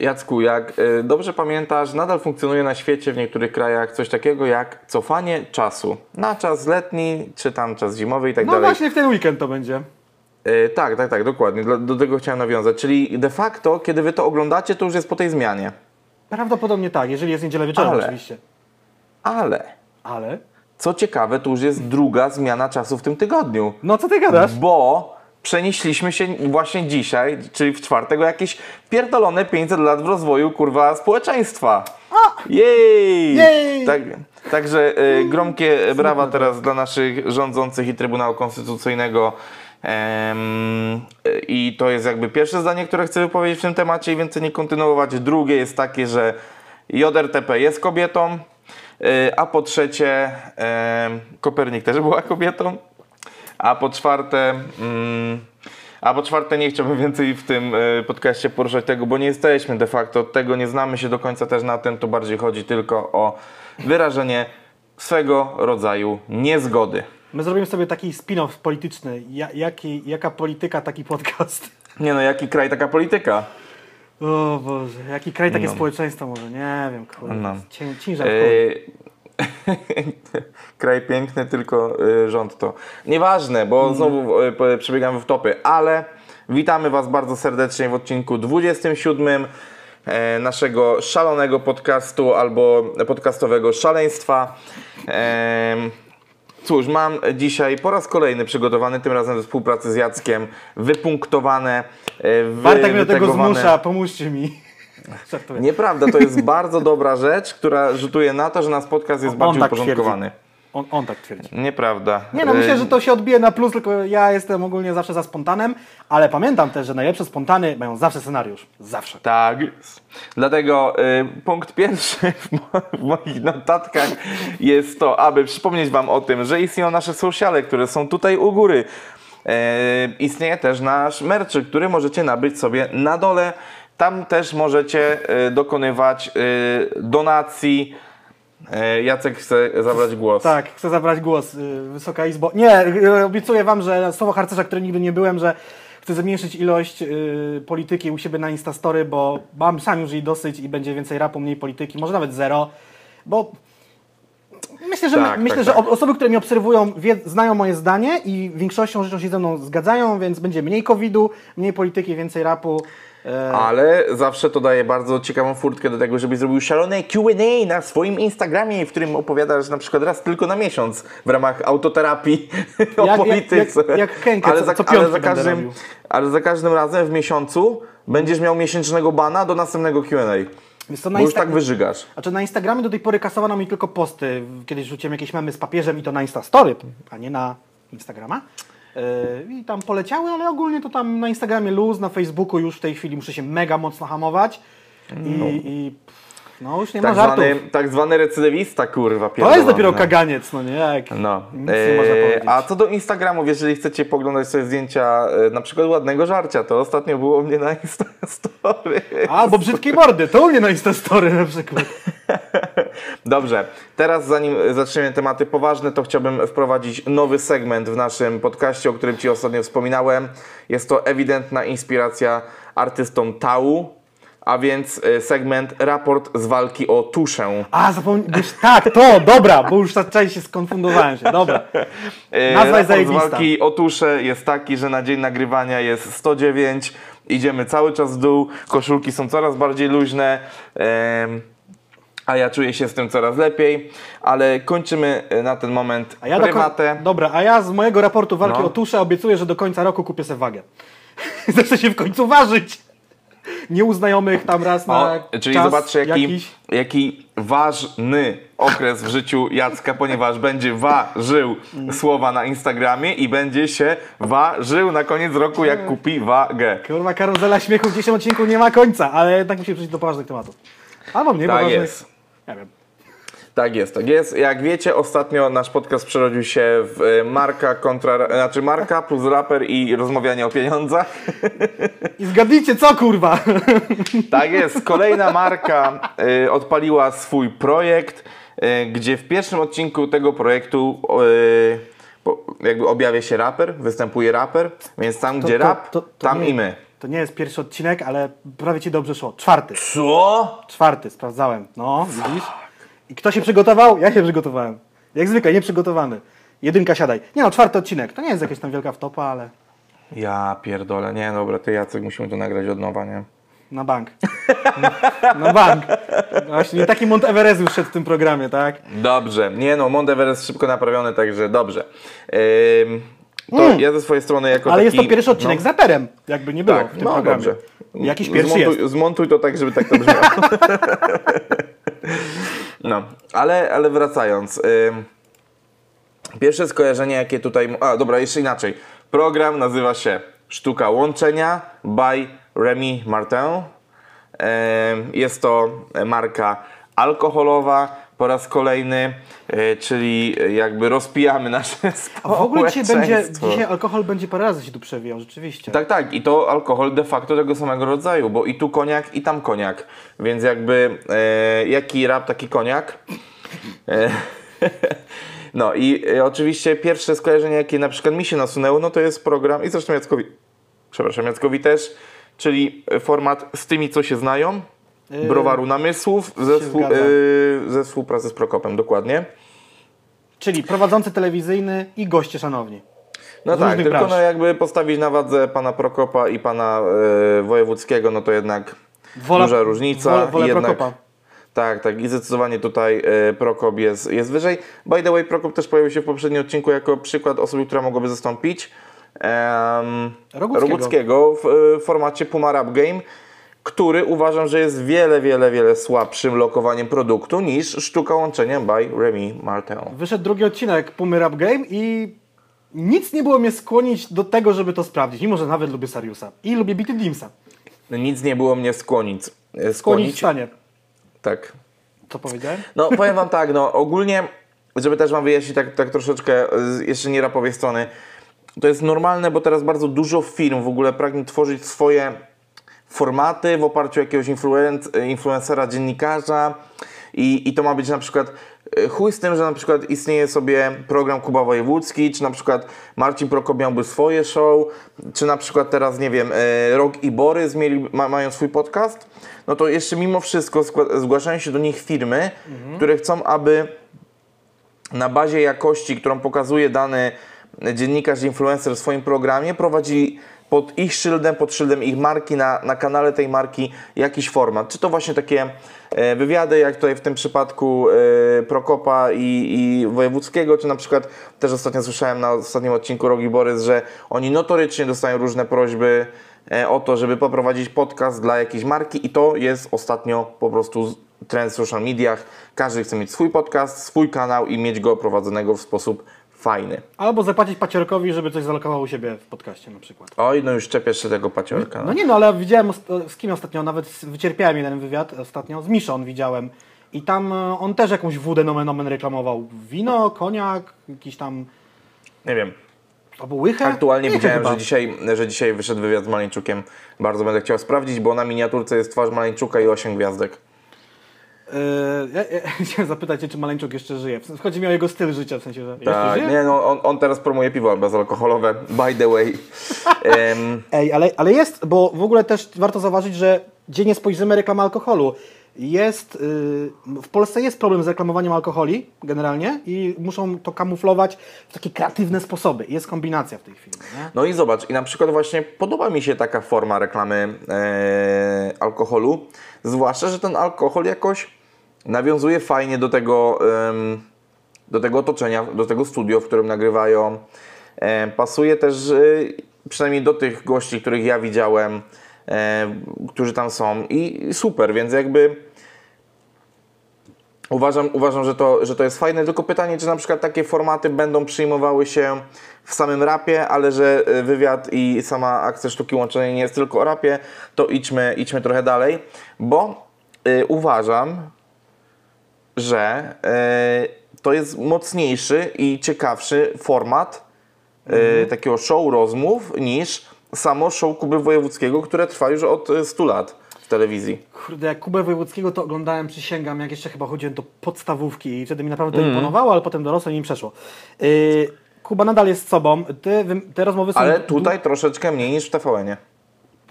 Jacku, jak y, dobrze pamiętasz, nadal funkcjonuje na świecie w niektórych krajach coś takiego jak cofanie czasu na czas letni, czy tam czas zimowy i tak No dalej. właśnie w ten weekend to będzie. Y, tak, tak, tak, dokładnie. Do, do tego chciałem nawiązać. Czyli de facto, kiedy wy to oglądacie, to już jest po tej zmianie. Prawdopodobnie tak, jeżeli jest niedziela wieczorem Ale- oczywiście. Ale, Ale? co ciekawe, to już jest druga zmiana czasu w tym tygodniu. No co ty gadasz? Bo przenieśliśmy się właśnie dzisiaj, czyli w czwartek, o jakieś pierdolone 500 lat w rozwoju, kurwa, społeczeństwa. Jej! Jej! Tak, także y, gromkie brawa teraz dla naszych rządzących i Trybunału Konstytucyjnego. Y, I to jest jakby pierwsze zdanie, które chcę wypowiedzieć w tym temacie i więcej nie kontynuować. Drugie jest takie, że JRTP jest kobietą, y, a po trzecie Kopernik też była kobietą. A po czwarte, mm, a po czwarte nie chciałbym więcej w tym y, podcaście poruszać tego, bo nie jesteśmy de facto od tego, nie znamy się do końca też na tym, to bardziej chodzi tylko o wyrażenie swego rodzaju niezgody. My zrobimy sobie taki spin-off polityczny. Ja, jaki, jaka polityka, taki podcast. Nie no, jaki kraj, taka polityka. O Boże, jaki kraj, takie No. społeczeństwo może, nie wiem, kurde. No. Cię, ciężar chuj. Kraj piękny, tylko y, rząd to. Nieważne, bo znowu y, przebiegamy w topy, ale witamy Was bardzo serdecznie w odcinku 27 e, naszego szalonego podcastu albo podcastowego szaleństwa. Em, Cóż, mam dzisiaj po raz kolejny przygotowany, tym razem we współpracy z Jackiem, wypunktowane, e, Bartek mnie do tego zmusza, pomóżcie mi. Żartuję. Nieprawda, to jest bardzo dobra rzecz, która rzutuje na to, że nasz podcast jest On bardziej tak uporządkowany. On, on tak twierdzi. Nieprawda. Nie no, myślę, że to się odbije na plus, tylko ja jestem ogólnie zawsze za spontanem, ale pamiętam też, że najlepsze spontany mają zawsze scenariusz. Zawsze. Tak. Dlatego y, punkt pierwszy w, mo- w moich notatkach jest to, aby przypomnieć Wam o tym, że istnieją nasze sociale, które są tutaj u góry. E, istnieje też nasz merch, który możecie nabyć sobie na dole. Tam też możecie e, dokonywać e, donacji. E, Jacek chce zabrać głos. Tak, chcę zabrać głos, y, Wysoka Izbo. Nie, y, obiecuję Wam, że słowo harcerza, który nigdy nie byłem, że chcę zmniejszyć ilość y, polityki u siebie na Instastory, bo mam sam już jej dosyć i będzie więcej rapu, mniej polityki, może nawet zero, bo myślę, że, Tak, myślę, tak, że tak. osoby, które mnie obserwują, wie, znają moje zdanie i większością rzeczą się ze mną zgadzają, więc będzie mniej COVID-u, mniej polityki, więcej rapu. E, Ale zawsze to daje bardzo ciekawą furtkę do tego, żebyś zrobił szalone Q&A na swoim Instagramie, w którym opowiadasz na przykład raz tylko na miesiąc w ramach autoterapii o Jak- jak- polityce. jak- jak Henke, ale co- za, co ale, piątki za każdym, ale za każdym razem w miesiącu będziesz miał miesięcznego bana do następnego Q&A. Wiesz co, Bo na już tak wyżygasz. Znaczy na Instagramie do tej pory kasowano mi tylko posty. Kiedyś rzuciłem jakieś memy z papieżem i to na Instastory, a nie na Instagrama. Yy, I tam poleciały, ale ogólnie to tam na Instagramie luz, na Facebooku już w tej chwili muszę się mega mocno hamować. I, i pff, no już nie Tak ma żartów. zwany, tak zwany recydywista, kurwa. To jest dopiero kaganiec, no nie? Jak No. Nic nie można E, powiedzieć. A co do Instagramów, jeżeli chcecie poglądać sobie zdjęcia e, na przykład ładnego żarcia, to ostatnio było u mnie na Instastory. Albo brzydkiej mordy, to u mnie na Instastory na przykład. Dobrze, teraz zanim zaczniemy tematy poważne, to chciałbym wprowadzić nowy segment w naszym podcaście, o którym Ci ostatnio wspominałem. Jest to ewidentna inspiracja artystom Tau, a więc e, segment raport z walki o tuszę. A, zapomniałem, tak, to, dobra, bo już zacząłem się skonfundowałem się, dobra. E, Nazwa raport jest z zajebista. walki o tuszę jest taki, że na dzień nagrywania jest 109, idziemy cały czas w dół, koszulki są coraz bardziej luźne. A ja czuję się z tym coraz lepiej, ale kończymy e, na ten moment A ja do prywatę. Dobra, a ja z mojego raportu walki No. o tuszę obiecuję, że do końca roku kupię sobie wagę. Zacznę się w końcu ważyć. Nie u znajomych tam raz na O, czyli zobaczcie, jaki, jakiś. jaki ważny okres w życiu Jacka, ponieważ będzie ważył słowa na Instagramie i będzie się ważył na koniec roku, jak kupi wagę. Kurwa, karuzela śmiechu w dzisiejszym odcinku nie ma końca, ale jednak musimy przejść do poważnych tematów. Albo mniej Tak poważnych. jest. Nie wiem. Tak jest, tak jest. Jak wiecie, ostatnio nasz podcast przerodził się w e, Marka kontra, znaczy Marka plus raper i rozmawianie o pieniądzach. I zgadnijcie co, kurwa? Tak jest, kolejna marka e, odpaliła swój projekt, e, gdzie w pierwszym odcinku tego projektu jakby objawia się raper, występuje raper, więc tam gdzie to- rap, to- to tam nie- i my. To nie jest pierwszy odcinek, ale prawie ci dobrze szło. Czwarty. Co? Czwarty, sprawdzałem. No, widzisz? I kto się przygotował? Ja się przygotowałem. Jak zwykle, nieprzygotowany. Jedynka siadaj. Nie no, czwarty odcinek. To nie jest jakaś tam wielka wtopa, ale Ja pierdolę, nie dobra, ty Jacek, musimy to nagrać od nowa, nie? na bank. na bank. Właśnie nie taki Mont Everest już szedł w tym programie, tak? Dobrze, nie no, Mount Everest szybko naprawiony, także dobrze. Ym, to Mm. ja ze swojej strony jako Ale taki... jest to pierwszy odcinek no, z raperem, jakby nie było Tak, w tym no programie. dobrze. Jakiś pierwszy zmontuj, jest. Zmontuj to tak, żeby tak to brzmiało. no, ale, ale wracając. Pierwsze skojarzenie, jakie tutaj... A, dobra, jeszcze inaczej. Program nazywa się Sztuka Łączenia by Remy Martin. Jest to marka alkoholowa po raz kolejny, y, czyli jakby rozpijamy nasze A w ogóle dzisiaj, będzie, społeczeństwo. dzisiaj alkohol będzie parę razy się tu przewijał, rzeczywiście. Tak, tak. I to alkohol de facto tego samego rodzaju, bo i tu koniak, i tam koniak. Więc jakby e, jaki rap, taki koniak. E, no i e, oczywiście pierwsze skojarzenie, jakie na przykład mi się nasunęło, no to jest program, i zresztą Jackowi, przepraszam, Jackowi też, czyli format z tymi, co się znają, browaru namysłów, ze, współ, e, ze współpracy z Prokopem, dokładnie. Czyli prowadzący telewizyjny i goście szanowni. No tak, tylko branż. no jakby postawić na wadze pana Prokopa i pana e, Wojewódzkiego, no to jednak Wola- duża różnica. wolę i jednak, Prokopa. Tak, tak i zdecydowanie tutaj e, Prokop jest, jest wyżej. By the way, Prokop też pojawił się w poprzednim odcinku jako przykład osoby, która mogłaby zastąpić em, Roguckiego. Roguckiego w e, formacie Puma Rap Game, który uważam, że jest wiele, wiele, wiele słabszym lokowaniem produktu niż sztuka łączenia by Remy Martin. Wyszedł drugi odcinek Pumy Rap Game i nic nie było mnie skłonić do tego, żeby to sprawdzić, mimo że nawet lubię Sariusa i lubię Bity Dimsa. Nic nie było mnie skłonić. e, Skłonić w Skłonić, stanie. tak. Co powiedziałem? No powiem wam tak, no ogólnie, żeby też wam wyjaśnić tak, tak troszeczkę z jeszcze nie rapowej strony, to jest normalne, bo teraz bardzo dużo firm w ogóle pragnie tworzyć swoje formaty w oparciu o jakiegoś influen- influencera, dziennikarza. I, i to ma być na przykład e, chuj z tym, że na przykład istnieje sobie program Kuba Wojewódzki, czy na przykład Marcin Prokop miałby swoje show, czy na przykład teraz, nie wiem, e, Rok i Borys mieli, ma, mają swój podcast, no to jeszcze mimo wszystko zgłaszają się do nich firmy, które chcą, aby na bazie jakości, którą pokazuje dany dziennikarz, influencer w swoim programie, prowadzili pod ich szyldem, pod szyldem ich marki, na, na kanale tej marki jakiś format. Czy to właśnie takie e, wywiady, jak tutaj w tym przypadku e, Prokopa i, i Wojewódzkiego, czy na przykład też ostatnio słyszałem na ostatnim odcinku Rogi Borys, że oni notorycznie dostają różne prośby e, o to, żeby poprowadzić podcast dla jakiejś marki i to jest ostatnio po prostu trend w social mediach. Każdy chce mieć swój podcast, swój kanał i mieć go prowadzonego w sposób fajny. Albo zapłacić paciorkowi, żeby coś zalokował u siebie w podcaście na przykład. Oj, no już czepiasz się tego paciorka. No nie no, ale widziałem ost- z kim ostatnio, nawet wycierpiałem jeden wywiad ostatnio, z Miszon widziałem. I tam e, on też jakąś wódę nomen omen reklamował. Wino, koniak, jakiś tam, Nie wiem. albo łychę. Aktualnie Nie widziałem, chyba. że dzisiaj, że dzisiaj wyszedł wywiad z Maleńczukiem. Bardzo będę chciał sprawdzić, bo na miniaturce jest twarz Maleńczuka i 8 gwiazdek. Yy, ja, ja chciałem zapytać czy Maleńczuk jeszcze żyje. Chodzi mi o jego styl życia, w sensie, że jeszcze Tak, żyje? nie no, on, on teraz promuje piwo bezalkoholowe, by the way. Em, Ej, ale, ale jest, bo w ogóle też warto zauważyć, że gdzie nie spojrzymy reklama alkoholu. Jest, yy, w Polsce jest problem z reklamowaniem alkoholi generalnie i muszą to kamuflować w takie kreatywne sposoby. Jest kombinacja w tej chwili. Nie? No i zobacz, i na przykład właśnie podoba mi się taka forma reklamy e, alkoholu, zwłaszcza, że ten alkohol jakoś nawiązuje fajnie do tego, do tego otoczenia, do tego studio, w którym nagrywają. Pasuje też e, przynajmniej do tych gości, których ja widziałem, którzy tam są. I super, więc jakby Uważam, uważam że, to, że to jest fajne, tylko pytanie, czy na przykład takie formaty będą przyjmowały się w samym rapie, ale że y, wywiad i sama akcja sztuki łączonej nie jest tylko o rapie, to idźmy, idźmy trochę dalej, bo y, uważam, że y, to jest mocniejszy i ciekawszy format y, takiego show rozmów niż samo show Kuby Wojewódzkiego, które trwa już od y, 100 lat w telewizji. Kurde, jak Kubę Wojewódzkiego to oglądałem, przysięgam, jak jeszcze chyba chodziłem do podstawówki i wtedy mi naprawdę Mhm. to imponowało, ale potem dorosłem i mi przeszło. Yy, Kuba nadal jest sobą. Wy- te rozmowy są... Ale tutaj troszeczkę mniej niż w TVN-ie.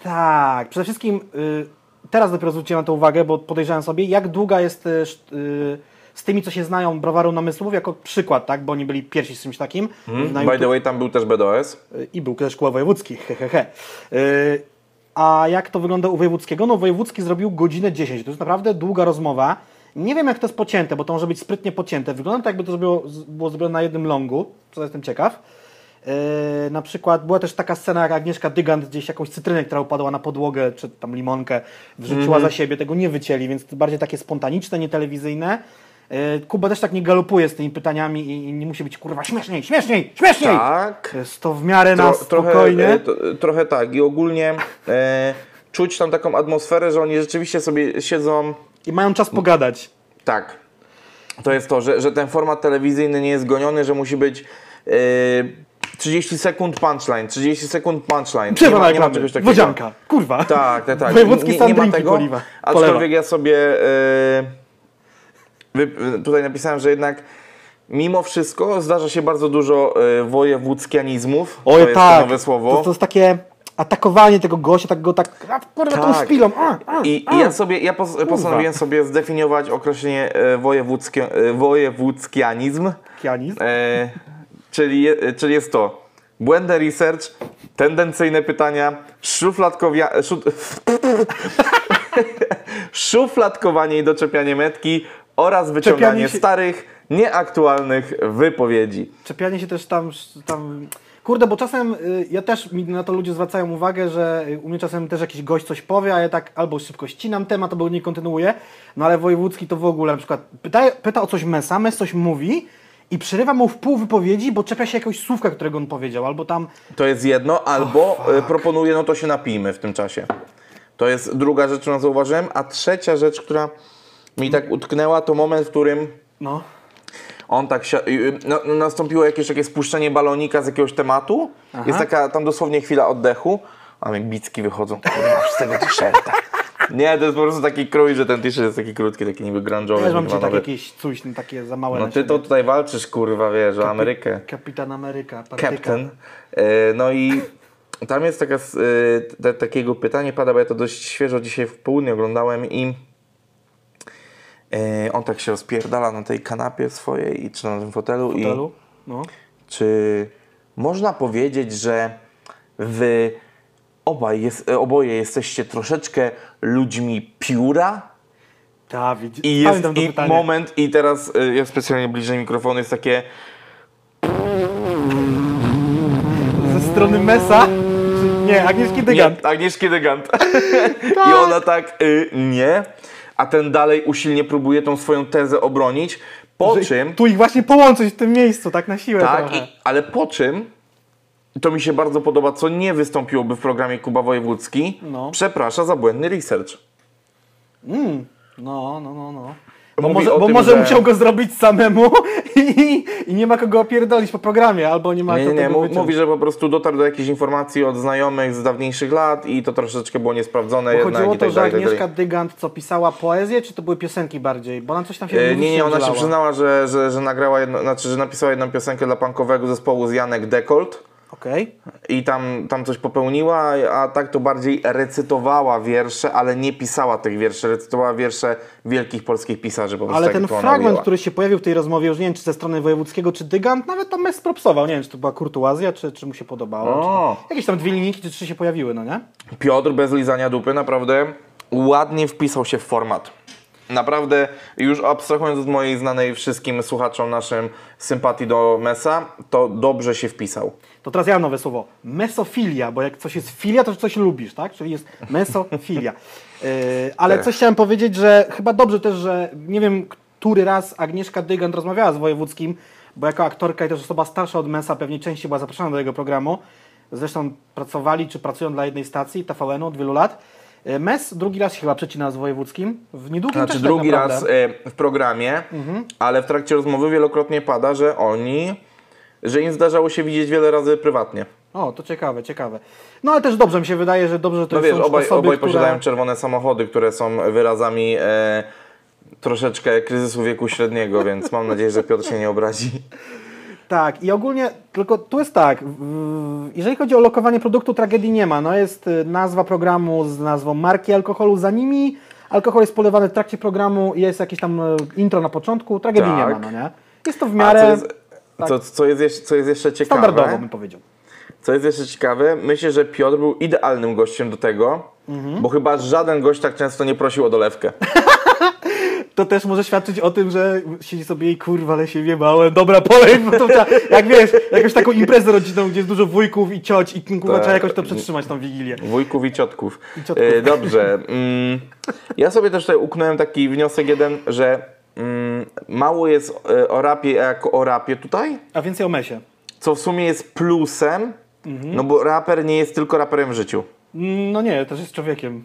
Tak, przede wszystkim y, teraz dopiero zwróciłem na to uwagę, bo podejrzewam sobie, jak długa jest y, z tymi, co się znają, browaru namysłów, jako przykład, tak, bo oni byli pierwsi z czymś takim. Hmm? By the way, tam był też BDOS. Y, i był też Kół Wojewódzki, hehehe. Y, A jak to wygląda u Wojewódzkiego? No Wojewódzki zrobił godzinę 10, to jest naprawdę długa rozmowa. Nie wiem jak to jest pocięte, bo to może być sprytnie pocięte. Wygląda to jakby to z- było zrobione na jednym longu, co jestem ciekaw. Y, na przykład była też taka scena, jak Agnieszka Dygant gdzieś jakąś cytrynę, która upadła na podłogę, czy tam limonkę, wrzuciła za siebie, tego nie wycięli, więc to bardziej takie spontaniczne, nietelewizyjne. Y, Kuba też tak nie galopuje z tymi pytaniami i, i nie musi być kurwa śmieszniej, śmieszniej, śmieszniej! Tak. Jest to w miarę na Tro, trochę, spokojnie. e, to, trochę tak. I ogólnie e, czuć tam taką atmosferę, że oni rzeczywiście sobie siedzą. I mają czas pogadać. Tak. To jest to, że, że ten format telewizyjny nie jest goniony, że musi być e, 30 sekund punchline, 30 sekund punchline. Przerwa nie ma, nie ma czegoś takiego. Wodzianka. Kurwa. Tak, tak, tak. Wojewódzki nie, nie ma tego. poliwa. Aczkolwiek Polewa. ja sobie e, tutaj napisałem, że jednak mimo wszystko zdarza się bardzo dużo e, wojewódzkianizmów. to Oj, jest tak. to nowe słowo. To, to jest takie atakowanie tego gościa, tak go tak, a, kurwa, tą Tak. szpilą. A, a, I. I ja sobie, ja pos, postanowiłem sobie zdefiniować określenie e, wojewódzkie, e, wojewódzkianizm, Kianizm. e, czyli, je- czyli jest to błędny research, tendencyjne pytania, szufladkowia, szu, szufladkowanie i doczepianie metki oraz wyciąganie się- starych, nieaktualnych wypowiedzi. Czepianie się też tam, tam... Kurde, bo czasem y, ja też, mi na to ludzie zwracają uwagę, że y, u mnie czasem też jakiś gość coś powie, a ja tak albo szybko ścinam temat, albo nie kontynuuję, no ale Wojewódzki to w ogóle na przykład pyta, pyta o coś Mesa, Mes coś mówi i przerywa mu w pół wypowiedzi, bo czepia się jakiegoś słówka, którego on powiedział, albo tam To jest jedno, albo e, proponuję, no to się napijmy w tym czasie. To jest druga rzecz, którą zauważyłem, a trzecia rzecz, która mi tak utknęła, to moment, w którym no... on tak się, y, no, no, nastąpiło jakieś takie spuszczenie balonika z jakiegoś tematu. Jest taka tam dosłownie chwila oddechu, a jak bicki wychodzą, kurwa, z tego t-shirta. Nie, to jest po prostu taki krój, że ten t-shirt jest taki krótki, taki niby grunge'owy. Ja mam ci tak jakieś coś no, takie za małe No ty to tutaj walczysz, kurwa, wiesz, o Amerykę. Kapitan Ameryka, partyka. Captain. E, No i tam jest taka, e, te, takiego pytanie pada, bo ja to dość świeżo dzisiaj w południe oglądałem i e, on tak się rozpierdala na tej kanapie swojej i czy na tym fotelu, i Hotelu. No. czy można powiedzieć, że wy obaj jest, e, oboje jesteście troszeczkę ludźmi pióra? Dawid, I jest i pytanie. moment i teraz e, ja specjalnie bliżej mikrofonu jest takie Ze strony Mesa? Nie, Agnieszki Dygant. Nie, Agnieszki Dygant. I ona tak, y, nie. A ten dalej usilnie próbuje tą swoją tezę obronić. Po Że czym, Tu ich właśnie połączyć w tym miejscu, tak na siłę tak, i, ale po czym, to mi się bardzo podoba, co nie wystąpiłoby w programie Kuba Wojewódzki, No. przeprasza za błędny research. Mm. No, no, no, no. Bo Mówi może, bo tym, może że- musiał go zrobić samemu i, i nie ma kogo opierdolić po programie, albo nie ma Nie, nie, nie, mówi, że po prostu dotarł do jakichś informacji od znajomych z dawniejszych lat i to troszeczkę było niesprawdzone Bo jednak chodziło o tak to, że tak Agnieszka dalej. Dygant co pisała poezję, czy to były piosenki bardziej? Bo ona coś tam się E, Nie, nie, ona się przyznała, że, że, że nagrała jedno, znaczy, że napisała jedną piosenkę dla punkowego zespołu z Janek Dekolt. Okej. I tam, tam coś popełniła, a tak to bardziej recytowała wiersze, ale nie pisała tych wierszy. Recytowała wiersze wielkich polskich pisarzy. Po prostu Ale tak ten fragment, który się pojawił w tej rozmowie, już nie wiem, czy ze strony wojewódzkiego, czy Dygant, nawet tam Mes propsował. Nie wiem, czy to była kurtuazja, czy, czy mu się podobało. Czy O. to... Jakieś tam dwie linijki, czy trzy się pojawiły, no nie? Piotr bez lizania dupy naprawdę ładnie wpisał się w format. Naprawdę, już abstrahując od mojej znanej wszystkim słuchaczom naszym sympatii do Mesa, to dobrze się wpisał. To teraz ja mam nowe słowo. Mesofilia, bo jak coś jest filia, to coś lubisz, tak? Czyli jest mesofilia. Yy, ale Tak. coś chciałem powiedzieć, że chyba dobrze też, że nie wiem, który raz Agnieszka Dygant rozmawiała z Wojewódzkim, bo jako aktorka i też osoba starsza od Mesa pewnie częściej była zapraszana do jego programu. Zresztą pracowali czy pracują dla jednej stacji, TVN-u od wielu lat. Yy, Mes drugi raz się chyba przecina z Wojewódzkim. W niedługim Znaczy też drugi tak raz e, w programie, Mhm. ale w trakcie rozmowy wielokrotnie pada, że oni, że im zdarzało się widzieć wiele razy prywatnie. O, to ciekawe, ciekawe. No ale też dobrze mi się wydaje, że dobrze, to No są wiesz, obaj, osoby, obaj które... posiadają czerwone samochody, które są wyrazami e, troszeczkę kryzysu wieku średniego, więc mam nadzieję, że Piotr się nie obrazi. Tak, i ogólnie, tylko tu jest tak, jeżeli chodzi o lokowanie produktu, tragedii nie ma. No jest y, nazwa programu z nazwą marki alkoholu za nimi, alkohol jest polewany w trakcie programu, jest jakieś tam y, intro na początku, tragedii nie Tak. ma, no nie? Jest to w A miarę co jest, co, co, jest jeszcze, co jest jeszcze ciekawe? standardowo, bym powiedział. Co jest jeszcze ciekawe, myślę, że Piotr był idealnym gościem do tego, Mhm. bo chyba żaden gość tak często nie prosił o dolewkę. To też może świadczyć o tym, że siedzi sobie i kurwa, ale się wiebałem, dobra, polej, bo to jak wiesz, jakąś taką imprezę rodzinną, gdzie jest dużo wujków i cioć i kurwa, Tak. trzeba jakoś to przetrzymać tą wigilię. Wujków i ciotków. I ciotków. E, dobrze. Mm, ja sobie też tutaj uknąłem taki wniosek jeden, że mm, mało jest e, o rapie jako o rapie tutaj, A więcej o mesie. co w sumie jest plusem, Mhm. no bo raper nie jest tylko raperem w życiu. No nie, też jest człowiekiem.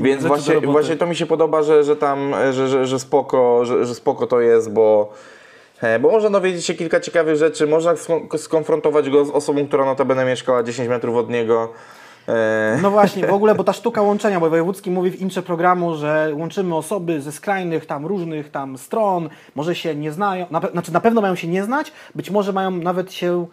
Więc właśnie, właśnie to mi się podoba, że, że tam, że, że, że, spoko, że, że spoko to jest, bo, e, bo można dowiedzieć się kilka ciekawych rzeczy, można skon- skonfrontować go z osobą, która notabene mieszkała 10 metrów od niego. E, No właśnie, w ogóle, bo ta sztuka łączenia, bo Wojewódzki mówi w intrze programu, że łączymy osoby ze skrajnych tam różnych tam stron, może się nie znają, na, znaczy na pewno mają się nie znać, być może mają nawet się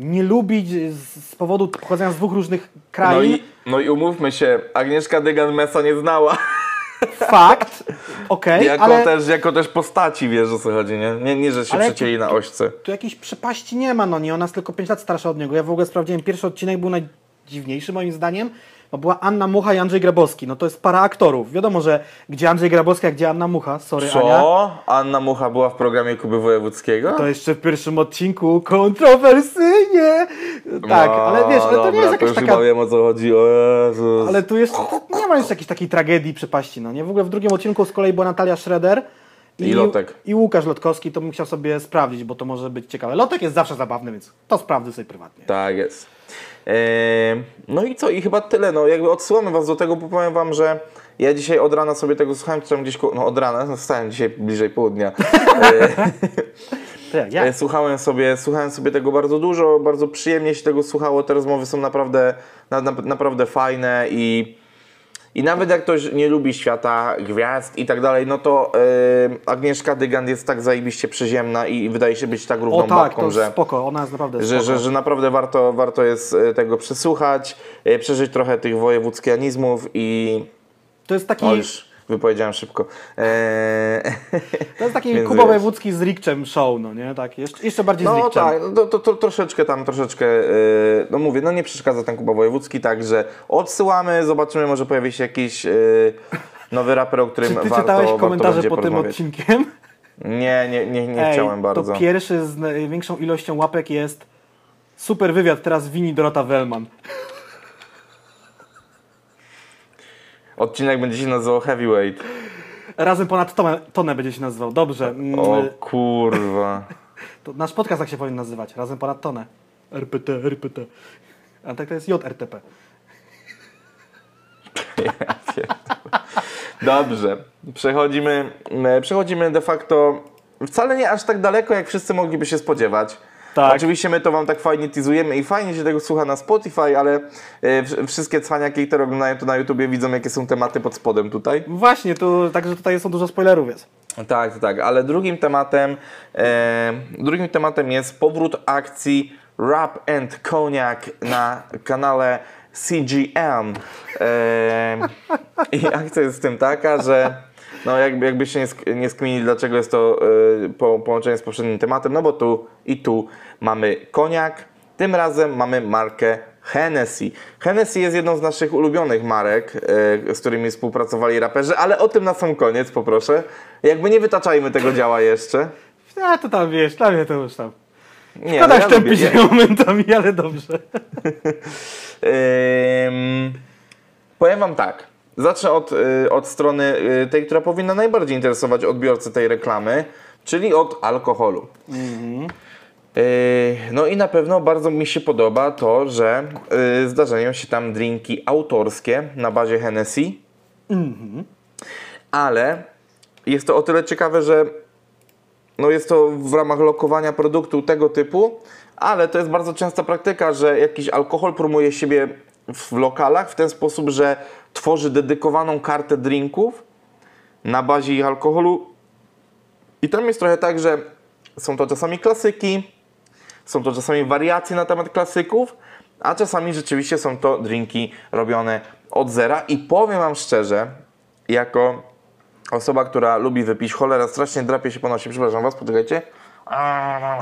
nie lubić z, powodu pochodzenia z dwóch różnych no, krain. i, no i umówmy się, Agnieszka Dygan Mesa nie znała. Fakt, okej, jako, ale też, jako też postaci, wiesz o co chodzi, nie? Nie, nie że się przecięli na ośce. tu jakiejś przepaści nie ma, no nie, ona jest tylko 5 lat starsza od niego. Ja w ogóle sprawdziłem, pierwszy odcinek był najdziwniejszy moim zdaniem, bo była Anna Mucha i Andrzej Grabowski. No to jest para aktorów. Wiadomo, że gdzie Andrzej Grabowski, a gdzie Anna Mucha. Sorry, Ania. Co? Anna Mucha była w programie Kuby Wojewódzkiego? To jeszcze w pierwszym odcinku kontrowersyjnie. Tak, No, ale wiesz, ale to nie dobra, jest to jakaś już taka... wiem o co chodzi, o Jezus. Ale tu jest, nie ma jeszcze jakiejś takiej tragedii, przepaści, no nie? W ogóle w drugim odcinku z kolei była Natalia Schroeder I Lotek. i Łukasz Lotkowski, to bym chciał sobie sprawdzić, bo to może być ciekawe. Lotek jest zawsze zabawny, więc to sprawdzę sobie prywatnie. Tak jest. No i co? I chyba tyle. No jakby odsyłamy was do tego, bo powiem wam, że ja dzisiaj od rana sobie tego słuchałem, czy tam gdzieś, no od rana, no wstałem dzisiaj bliżej południa. To jak ja. e, słuchałem, sobie, słuchałem sobie tego bardzo dużo, bardzo przyjemnie się tego słuchało. Te rozmowy są naprawdę, na, na, naprawdę fajne i i nawet jak ktoś nie lubi świata gwiazd i tak dalej, no to e, Agnieszka Dygand jest tak zajebiście przyziemna i wydaje się być tak równą O tak, babką, to że spoko, ona jest naprawdę że, że, że naprawdę warto, warto jest e, tego przesłuchać, e, przeżyć trochę tych wojewódzkianizmów i To jest taki, wypowiedziałem szybko. Eee, to jest taki Kuba. Wojewódzki z Rikczem show, no nie? Tak, jeszcze, jeszcze bardziej z No Rikczem. tak, no to, to, to troszeczkę tam, troszeczkę, e, no mówię, no nie przeszkadza ten Kuba Wojewódzki, także odsyłamy, zobaczymy, może pojawi się jakiś e, nowy raper, o którym Czy ty warto, czytałeś komentarze po tym odcinkiem? Nie, nie, nie, nie Ej, chciałem bardzo. To pierwszy z największą ilością łapek jest super wywiad, teraz wini Dorota Wellman. Odcinek będzie się nazywał Heavyweight. Razem ponad tonę, tonę będzie się nazywał. Dobrze. Mm, O kurwa. To nasz podcast tak się powinien nazywać. Razem ponad tonę. RPT, RPT. A tak to jest JRTP. Dobrze, przechodzimy, e, przechodzimy de facto wcale nie aż tak daleko, jak wszyscy mogliby się spodziewać. Tak. Oczywiście my to Wam tak fajnie teasujemy i fajnie się tego słucha na Spotify, ale wsz- wszystkie cwaniaki, które oglądają to na YouTubie widzą, jakie są tematy pod spodem tutaj. Właśnie, tu, także tutaj są dużo spoilerów jest. Tak, tak, ale drugim tematem, e, drugim tematem jest powrót akcji Rap and Cognac na kanale CGM. E, I akcja jest w tym taka, że no jakby, jakbyście nie, nie skminili, dlaczego jest to e, po, połączenie z poprzednim tematem, no bo tu i tu mamy koniak, tym razem mamy markę Hennessy. Hennessy jest jedną z naszych ulubionych marek, e, z którymi współpracowali raperzy, ale o tym na sam koniec poproszę. Jakby nie wytaczajmy tego działa jeszcze. A to tam wiesz, dla mnie to już tam. Nie, Szkoda no ja lubię. się momentami, ale dobrze. Powiem Wam tak. Zacznę od, y, od strony y, tej, która powinna najbardziej interesować odbiorcę tej reklamy, czyli od alkoholu. Y, no i na pewno bardzo mi się podoba to, że zdarzają się tam drinki autorskie na bazie Hennessy. Ale jest to o tyle ciekawe, że no jest to w ramach lokowania produktu tego typu, ale to jest bardzo częsta praktyka, że jakiś alkohol promuje siebie w lokalach w ten sposób, że tworzy dedykowaną kartę drinków na bazie ich alkoholu. I tam jest trochę tak, że są to czasami klasyki, są to czasami wariacje na temat klasyków, a czasami rzeczywiście są to drinki robione od zera. I powiem Wam szczerze, jako osoba, która lubi wypić, cholera, strasznie drapie się po nosie, przepraszam Was, poczekajcie.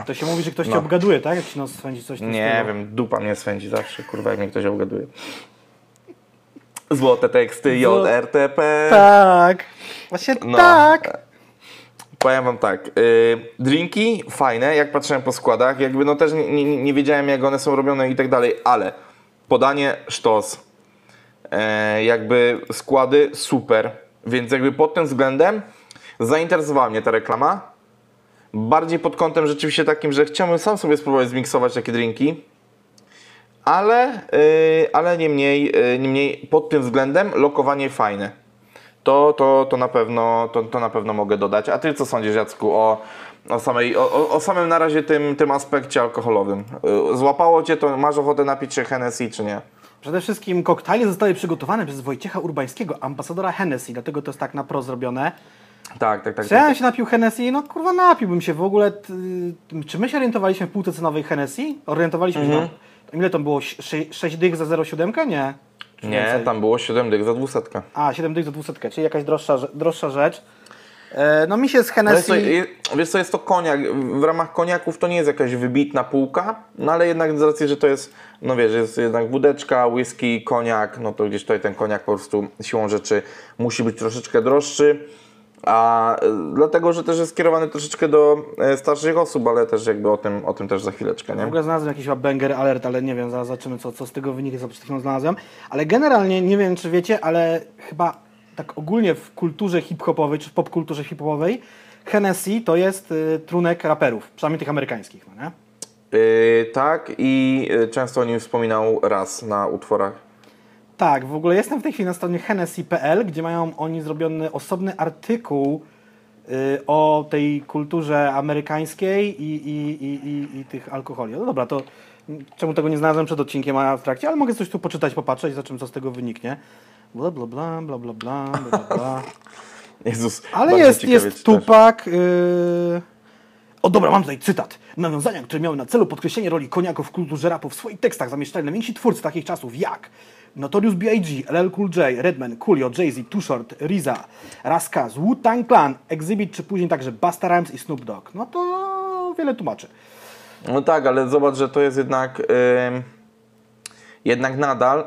To się mówi, że ktoś cię No. obgaduje, tak? Jak ci nos swędzi coś Nie stylu. wiem, dupa mnie swędzi zawsze, kurwa, jak mnie ktoś obgaduje. Złote teksty, JRTP. Tak. Właśnie No. tak. Powiem wam tak, yy, drinki fajne, jak patrzyłem po składach, jakby no też nie, nie, nie wiedziałem jak one są robione i tak dalej, ale podanie sztos, e, jakby składy super, więc jakby pod tym względem zainteresowała mnie ta reklama. Bardziej pod kątem rzeczywiście takim, że chciałbym sam sobie spróbować zmiksować takie drinki, ale, yy, ale niemniej, yy, niemniej pod tym względem lokowanie fajne to, to, to, na pewno, to, to na pewno mogę dodać. A ty co sądzisz, Jacku, o, o, samej, o, o- samym na razie tym, tym aspekcie alkoholowym? Y, Złapało cię to, masz ochotę napić się Hennessy, czy nie? Przede wszystkim koktajle zostały przygotowane przez Wojciecha Urbańskiego, ambasadora Hennessy, dlatego to jest tak na pro zrobione. Tak, tak, tak. Czy ja tak. się napił Hennessy? No kurwa napiłbym się w ogóle. Czy my się orientowaliśmy w półce cenowej Hennessy? Orientowaliśmy Mhm. się. No, ile to było? 6 dych za 0,7? Nie. Czy Nie, więcej? tam było 7 dych za dwusetkę. A, 7 dych za 200, czyli jakaś droższa, droższa rzecz. E, no mi się z Ale Hennessy... je- wiesz co, jest to koniak. W ramach koniaków to nie jest jakaś wybitna półka, no ale jednak z racji, że to jest, no wiesz, jest jednak wódeczka, whisky, koniak, no to gdzieś tutaj ten koniak po prostu siłą rzeczy musi być troszeczkę droższy. A y, dlatego, że też jest skierowany troszeczkę do e, starszych osób, ale też jakby o tym, o tym też za chwileczkę, W nie? ogóle znalazłem jakiś banger alert, ale nie wiem, zaraz zobaczymy co, co z tego wyniknie, co przed chwilą znalazłem. Ale generalnie, nie wiem czy wiecie, ale chyba tak ogólnie w kulturze hip-hopowej, czy w popkulturze hip-hopowej, Hennessy to jest y, trunek raperów, przynajmniej tych amerykańskich, no nie? Y, tak i y, często o nim wspominał raz na utworach. Tak, w ogóle jestem w tej chwili na stronie hennessy.pl, gdzie mają oni zrobiony osobny artykuł y, o tej kulturze amerykańskiej i, i, i, i, tych alkoholi. No dobra, to czemu tego nie znalazłem przed odcinkiem, a w trakcie, ale mogę coś tu poczytać, popatrzeć, za czym co z tego wyniknie. Bla, bla, bla, bla, bla, bla, bla. Jezus, Ale jest, jest. Tupak. Yy... O dobra, mam tutaj cytat. Nawiązania, które miały na celu podkreślenie roli koniaków w kulturze rapu w swoich tekstach zamieszczali najwięksi twórcy takich czasów jak Notorious B.I.G., LL Cool J, Redman, Coolio, Jay-Z, Too Short, RZA, Raskaz, Wu-Tang Clan, Exhibit, czy później także Busta Rhymes i Snoop Dogg. No to wiele tłumaczy. No tak, ale zobacz, że to jest jednak ym, jednak nadal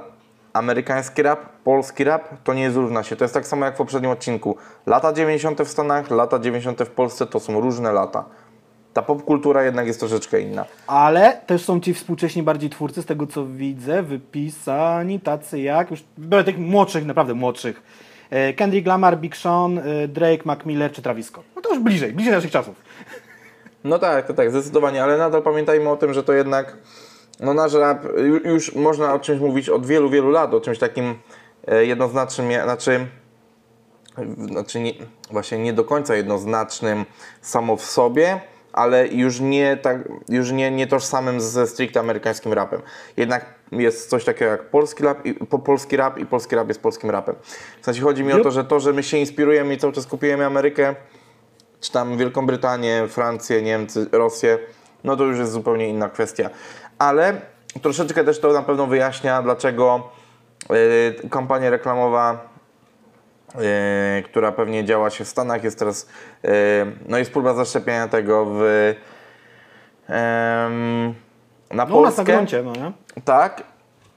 amerykański rap, polski rap to nie zrówna się. To jest tak samo jak w poprzednim odcinku. Lata 90. w Stanach, lata 90. w Polsce to są różne lata. Ta popkultura jednak jest troszeczkę inna. Ale też są ci współcześni bardziej twórcy, z tego co widzę, wypisani tacy jak, już biorę tych młodszych, naprawdę młodszych. E, Kendrick Lamar, Big Sean, e, Drake, Mac Miller czy Travis Scott. No to już bliżej, bliżej naszych czasów. No tak, to tak, zdecydowanie, ale nadal pamiętajmy o tym, że to jednak no nasz rap, ju- już można o czymś mówić od wielu, wielu lat, o czymś takim e, jednoznacznym, znaczy, znaczy nie, właśnie nie do końca jednoznacznym samo w sobie, ale już nie tak, już nie, nie tożsamym ze stricte amerykańskim rapem. Jednak jest coś takiego jak polski rap, i, po, polski rap i polski rap jest polskim rapem. W sensie chodzi mi o to, że to, że my się inspirujemy i cały czas kopiujemy Amerykę, czy tam Wielką Brytanię, Francję, Niemcy, Rosję, no to już jest zupełnie inna kwestia. Ale troszeczkę też to na pewno wyjaśnia, dlaczego y, kampania reklamowa, która pewnie działa się w Stanach, jest teraz, y, no jest próba zaszczepienia tego w na No na Polskę. gruncie, no nie? Tak.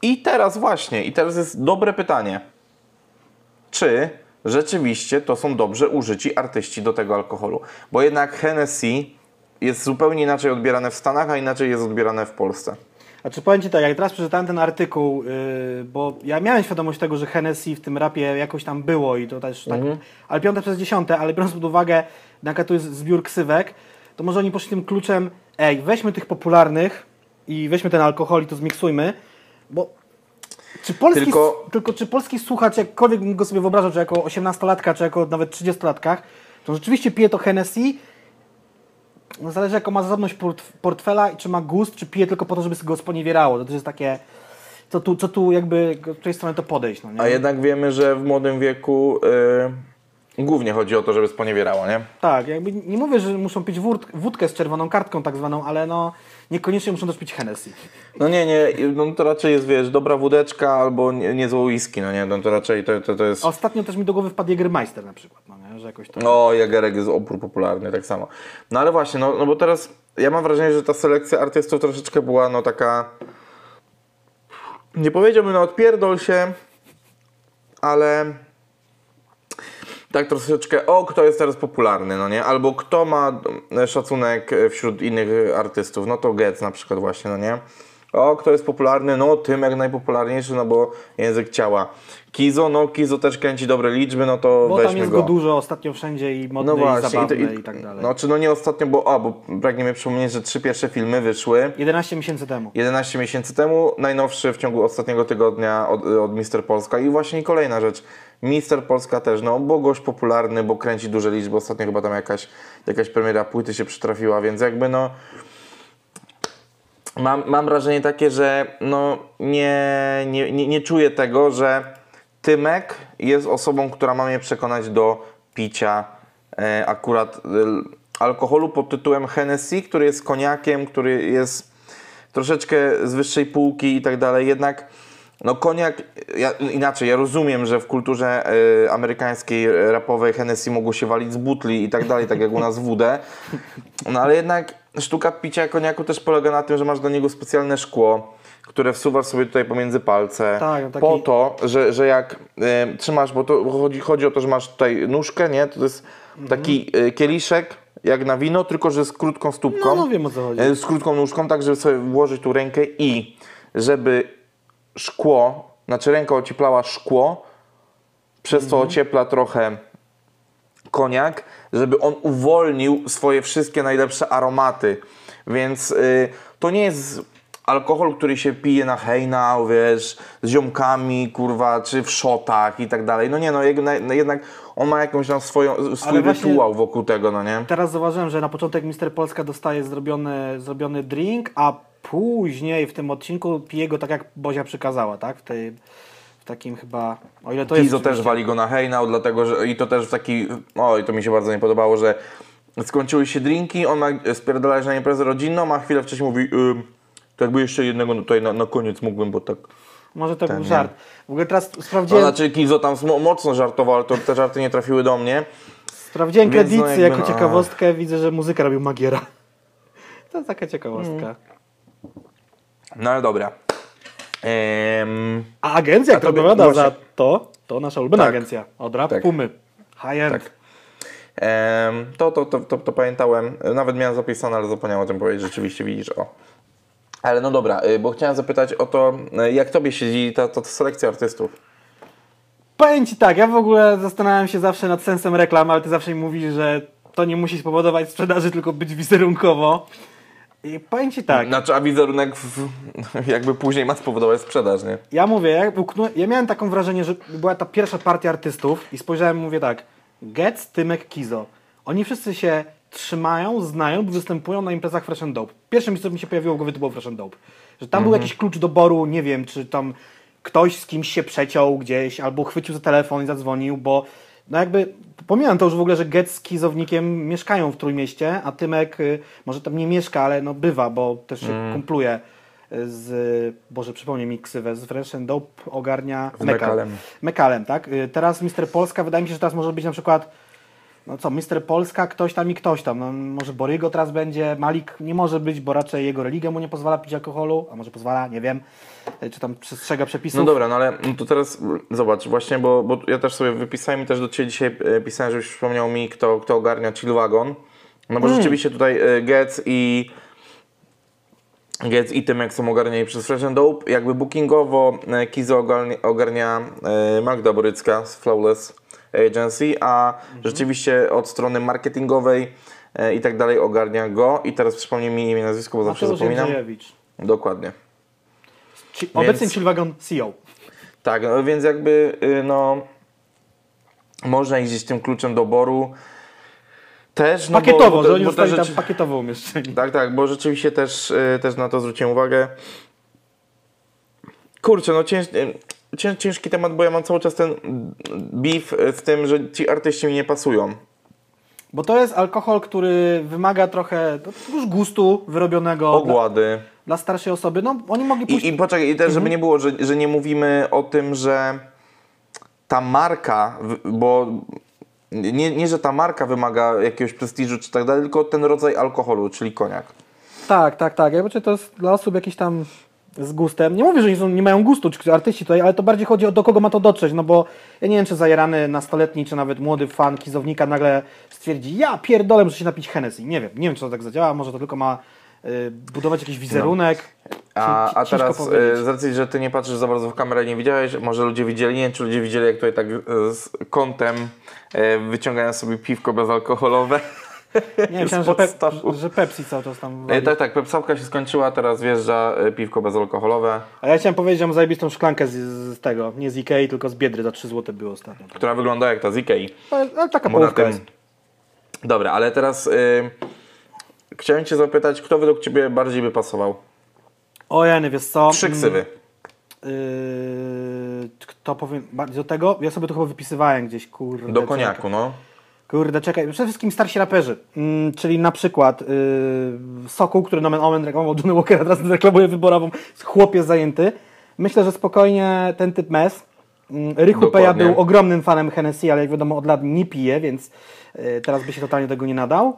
I teraz właśnie, i teraz jest dobre pytanie. Czy rzeczywiście to są dobrze użyci artyści do tego alkoholu? Bo jednak Hennessy jest zupełnie inaczej odbierane w Stanach, a inaczej jest odbierane w Polsce. Znaczy powiem Ci tak, jak teraz przeczytałem ten artykuł, yy, bo ja miałem świadomość tego, że Hennessy w tym rapie jakoś tam było i to też tak, ale piąte przez dziesiąte, ale biorąc pod uwagę, jaka to jest zbiór ksywek, to może oni poszli tym kluczem, ej, weźmy tych popularnych i weźmy ten alkohol i to zmiksujmy, bo czy polski, Tylko- tylko... czy polski słuchacz, jakkolwiek bym go sobie wyobrażał, czy jako 18-latka, czy jako nawet 30-latkach, to rzeczywiście pije to Hennessy, zależy jaką ma zasobność port, portfela i czy ma gust, czy pije tylko po to, żeby go sponiewierało. To też jest takie, co tu, co tu jakby, z której strony to podejść, no? A jednak wiemy, że w młodym wieku głównie chodzi o to, żeby sponiewierało, nie? Tak, jakby nie mówię, że muszą pić wód, wódkę z czerwoną kartką tak zwaną, ale no niekoniecznie muszą też pić Hennessy. No nie, nie, no to raczej jest, wiesz, dobra wódeczka albo nie, niezłe whisky, no nie, no to raczej to, to, to jest... Ostatnio też mi do głowy wpadł Jägermeister na przykład, no nie? że jakoś to... O, Jagerek jest opór popularny, tak samo. No ale właśnie, no, no bo teraz ja mam wrażenie, że ta selekcja artystów troszeczkę była no taka... Nie powiedziałbym, no odpierdol się, ale tak troszeczkę, o, kto jest teraz popularny, no nie? Albo kto ma e, szacunek e, wśród innych artystów, no to Getz na przykład właśnie, no nie? O, kto jest popularny? No, tym jak najpopularniejszy, no bo język ciała. Kizo, no Kizo też kręci dobre liczby, no to Bo weźmy tam jest go. go dużo ostatnio wszędzie i modny, No właśnie, i zabawny i, i, to- tak dalej. No, czy no nie ostatnio, bo, a, bo pragniemy przypomnieć, że trzy pierwsze filmy wyszły 11 miesięcy temu. 11 miesięcy temu, najnowszy w ciągu ostatniego tygodnia od, od Mister Polska i właśnie kolejna rzecz. Mister Polska też, no, bo gość popularny, bo kręci duże liczby, ostatnio chyba tam jakaś, jakaś premiera płyty się przytrafiła, więc jakby no mam, mam wrażenie takie, że no nie, nie, nie, nie czuję tego, że Tymek jest osobą, która ma mnie przekonać do picia e, akurat e, alkoholu pod tytułem Hennessy, który jest koniakiem, który jest troszeczkę z wyższej półki i tak dalej. Jednak no koniak, ja, inaczej, ja rozumiem, że w kulturze e, amerykańskiej, rapowej Hennessy mogło się walić z butli i tak dalej, tak jak u nas wódę. No ale jednak sztuka picia koniaku też polega na tym, że masz do niego specjalne szkło, które wsuwasz sobie tutaj pomiędzy palce. Tak, taki- Po to, że, że jak e, trzymasz, bo to chodzi, chodzi o to, że masz tutaj nóżkę, nie? To jest taki e, kieliszek, jak na wino, tylko że z krótką stópką. No, no wiem, o co chodzi. E, Z krótką nóżką, tak żeby sobie włożyć tu rękę i żeby szkło, znaczy ręka ocieplała szkło, przez co ociepla trochę koniak, żeby on uwolnił swoje wszystkie najlepsze aromaty. Więc y, to nie jest alkohol, który się pije na hejnał, wiesz, z ziomkami, kurwa, czy w szotach i tak dalej. No nie, no jednak, on ma jakąś tam swoją, swój rytuał wokół tego, no nie? Teraz zauważyłem, że na początek Mister Polska dostaje zrobiony, zrobiony drink, a później w tym odcinku pije go tak jak Bozia przykazała, tak? W, tej, takim chyba, o ile to jest Kizo też wali go na hejnał, dlatego że i to też w taki, oj to mi się bardzo nie podobało, że skończyły się drinki, on ma spierdalać na imprezę rodzinną, a chwilę wcześniej mówi, to jakby jeszcze jednego tutaj na, na koniec mógłbym, bo tak. Może to był nie. żart. W ogóle teraz No, sprawdziłem, znaczy Kizo tam mo- mocno żartował, ale to te żarty nie trafiły do mnie. sprawdziłem więc no kredyty jakby jako no, ciekawostkę, widzę, że muzykę robił Magiera. To jest taka ciekawostka. Mm. No ale dobra. Ehm, A agencja, A która odpowiada za to, to nasza ulubiona Tak. agencja. Od rap Tak. Pumy. High end. Tak. em, to, to, to, to, to pamiętałem, nawet miałem zapisane, ale zapomniałem o tym powiedzieć, rzeczywiście widzisz, o. Ale no dobra, y, bo chciałem zapytać o to, y, jak tobie siedzi ta, ta, ta selekcja artystów? Powiem Ci tak, ja w ogóle zastanawiam się zawsze nad sensem reklam, ale Ty zawsze mi mówisz, że to nie musi spowodować sprzedaży, tylko być wizerunkowo. I powiem Ci tak, Znaczy, a wizerunek w, jakby później ma spowodować sprzedaż, nie? ja mówię, ja, ja miałem taką wrażenie, że była ta pierwsza partia artystów i spojrzałem, mówię tak, Getz, Tymek, Kizo. Oni wszyscy się trzymają, znają, występują na imprezach Fresh and Dope. Pierwsze miejsce, co mi się pojawiło w głowie, to było Fresh and Dope. Że tam był jakiś klucz doboru, nie wiem, czy tam ktoś z kimś się przeciął gdzieś, albo chwycił za telefon i zadzwonił, bo no jakby, pomijam to już w ogóle, że Getz z Kizownikiem mieszkają w Trójmieście, a Tymek y, może tam nie mieszka, ale no bywa, bo też się kumpluje z, Boże, przypomnij mi ksywę, z Fresh and Dope ogarnia Z Mekalem. Mekalem, tak? Y, Teraz Mister Polska, wydaje mi się, że teraz może być na przykład, no co, Mister Polska, ktoś tam i ktoś tam. No, może Borygo teraz będzie, Malik nie może być, bo raczej jego religia mu nie pozwala pić alkoholu, a może pozwala, nie wiem, y, czy tam przestrzega przepisów. No dobra, no ale to teraz mm, zobacz, właśnie, bo, bo ja też sobie wypisałem i też do Ciebie dzisiaj e, pisałem, żebyś przypomniał mi, kto, kto ogarnia Chill Wagon. No bo rzeczywiście tutaj e, Getz i Getz i Tymek są ogarniani przez Fresh and Dope. Jakby bookingowo e, Kizo ogarnia, ogarnia e, Magda Borycka z Flawless Agency, a rzeczywiście od strony marketingowej e, i tak dalej ogarnia go. I teraz przypomnij mi imię, nazwisko, bo zawsze Mateusz zapominam. Jędrzejewicz. Dokładnie. Ci, Obecnie Chillwagon CEO. Tak, no więc jakby y, no można iść z tym kluczem doboru też no Pakietowo, bo, że oni zostali te tam rzeczy, pakietowo umieszczeni. Tak, tak, bo rzeczywiście też, y, też na to zwróciłem uwagę. Kurczę, no cięż, cię- ciężki temat, bo ja mam cały czas ten beef z tym, że ci artyści mi nie pasują. Bo to jest alkohol, który wymaga trochę no, już gustu wyrobionego dla, Ogłady. dla starszej osoby. No, oni mogli pójść... I, i poczekaj, i też, żeby nie było, że, że nie mówimy o tym, że ta marka, bo nie, nie, że ta marka wymaga jakiegoś prestiżu czy tak dalej, tylko ten rodzaj alkoholu, czyli koniak. Tak, tak, tak. Czy to jest dla osób jakiś tam z gustem. Nie mówię, że nie, są, nie mają gustu, czy artyści tutaj, ale to bardziej chodzi o do kogo ma to dotrzeć, no bo ja nie wiem, czy zajarany nastoletni, czy nawet młody fan kizownika nagle stwierdzi, ja pierdolę, muszę się napić Hennessy. Nie wiem, nie wiem, czy to tak zadziała, może to tylko ma y, budować jakiś wizerunek. A, Ci- a ciężko teraz powiedzieć. e, z racji, że ty nie patrzysz za bardzo w kamerę, nie widziałeś, może ludzie widzieli, nie wiem, czy ludzie widzieli, jak tutaj tak e, z kątem e, wyciągają sobie piwko bezalkoholowe. Nie, myślałem, że, pe, że Pepsi cały czas tam wali. tak, tak, pepsałka się skończyła, teraz wjeżdża piwko bezalkoholowe, A ja chciałem powiedzieć, że mam zajebistą szklankę z, z tego, nie z Ikei, tylko z Biedry, za 3 zł było ostatnio. która wygląda jak ta z Ikei. Ale, ale taka połówka tym... jest. Dobra, ale teraz y, chciałem Cię zapytać, kto według Ciebie bardziej by pasował? O Jany, wiesz co? Trzy ksywy. Yy, kto powiem bardziej do tego? Ja sobie to chyba wypisywałem gdzieś, kurde. Do koniaku, no. Kurde, czekaj. Przede wszystkim starsi raperzy. Mm, czyli na przykład yy, Sokół, który nomen omen reklamował Johnny Walkera, teraz reklamuje wyborową, chłopiec zajęty. Myślę, że spokojnie ten typ mes. Mm, Rychu Peja był ogromnym fanem Hennessy, ale jak wiadomo od lat nie pije, więc yy, teraz by się totalnie tego nie nadał.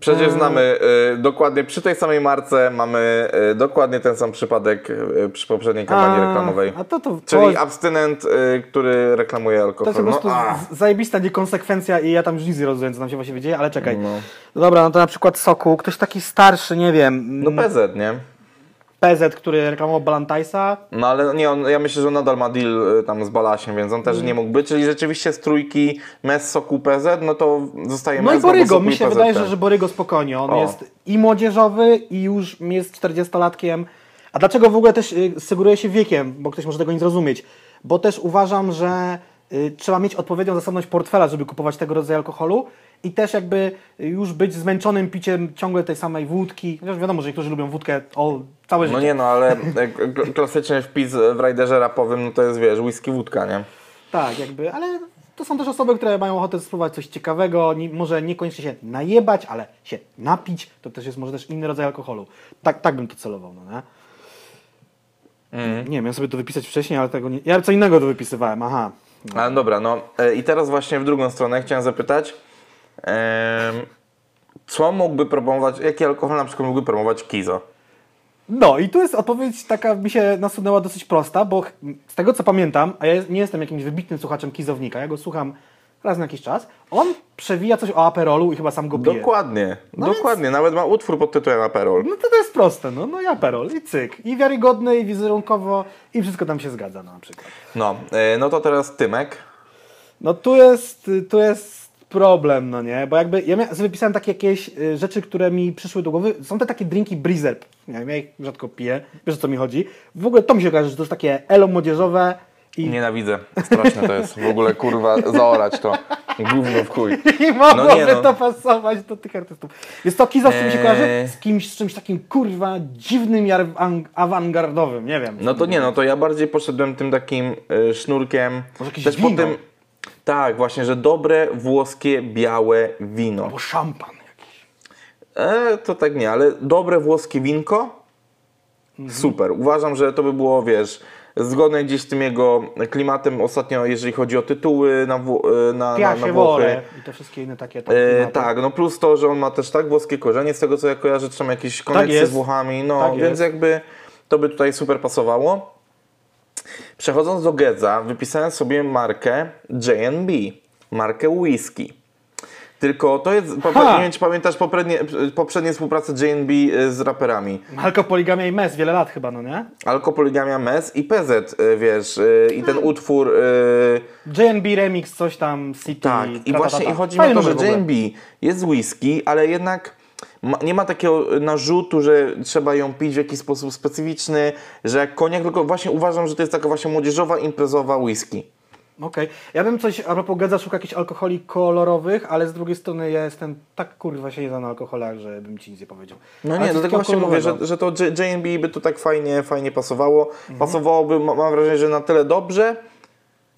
Przecież znamy y, dokładnie, przy tej samej marce mamy y, dokładnie ten sam przypadek y, przy poprzedniej kampanii A, reklamowej. A to, to, Czyli to, abstynent, y, który reklamuje to alkohol. jest po prostu no, a. z- zajebista niekonsekwencja i ja tam już nic nie rozumiem, co tam się właśnie dzieje, ale czekaj. No. No dobra, no to na przykład Sokół, ktoś taki starszy, nie wiem, no PZ, nie? PZ, który reklamował Balantajsa. No ale nie, on, ja myślę, że on nadal ma deal y, tam z Balasiem, więc on też Mm. nie mógł być. Czyli rzeczywiście z trójki Mes, Soku, PZ, no to zostaje No i Borygo, mi się PZ wydaje, że, że Borygo spokojnie. On O. jest i młodzieżowy, i już jest 40-latkiem. A dlaczego w ogóle też y, sugeruje się wiekiem? Bo ktoś może tego nie zrozumieć. Bo też uważam, że y, trzeba mieć odpowiednią zasobność portfela, żeby kupować tego rodzaju alkoholu i też jakby już być zmęczonym piciem ciągle tej samej wódki. Chociaż wiadomo, że niektórzy lubią wódkę o, całe życie. No nie no, ale klasyczny wpis w rajderze rapowym, no to jest wiesz, whisky, wódka, nie? Tak, jakby, ale to są też osoby, które mają ochotę spróbować coś ciekawego, nie, może niekoniecznie się najebać, ale się napić, to też jest może też inny rodzaj alkoholu. Tak, tak bym to celował, no nie? Nie wiem, ja sobie to wypisać wcześniej, ale tego nie... Ja co innego to wypisywałem, aha. Ale dobra, no e, i teraz właśnie w drugą stronę chciałem zapytać, co mógłby promować, jaki alkohol na przykład mógłby promować Kizo? No i tu jest odpowiedź taka, mi się nasunęła dosyć prosta, bo z tego co pamiętam, a ja nie jestem jakimś wybitnym słuchaczem Kizownika, ja go słucham raz na jakiś czas, on przewija coś o Aperolu i chyba sam go pije. Dokładnie, No dokładnie, nawet ma utwór pod tytułem Aperol. No to to jest proste, no, no i Aperol, i cyk, i wiarygodny, i wizerunkowo, i wszystko tam się zgadza no, na przykład. No, e, no to teraz Tymek. No tu jest, tu jest problem, no nie? Bo jakby ja sobie wypisałem takie jakieś y, rzeczy, które mi przyszły do głowy. Są te takie drinki Breezer. Nie wiem, ja ich rzadko piję. Wiesz o co mi chodzi? W ogóle to mi się kojarzy, że to jest takie elo młodzieżowe i, Nienawidzę, straszne to jest, w ogóle kurwa, zaorać to, gówno w chuj. i mogłoby No nie no. to pasować do tych artystów. Jest to Kiza, z czym mi się Eee. kojarzy? Z kimś, z czymś takim kurwa dziwnym awangardowym, nie wiem. No to nie, no to ja bardziej poszedłem tym takim y, sznurkiem. Może jakieś Też wino? po tym. Tak, właśnie, że dobre włoskie białe wino. Albo szampan jakiś. E, to tak nie, ale dobre włoskie winko. Mhm. Super. Uważam, że to by było, wiesz, zgodne gdzieś z tym jego klimatem ostatnio, jeżeli chodzi o tytuły na, e, na, na, na Włochy. I te wszystkie inne takie tam E, tak, no plus to, że on ma też tak włoskie korzenie, z tego co ja kojarzę, czy tam jakieś koneksje jest. z Włochami, no Tak więc jakby to by tutaj super pasowało. Przechodząc do Gedza, wypisałem sobie markę J&B, markę whisky. Tylko to jest, nie wiem czy pamiętasz poprzednie, poprzednie współprace J&B z raperami. Alkopoligamia i mes, wiele lat chyba, no nie? Alkopoligamia MES i PZ, y, wiesz, y, i ten utwór... y, JNB Remix, coś tam, City. Tak, i właśnie i chodzi mi o to, że. J&B jest whisky, ale jednak ma, nie ma takiego narzutu, że trzeba ją pić w jakiś sposób specyficzny, że jak koniak, tylko właśnie uważam, że to jest taka właśnie młodzieżowa, imprezowa whisky. Okej. Ja bym coś, a propos Gedza, szukał jakichś alkoholi kolorowych, ale z drugiej strony ja jestem tak kurwa się na alkoholach, że bym ci nic nie powiedział. No Ale nie, dlatego takiego właśnie mówię, że, że to J&B by tu tak fajnie, fajnie pasowało. Mhm. Pasowałoby, ma- mam wrażenie, że na tyle dobrze,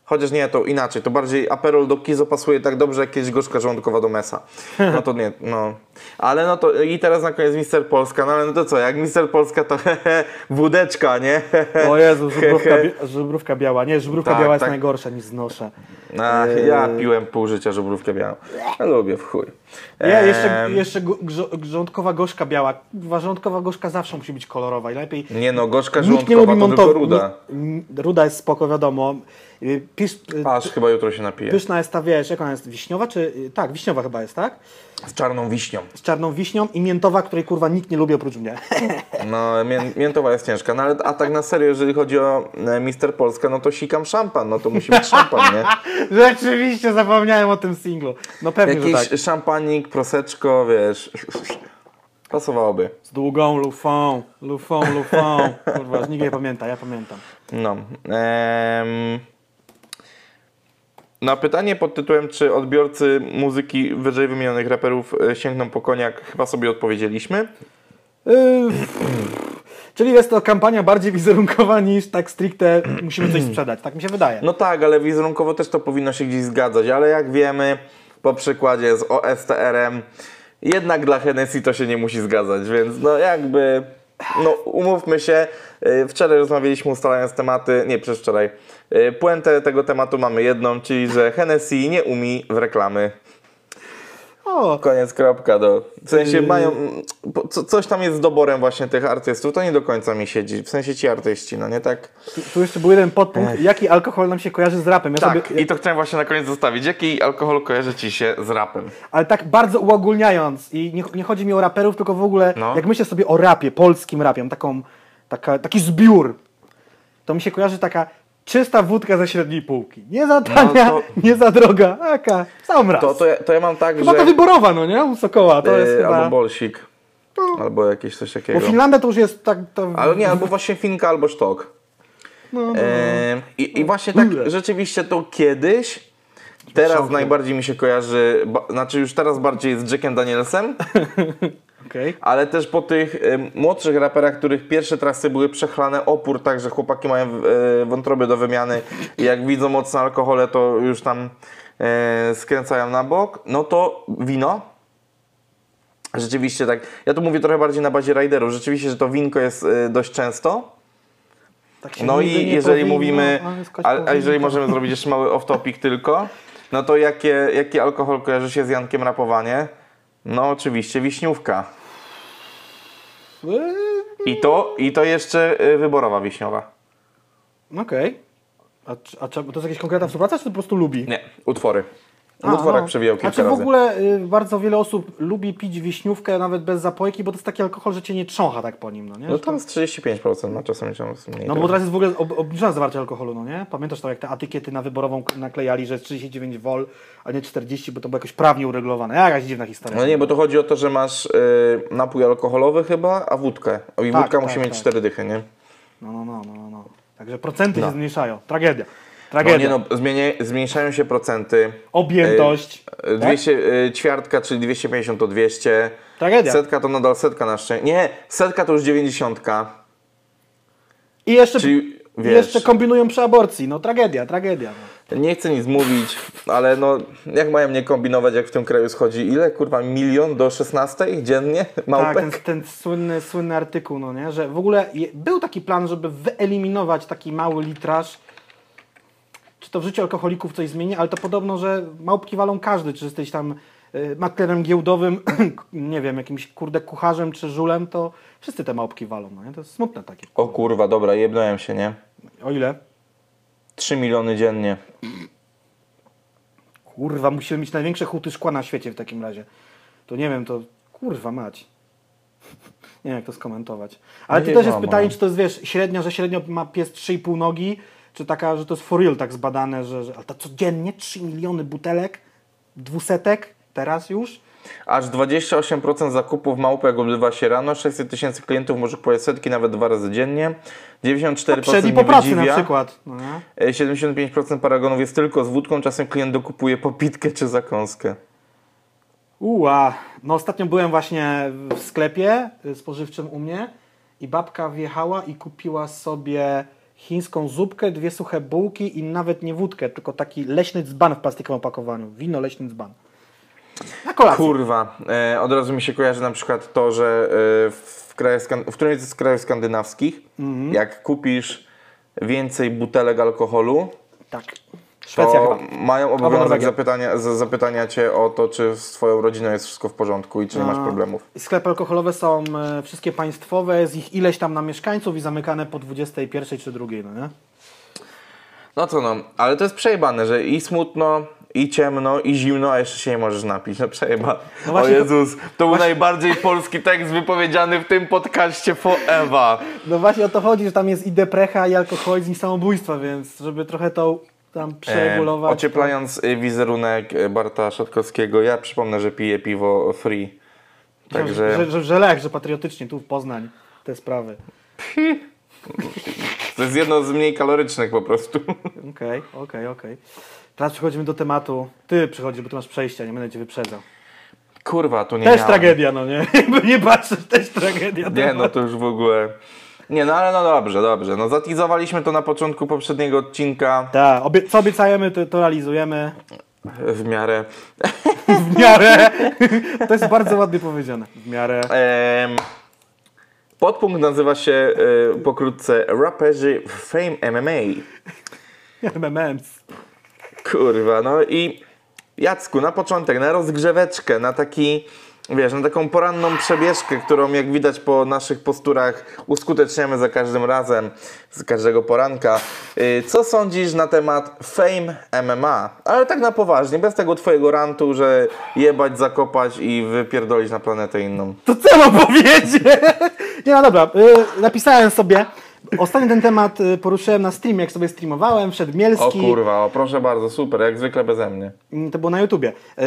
chociaż nie, to inaczej, to bardziej Aperol do Kizo pasuje tak dobrze, jak kiedyś gorzka żołądkowa do Mesa. No to nie, no. Ale no to i teraz na koniec Mister Polska, no ale no to co, jak Mister Polska to hehe, wódeczka, nie? O Jezu, żubrówka, bia- żubrówka biała. Nie, żubrówka Tak, biała jest tak. najgorsza, nic znoszę. Ach, ja piłem pół życia żubrówkę białą. Ja lubię w chuj. Jeszcze, Em, jeszcze grzo- grządkowa gorzka biała. Kurwa, Żołądkowa gorzka zawsze musi być kolorowa i lepiej... Nie no, gorzka Nikt nie żołądkowa lubi to tylko montować. ruda. Ruda jest spoko, wiadomo. Y, Pisz, y, Aż chyba jutro się napije. pyszna jest ta, wiesz, jak ona jest, wiśniowa czy... y, Tak, wiśniowa chyba jest, tak? Z czarną wiśnią. Z czarną wiśnią i miętowa, której kurwa nikt nie lubi oprócz mnie. No, mię, miętowa jest ciężka, no ale a tak na serio, jeżeli chodzi o e, Mister Polska, no to sikam szampan, no to musi być szampan, nie? Rzeczywiście zapomniałem o tym singlu. No pewnie, że Jakiś tak. szampanik, proseczko, wiesz, pasowałoby. Z długą lufą, lufą, lufą. Kurwa, nikt nie pamięta, ja pamiętam. No. Na pytanie pod tytułem, czy odbiorcy muzyki wyżej wymienionych raperów e, sięgną po koniak, chyba sobie odpowiedzieliśmy. Yy, czyli jest to kampania bardziej wizerunkowa niż tak stricte musimy coś sprzedać, tak mi się wydaje. No tak, ale wizerunkowo też to powinno się gdzieś zgadzać, ale jak wiemy po przykładzie z OSTR-em, jednak dla Hennessy to się nie musi zgadzać, więc no jakby, no umówmy się, yy, wczoraj rozmawialiśmy ustalając tematy, nie przez wczoraj, yy, puentę tego tematu mamy jedną, czyli że Hennessy nie umi w reklamy. Koniec, kropka. Do. W sensie Yy. mają, co, coś tam jest z doborem właśnie tych artystów, to nie do końca mi siedzi, w sensie ci artyści, no nie tak? tu, tu jeszcze był jeden podpunkt, jaki alkohol nam się kojarzy z rapem. Ja Tak, sobie, i to chciałem właśnie na koniec zostawić. Jaki alkohol kojarzy Ci się z rapem? Ale tak bardzo uogólniając i nie, nie chodzi mi o raperów, tylko w ogóle No. jak myślę sobie o rapie, polskim rapie, taką, taka, taki zbiór, to mi się kojarzy taka czysta wódka ze średniej półki. Nie za tania, No to- nie za droga, taka, sam raz. To, to, ja, to ja mam tak, chyba że... ta wyborowa, no nie? U Sokoła, to jest yy, chyba... Albo bolsik, albo jakieś coś Bo takiego. Finlandia to już jest tak... To... Ale nie, albo właśnie finka, albo sztok. No, no. Ehm, i, I właśnie tak rzeczywiście to kiedyś, teraz najbardziej mi się kojarzy, ba, znaczy już teraz bardziej z Jackiem Danielsem, Okej. ale też po tych em, młodszych raperach, których pierwsze trasy były przechlane opór, tak, że chłopaki mają e, wątroby do wymiany i jak widzą mocne alkohole, to już tam e, skręcają na bok, no to wino. Rzeczywiście tak, ja tu mówię trochę bardziej na bazie riderów, rzeczywiście, że to winko jest e, dość często. Tak No i jeżeli powinno, mówimy, a, a jeżeli możemy zrobić jeszcze mały off-topic tylko, no to jakie, jaki alkohol kojarzy się z Jankiem Rapowanie? No oczywiście wiśniówka. Eee, I to, i to jeszcze y, wyborowa wiśniowa. Okej. A, czy- a czy- to jest jakaś konkretna współpraca, czy to po prostu lubi? Nie, utwory. W utworach no. przewijał kilka Znaczy w razy. ogóle y, bardzo wiele osób lubi pić wiśniówkę nawet bez zapojki, bo to jest taki alkohol, że cię nie trzącha tak po nim, no nie? No tam z 35%, no czasami mniej. No bo teraz jest w ogóle ob obniżone zawarcie alkoholu, no nie? Pamiętasz to, jak te etykiety na wyborową naklejali, że jest 39 vol, a nie 40, bo to było jakoś prawnie uregulowane. Jakaś dziwna historia. No nie, bo to chodzi o to, że masz y, napój alkoholowy chyba, a wódkę. I Tak, wódka tak, musi mieć tak. 4 dychy, nie? No, no, no, no, no, no. Także procenty No. się zmniejszają. Tragedia. No Tragedia. nie no, zmienia, zmniejszają się procenty. Objętość. Tak? 200, y, ćwiartka, czyli 250 to 200. Tragedia. Setka to nadal setka na szczęście. Nie, setka to już 90. I jeszcze, Czyli i wiesz, jeszcze kombinują przy aborcji. No tragedia, tragedia. No. nie chcę nic mówić, ale no jak mają nie kombinować, jak w tym kraju schodzi ile? Kurwa, milion do 16 dziennie? Małpek? Tak, ten, ten słynny, słynny artykuł, no nie? że w ogóle był taki plan, żeby wyeliminować taki mały litraż. Czy to w życiu alkoholików coś zmieni, ale to podobno, że małpki walą każdy, czy jesteś tam y, maklerem giełdowym, nie wiem, jakimś kurde kucharzem czy żulem, to wszyscy te małpki walą, no nie? To jest smutne takie. O kurwa, dobra, jebnąłem się, nie? O ile? 3 miliony dziennie. Kurwa, musimy mieć największe huty szkła na świecie w takim razie. To nie wiem, to kurwa mać. Nie wiem, jak to skomentować. Ale to też jest pytanie, czy to jest, wiesz, średnia, że średnio ma pies 3,5 nogi, czy taka, że to jest for real tak zbadane, że, że ale to codziennie 3 miliony butelek, dwusetek, teraz już? Aż 28% zakupów małpek odbywa się rano, 600 tysięcy klientów może kupować setki, nawet dwa razy dziennie. 94% Przed i nie po pracy na przykład. No nie? E, 75% paragonów jest tylko z wódką, czasem klient dokupuje popitkę czy zakąskę. Uła, no ostatnio byłem właśnie w sklepie y, spożywczym u mnie i babka wjechała i kupiła sobie chińską zupkę, dwie suche bułki i nawet nie wódkę, tylko taki leśny dzban w plastikowym opakowaniu. Wino leśny dzban. Na kolację. Kurwa, e, od razu mi się kojarzy na przykład to, że e, w, krajach, w którymś z krajów skandynawskich, Mhm. jak kupisz więcej butelek alkoholu, Tak. Szwecja chyba. mają obowiązek zapytania, zapytania cię o to, czy z twoją rodziną jest wszystko w porządku i czy nie masz problemów. Sklepy alkoholowe są e, wszystkie państwowe, z ich ileś tam na mieszkańców i zamykane po 21 czy 2, no nie? No to no, ale to jest przejebane, że i smutno, i ciemno, i zimno, a jeszcze się nie możesz napić. No przejeba. No o właśnie to- Jezus, to był najbardziej polski tekst wypowiedziany w tym podcaście forever. No właśnie o to chodzi, że tam jest i deprecha, i alkoholizm, i samobójstwo, więc żeby trochę to tam przeregulować. E, ocieplając y, wizerunek y, Barta Szatkowskiego, ja przypomnę, że piję piwo free. to, Także że, że, że lek, że patriotycznie tu w Poznań te sprawy. to jest jedno z mniej kalorycznych po prostu. Okej, okej, okej. Teraz przechodzimy do tematu. Ty przychodzisz, bo ty masz przejścia, nie będę cię wyprzedzał. Kurwa, tu nie Też miałem. tragedia, no nie? Nie patrzysz, też tragedia. Nie, no to już w ogóle... Nie, no ale no dobrze, dobrze. No zatizowaliśmy to na początku poprzedniego odcinka Tak, obie co obiecajemy, to, to realizujemy. w miarę. W miarę. To jest bardzo ładnie powiedziane. W miarę. Em, podpunkt nazywa się y, pokrótce Raperzy Fame MMA. MMMs. Kurwa, no i Jacku, na początek, na rozgrzeweczkę, na taki, wiesz, na taką poranną przebieżkę, którą jak widać po naszych posturach uskuteczniamy za każdym razem, z każdego poranka. Y, Co sądzisz na temat Fame MMA? Ale tak na poważnie, bez tego twojego rantu, że jebać, zakopać i wypierdolić na planetę inną. To co mam powiedzieć? Nie, no dobra. Y, napisałem sobie. Ostatnio ten temat y, poruszyłem na streamie, jak sobie streamowałem, wszedł O Mielski. kurwa, o proszę bardzo, super, jak zwykle beze mnie. Mm, To było na YouTubie. Yy,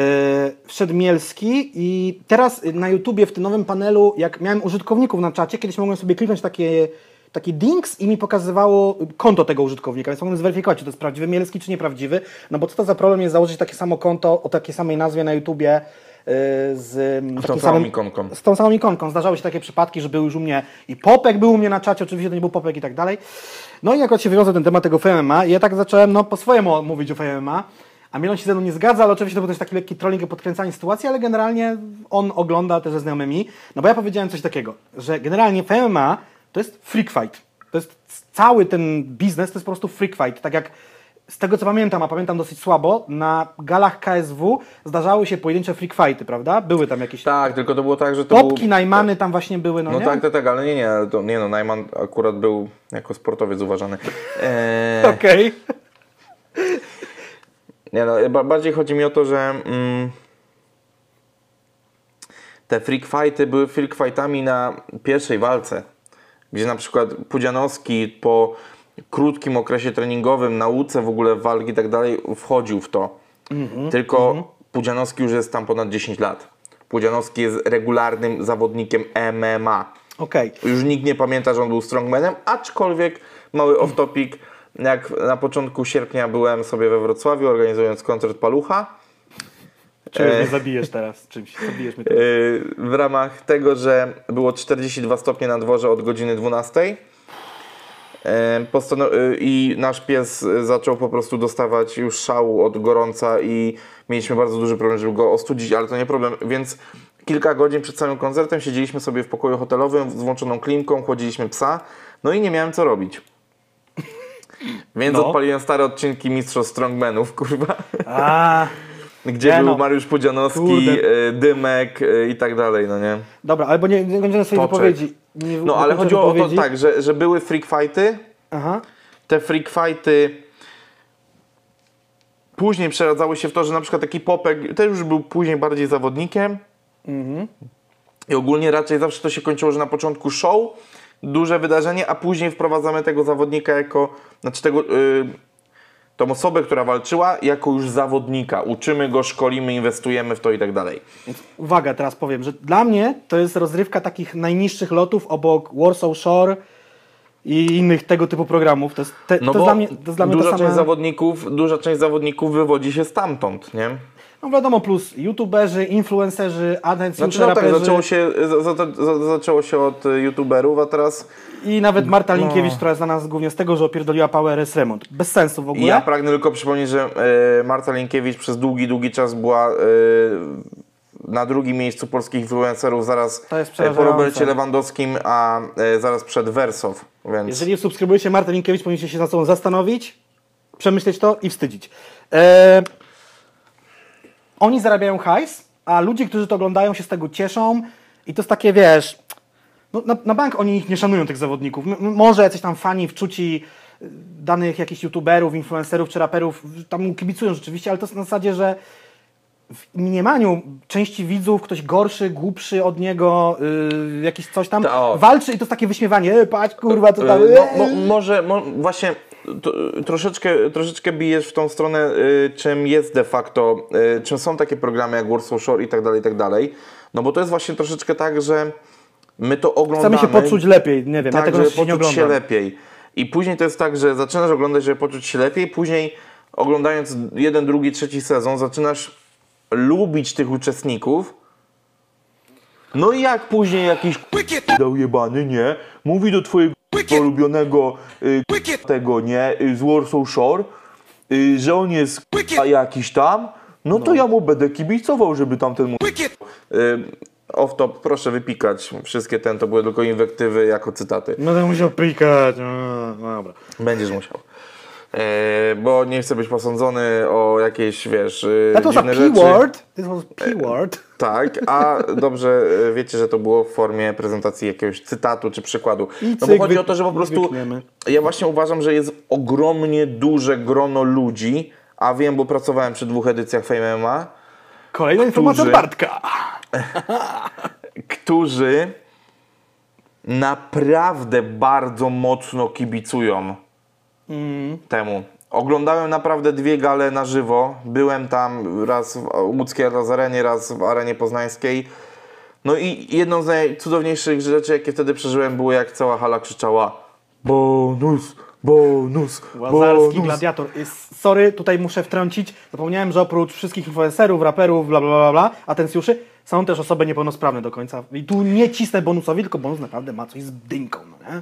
wszedł Mielski i teraz y, na YouTubie w tym nowym panelu, jak miałem użytkowników na czacie, kiedyś mogłem sobie kliknąć takie, taki dings i mi pokazywało konto tego użytkownika, więc mogłem zweryfikować, czy to jest prawdziwy Mielski, czy nieprawdziwy. No bo co to za problem jest założyć takie samo konto o takiej samej nazwie na YouTubie z, Z tą samą ikonką. z tą samą ikonką. Zdarzały się takie przypadki, że był już u mnie i Popek był u mnie na czacie, oczywiście to nie był Popek i tak dalej. No i akurat się wywiązał ten temat tego FMMA i ja tak zacząłem no, po swojemu mówić o FMMA, a Mielon się ze mną nie zgadza, ale oczywiście to był też taki lekki trolling i podkręcanie sytuacji, ale generalnie on ogląda też ze znajomymi, no bo ja powiedziałem coś takiego, że generalnie FMMA to jest freak fight. To jest cały ten biznes, to jest po prostu freak fight. Tak jak z tego co pamiętam, a pamiętam dosyć słabo, na galach KSW zdarzały się pojedyncze freak fighty, prawda? Były tam jakieś Tak, tylko to było tak, że to Topki, był... Najmany tam właśnie były, no, No nie? tak, tak, tak, ale nie, nie, to, nie no, Najman akurat był jako sportowiec uważany. Eee, Okej. Nie no, ba- bardziej chodzi mi o to, że mm, te freak fighty były freak fightami na pierwszej walce, gdzie na przykład Pudzianowski po krótkim okresie treningowym, nauce w ogóle walki i tak dalej, wchodził w to. Tylko Pudzianowski już jest tam ponad 10 lat. Pudzianowski jest regularnym zawodnikiem MMA. Okej. Już nikt nie pamięta, że on był strongmanem, aczkolwiek mały off-topic, jak na początku sierpnia byłem sobie we Wrocławiu organizując koncert Palucha, Czy E. mnie zabijesz teraz czymś? Zabijesz mnie teraz. w ramach tego, że było 42 stopnie na dworze od godziny 12 yy, postano- yy, i nasz pies zaczął po prostu dostawać już szału od gorąca i mieliśmy bardzo duży problem, żeby go ostudzić, ale to nie problem, więc kilka godzin przed samym koncertem siedzieliśmy sobie w pokoju hotelowym z włączoną klimką, chłodziliśmy psa, no i nie miałem co robić. Więc No. odpaliłem stare odcinki Mistrzostw Strongmanów, kurwa. A, Gdzie Nie był no. Mariusz Pudzianowski, Kurde. y, Dymek i tak dalej, no nie? dobra, albo nie, nie kończymy swojej Toczek. wypowiedzi. Nie No ale chodziło o to tak, że, że były freak fighty, Aha. te freak fighty później przeradzały się w to, że na przykład taki Popek też już był później bardziej zawodnikiem Mhm. i ogólnie raczej zawsze to się kończyło, że na początku show, duże wydarzenie, a później wprowadzamy tego zawodnika jako, znaczy tego, y, tą osobę, która walczyła, jako już zawodnika. Uczymy go, szkolimy, inwestujemy w to i tak dalej. Więc uwaga, teraz powiem, że dla mnie to jest rozrywka takich najniższych lotów obok Warsaw Shore i innych tego typu programów. To jest, te, No to dla mnie, to jest dla mnie duża, ta część sama... zawodników, duża część zawodników wywodzi się stamtąd, nie? No wiadomo, plus youtuberzy, influencerzy, atencjusze, Znaczy no tak, zaczęło się, za, za, za, zaczęło się od y, youtuberów, a teraz i nawet Marta No. Linkiewicz, która jest znana głównie z tego, że opierdoliła Power S Remont. Bez sensu w ogóle. ja pragnę tylko przypomnieć, że y, Marta Linkiewicz przez długi, długi czas była y, na drugim miejscu polskich influencerów, zaraz y, po. Robercie Lewandowskim, a y, zaraz przed Wersow, więc... Jeżeli subskrybujecie Martę Linkiewicz, powinniście się nad sobą zastanowić, przemyśleć to i wstydzić. E, oni zarabiają hajs, a ludzie, którzy to oglądają, się z tego cieszą. I to jest takie, wiesz, no, na, na bank oni ich nie szanują, tych zawodników. M- może jacyś tam fani wczuci y, danych jakichś youtuberów, influencerów czy raperów tam mu kibicują rzeczywiście, ale to jest na zasadzie, że w mniemaniu części widzów ktoś gorszy, głupszy od niego, yy, jakiś coś tam To- walczy i to jest takie wyśmiewanie, e, patrz kurwa, co tam... Y, e, No, mo, może, mo, właśnie to, troszeczkę, troszeczkę bijesz w tą stronę, y, czym jest de facto, y, czym są takie programy jak Warsaw Shore i tak dalej, i tak dalej. No bo to jest właśnie troszeczkę tak, że my to oglądamy. Chcemy się poczuć lepiej, nie wiem, tak, ja tego żeby nie poczuć się lepiej. I później to jest tak, że zaczynasz oglądać, żeby poczuć się lepiej, później oglądając jeden, drugi, trzeci sezon, zaczynasz lubić tych uczestników. No i jak później jakiś dał jebany, nie? Mówi do twojego ulubionego y, tego, nie? Y, z Warsaw Shore, y, że on jest a jakiś tam, no to ja mu będę kibicował, żeby tamten mu... Y, off top, proszę wypikać. Wszystkie ten to były tylko inwektywy jako cytaty. No to musiał pikać, no, no dobra. Będziesz musiał. E, bo nie chcę być posądzony o jakieś, wiesz, y, That was a dziwne rzeczy. P-word, this was P-word. Tak, a dobrze e, wiecie, że to było w formie prezentacji jakiegoś cytatu czy przykładu. No bo chodzi o to, że po prostu ja właśnie uważam, że jest ogromnie duże grono ludzi, a wiem, bo pracowałem przy dwóch edycjach Fame MMA, Kolejna informacja od Którzy- Bartka. którzy naprawdę bardzo mocno kibicują temu. Oglądałem naprawdę dwie gale na żywo. Byłem tam raz w łódzkiej Lazarenie, raz w arenie poznańskiej. No i jedną z najcudowniejszych rzeczy, jakie wtedy przeżyłem, było jak cała hala krzyczała bonus, bonus, Łazarski bonus. gladiator. Jest, sorry, tutaj muszę wtrącić. Zapomniałem, że oprócz wszystkich influencerów, raperów, bla bla bla, bla atencjuszy, są też osoby niepełnosprawne do końca. I tu nie cisnę bonusowi, tylko bonus naprawdę ma coś z dynką, no nie?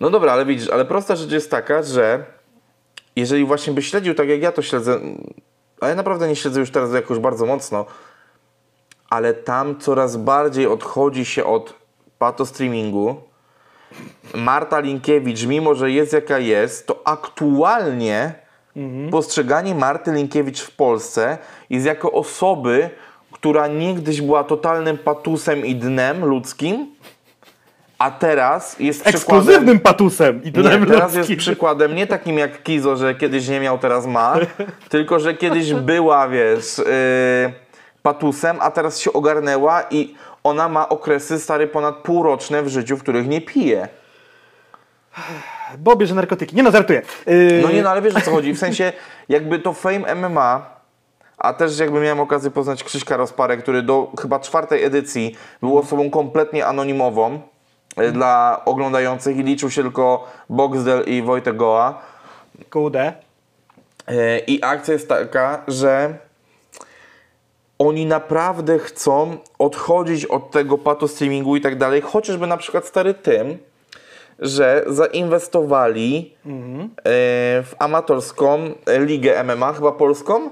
No dobra, ale widzisz, ale prosta rzecz jest taka, że jeżeli właśnie byś śledził tak jak ja to śledzę, a ja naprawdę nie śledzę już teraz jakoś bardzo mocno, ale tam coraz bardziej odchodzi się od patostreamingu. Marta Linkiewicz, mimo że jest jaka jest, to aktualnie postrzeganie Marty Linkiewicz w Polsce jest jako osoby, która niegdyś była totalnym patusem i dnem ludzkim, a teraz jest. Ekskluzywnym patusem i Nie, teraz jest przykładem nie takim jak Kizo, że kiedyś nie miał, teraz ma, tylko że kiedyś była, wiesz, yy, patusem, a teraz się ogarnęła i ona ma okresy stary ponad półroczne w życiu, w których nie pije. Bo bierze narkotyki. Nie no, żartuję. Yy, No nie, no ale wiesz o co chodzi, w sensie jakby to Fame MMA, a też jakby miałem okazję poznać Krzyśka Rozparę, który do chyba czwartej edycji był osobą kompletnie anonimową dla oglądających i liczył się tylko Boxdel i Wojtek Goła. Kudę. E, I akcja jest taka, że oni naprawdę chcą odchodzić od tego patostreamingu i tak dalej, chociażby na przykład stary tym, że zainwestowali e, w amatorską ligę MMA, chyba polską,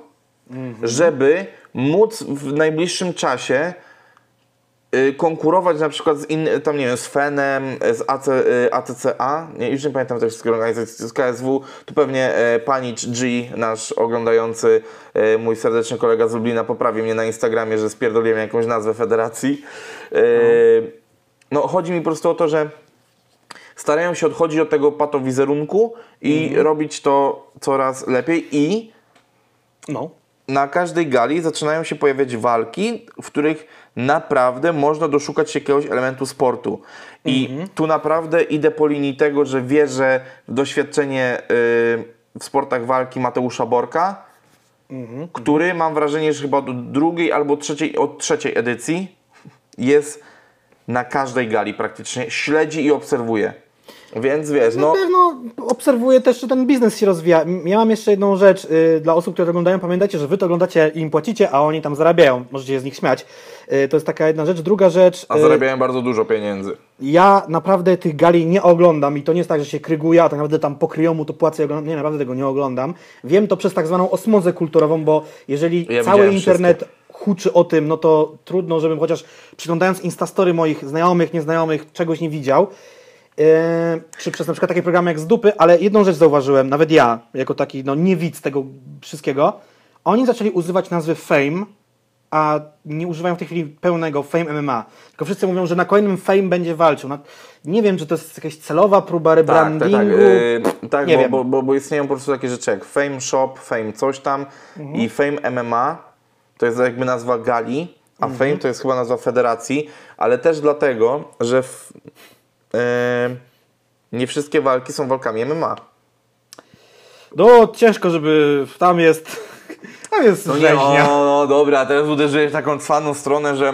żeby móc w najbliższym czasie y, konkurować na przykład z innym, tam nie wiem, z FEN-em, z AC, y, ATCA, nie, już nie pamiętam tych wszystkich organizacji, z KSW, tu pewnie e, Panicz G, nasz oglądający, e, mój serdeczny kolega z Lublina poprawi mnie na Instagramie, że spierdoliłem jakąś nazwę federacji. E, no chodzi mi po prostu o to, że starają się odchodzić od tego patowizerunku i robić to coraz lepiej i No. na każdej gali zaczynają się pojawiać walki, w których naprawdę można doszukać się jakiegoś elementu sportu. I tu naprawdę idę po linii tego, że wierzę w doświadczenie w sportach walki Mateusza Borka, Mhm. który mam wrażenie, że chyba od drugiej albo trzeciej, od trzeciej edycji jest na każdej gali praktycznie, śledzi i obserwuje. Więc wiesz, Na no pewno obserwuję też, czy ten biznes się rozwija. Ja mam jeszcze jedną rzecz y, dla osób, które to oglądają. Pamiętajcie, że wy to oglądacie i im płacicie, a oni tam zarabiają. Możecie się z nich śmiać. Y, to jest taka jedna rzecz. Druga rzecz. a y, zarabiają bardzo dużo pieniędzy. Ja naprawdę tych gali nie oglądam i to nie jest tak, że się kryguję, a tak naprawdę tam pokryją mu to płacę oglądam. Nie, naprawdę tego nie oglądam. Wiem to przez tak zwaną osmozę kulturową, bo jeżeli Ja cały internet huczy o tym, no to trudno, żebym chociaż przyglądając instastory moich znajomych, nieznajomych, czegoś nie widział. Yy, czy przez na przykład takie programy jak z dupy, ale jedną rzecz zauważyłem, nawet ja, jako taki no, nie widz tego wszystkiego, oni zaczęli używać nazwy Fame, a nie używają w tej chwili pełnego Fame MMA. Tylko wszyscy mówią, że na kolejnym Fame będzie walczył. No, nie wiem, czy to jest jakaś celowa próba Tak, tak, rebrandingu. tak. Yy, tak Nie bo, wiem. bo, bo, bo istnieją po prostu takie rzeczy jak Fame Shop, Fame coś tam Mhm. i Fame MMA to jest jakby nazwa gali, a Mhm. Fame to jest chyba nazwa federacji, ale też dlatego, że w, nie wszystkie walki są walkami MMA. No, ciężko, żeby tam jest. Tam jest No nie, rzeźnia. no, no dobra, teraz uderzyłeś w taką cwaną stronę, że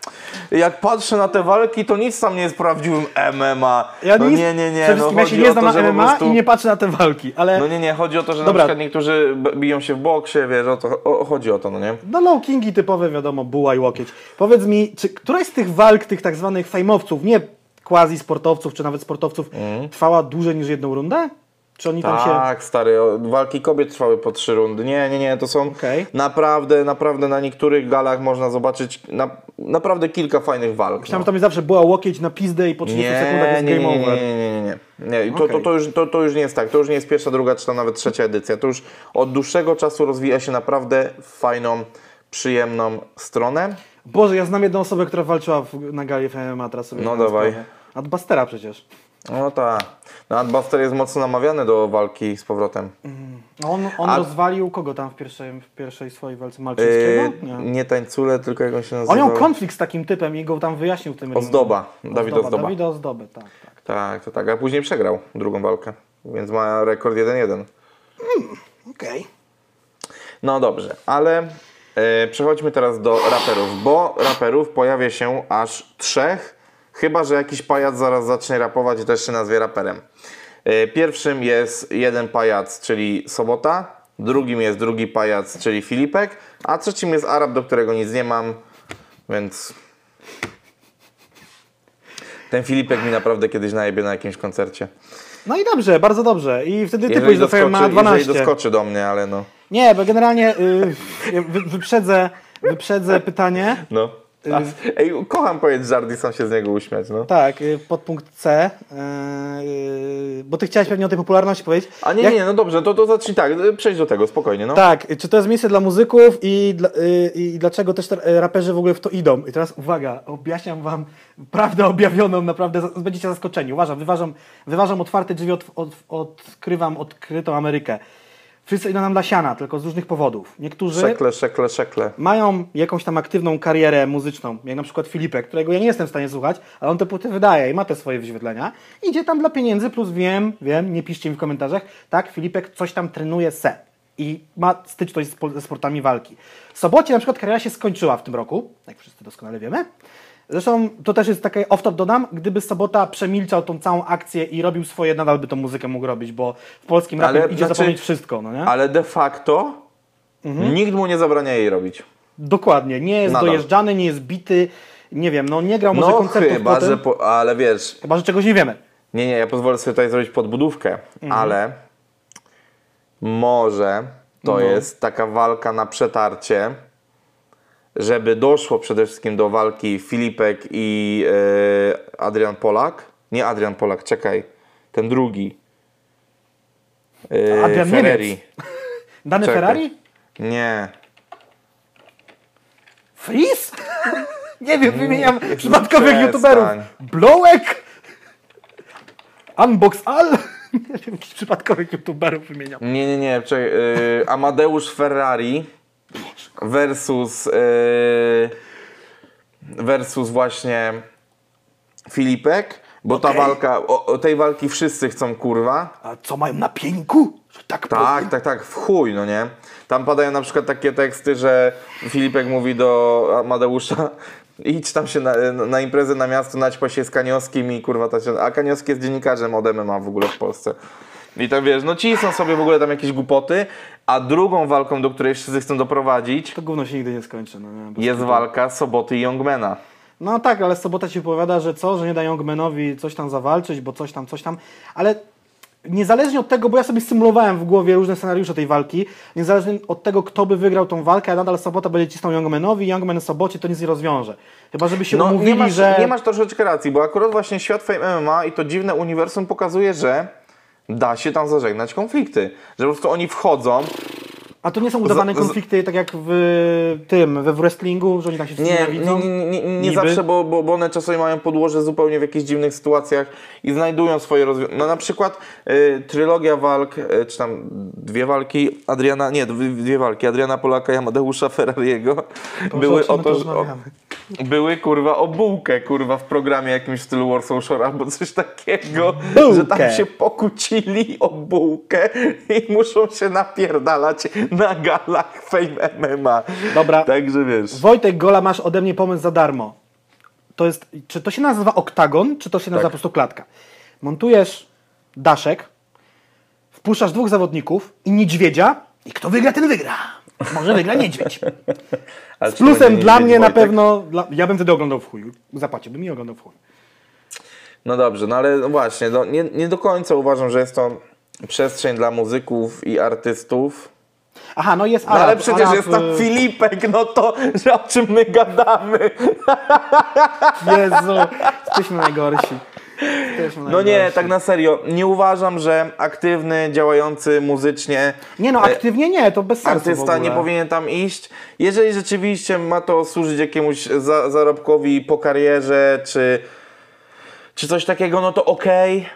jak patrzę na te walki, to nic tam nie jest prawdziwym MMA. Ja no nic, nie, nie, nie. No ja się nie o znam na MMA prostu- i nie patrzę na te walki, ale No nie, nie, chodzi o to, że Dobra. na przykład niektórzy biją się w boksie, wiesz, o to, o, chodzi o to, no nie? No low kingi typowe, wiadomo, buła i łokieć. Powiedz mi, czy któraś z tych walk, tych tak zwanych fejmowców, nie quasi sportowców, czy nawet sportowców, trwała dłużej niż jedną rundę? Czy oni tam się... Tak, stary, walki kobiet trwały po trzy rundy. Nie, nie, nie, to są Okej. naprawdę, naprawdę na niektórych galach można zobaczyć na, naprawdę kilka fajnych walk. Myślałem, no. że tam jest zawsze była łokieć na pizdę i po 30 sekundach Nie, jest nie, game nie, nie, over. nie, nie, nie, nie. nie. To, Okej. to, to, już, to, to już nie jest tak. To już nie jest pierwsza, druga, czy nawet trzecia edycja. To już od dłuższego czasu rozwija się naprawdę w fajną, przyjemną stronę. Boże, ja znam jedną osobę, która walczyła w, na gali FMA, teraz sobie No dawaj. sprawę. Adbustera przecież. No tak. No, Adbuster jest mocno namawiany do walki z powrotem. On, on A- rozwalił kogo tam w pierwszej, w pierwszej swojej walce Malczyńskiego? Yy, Nie. nie tańcule, tylko jak on się nazywa. On miał konflikt z takim typem i go tam wyjaśnił w tym ringu. Ozdoba. Dawid Ozdoba. Dawid Ozdoby, tak, tak. Tak, to tak. A później przegrał drugą walkę. Więc ma rekord 1-1. Okej. No dobrze, ale e, przechodźmy teraz do raperów, bo raperów pojawia się aż trzech, chyba że jakiś pajac zaraz zacznie rapować i też się nazwie raperem. E, pierwszym jest jeden pajac, czyli Sobota, drugim jest drugi pajac, czyli Filipek, a trzecim jest Arab, do którego nic nie mam, więc... Ten Filipek mi naprawdę kiedyś najebie na jakimś koncercie. No i dobrze, bardzo dobrze. I wtedy ty Jeżeli pójdziesz do FMA jeżeli 12. doskoczy do mnie, ale no... Nie, bo generalnie y, wy, wyprzedzę, wyprzedzę pytanie. no. A, ej, kocham powiedzieć żart i sam się z niego uśmiać, no. Tak, y, podpunkt C. y, y, bo ty chciałeś pewnie o tej popularności powiedzieć. A nie, Jak- nie, no dobrze, to, to zacznij tak, y, przejdź do tego, spokojnie, no. Tak, y, czy to jest miejsce dla muzyków i, dla, y, i dlaczego też te y, raperzy w ogóle w to idą? I teraz uwaga, objaśniam wam prawdę objawioną, naprawdę będziecie zaskoczeni. Uważam, wyważam, wyważam otwarte drzwi, od, od, odkrywam odkrytą Amerykę. Wszyscy idą nam dla siana, tylko z różnych powodów. Niektórzy Szekle, szekle, szekle. mają jakąś tam aktywną karierę muzyczną, jak na przykład Filipek, którego ja nie jestem w stanie słuchać, ale on te płyty wydaje i ma te swoje wyświetlenia. Idzie tam dla pieniędzy, plus wiem, wiem, nie piszcie mi w komentarzach, tak, Filipek coś tam trenuje se i ma styczność ze sportami walki. W Sobocie na przykład kariera się skończyła w tym roku, jak wszyscy doskonale wiemy. Zresztą to też jest takie off-top dodam, gdyby Sobota przemilczał tą całą akcję i robił swoje, nadal by tą muzykę mógł robić, bo w polskim rapie idzie znaczy- zapomnieć wszystko, no nie? Ale de facto Mhm. nikt mu nie zabrania jej robić. Dokładnie, nie jest Nadal. dojeżdżany, nie jest bity, nie wiem, no nie grał może No koncertów chyba, potem, że, po, ale wiesz, chyba, że czegoś nie wiemy. nie, nie, ja pozwolę sobie tutaj zrobić podbudówkę, Mhm. ale może to No. jest taka walka na przetarcie, żeby doszło przede wszystkim do walki Filipek i e, Adrian Polak. Nie Adrian Polak, czekaj, ten drugi. E, Adrian Ferreri. Niemiec. Dany Czekaj. Ferrari? Nie. Freeze? nie wiem, wymieniam przypadkowych przestań. youtuberów. Blowek? Unbox All? nie wiem, jakichś przypadkowych youtuberów wymieniam. Nie, nie, nie. Czekaj, y, Amadeusz Ferrari versus y, versus właśnie Filipek, bo ta Okej. walka, o, o tej walki wszyscy chcą kurwa. A co mają na pieńku? Tak, Tak, tak, tak, w chuj, no nie? Tam padają na przykład takie teksty, że Filipek mówi do Amadeusza idź tam się na, na imprezę na miasto, naćpa się z Kaniowskim i kurwa ta się, a Kaniowski jest dziennikarzem od MMA w ogóle w Polsce. I tam wiesz, no ci są sobie w ogóle tam jakieś głupoty, a drugą walką, do której wszyscy chcą doprowadzić, To gówno się nigdy nie skończy. No, nie? Bez jest walka Soboty i Youngmana. No tak, ale Sobota ci powiada, że co, że nie dają Gmenowi coś tam zawalczyć, bo coś tam, coś tam, ale niezależnie od tego, bo ja sobie symulowałem w głowie różne scenariusze tej walki, niezależnie od tego, kto by wygrał tą walkę, a nadal Sobota będzie cisnął Youngmanowi, Youngman Sobocie to nic nie rozwiąże. Chyba, żeby się No umówili, nie masz, że... nie masz troszeczkę racji, bo akurat właśnie świat Fame MMA i to dziwne uniwersum pokazuje, że da się tam zażegnać konflikty. Że po prostu oni wchodzą, A to nie są udawane konflikty, tak jak w tym, we wrestlingu, że oni tak się Nie, nienawidzą? nie, nie, nie, zawsze, bo, bo, one czasami mają podłoże zupełnie w jakichś dziwnych sytuacjach i znajdują swoje rozwiązania. No na przykład y, trylogia walk, y, czy tam dwie walki Adriana, nie, dwie, walki Adriana Polaka i Amadeusza Ferrariego były o to, że, były kurwa o bułkę kurwa w programie jakimś w stylu Warsaw Shore albo coś takiego, że tam się pokłócili o bułkę i muszą się napierdalać na galach Fame MMA. Dobra. Także wiesz. Wojtek Gola, masz ode mnie pomysł za darmo. To jest, czy to się nazywa oktagon, czy to się nazywa Tak. po prostu klatka? Montujesz daszek, wpuszczasz dwóch zawodników i niedźwiedzia i kto wygra, ten wygra. Może wygra niedźwiedź. Z plusem dla mnie na Wojtek? pewno, dla, ja bym wtedy oglądał w chuj. Zapłaciłbym i oglądał w chuj. No dobrze, no ale właśnie, no nie, nie do końca uważam, że jest to przestrzeń dla muzyków i artystów. Aha, no jest No Arab. ale przecież Arab, jest tam y, Filipek, no to że o czym my gadamy? Jezu, jesteśmy najgorsi. Jesteśmy No nie, tak na serio, nie uważam, że aktywny, działający muzycznie Nie no, aktywnie nie, to bez sensu artysta nie powinien tam iść. Jeżeli rzeczywiście ma to służyć jakiemuś za, zarobkowi po karierze, czy, czy coś takiego, no to okej,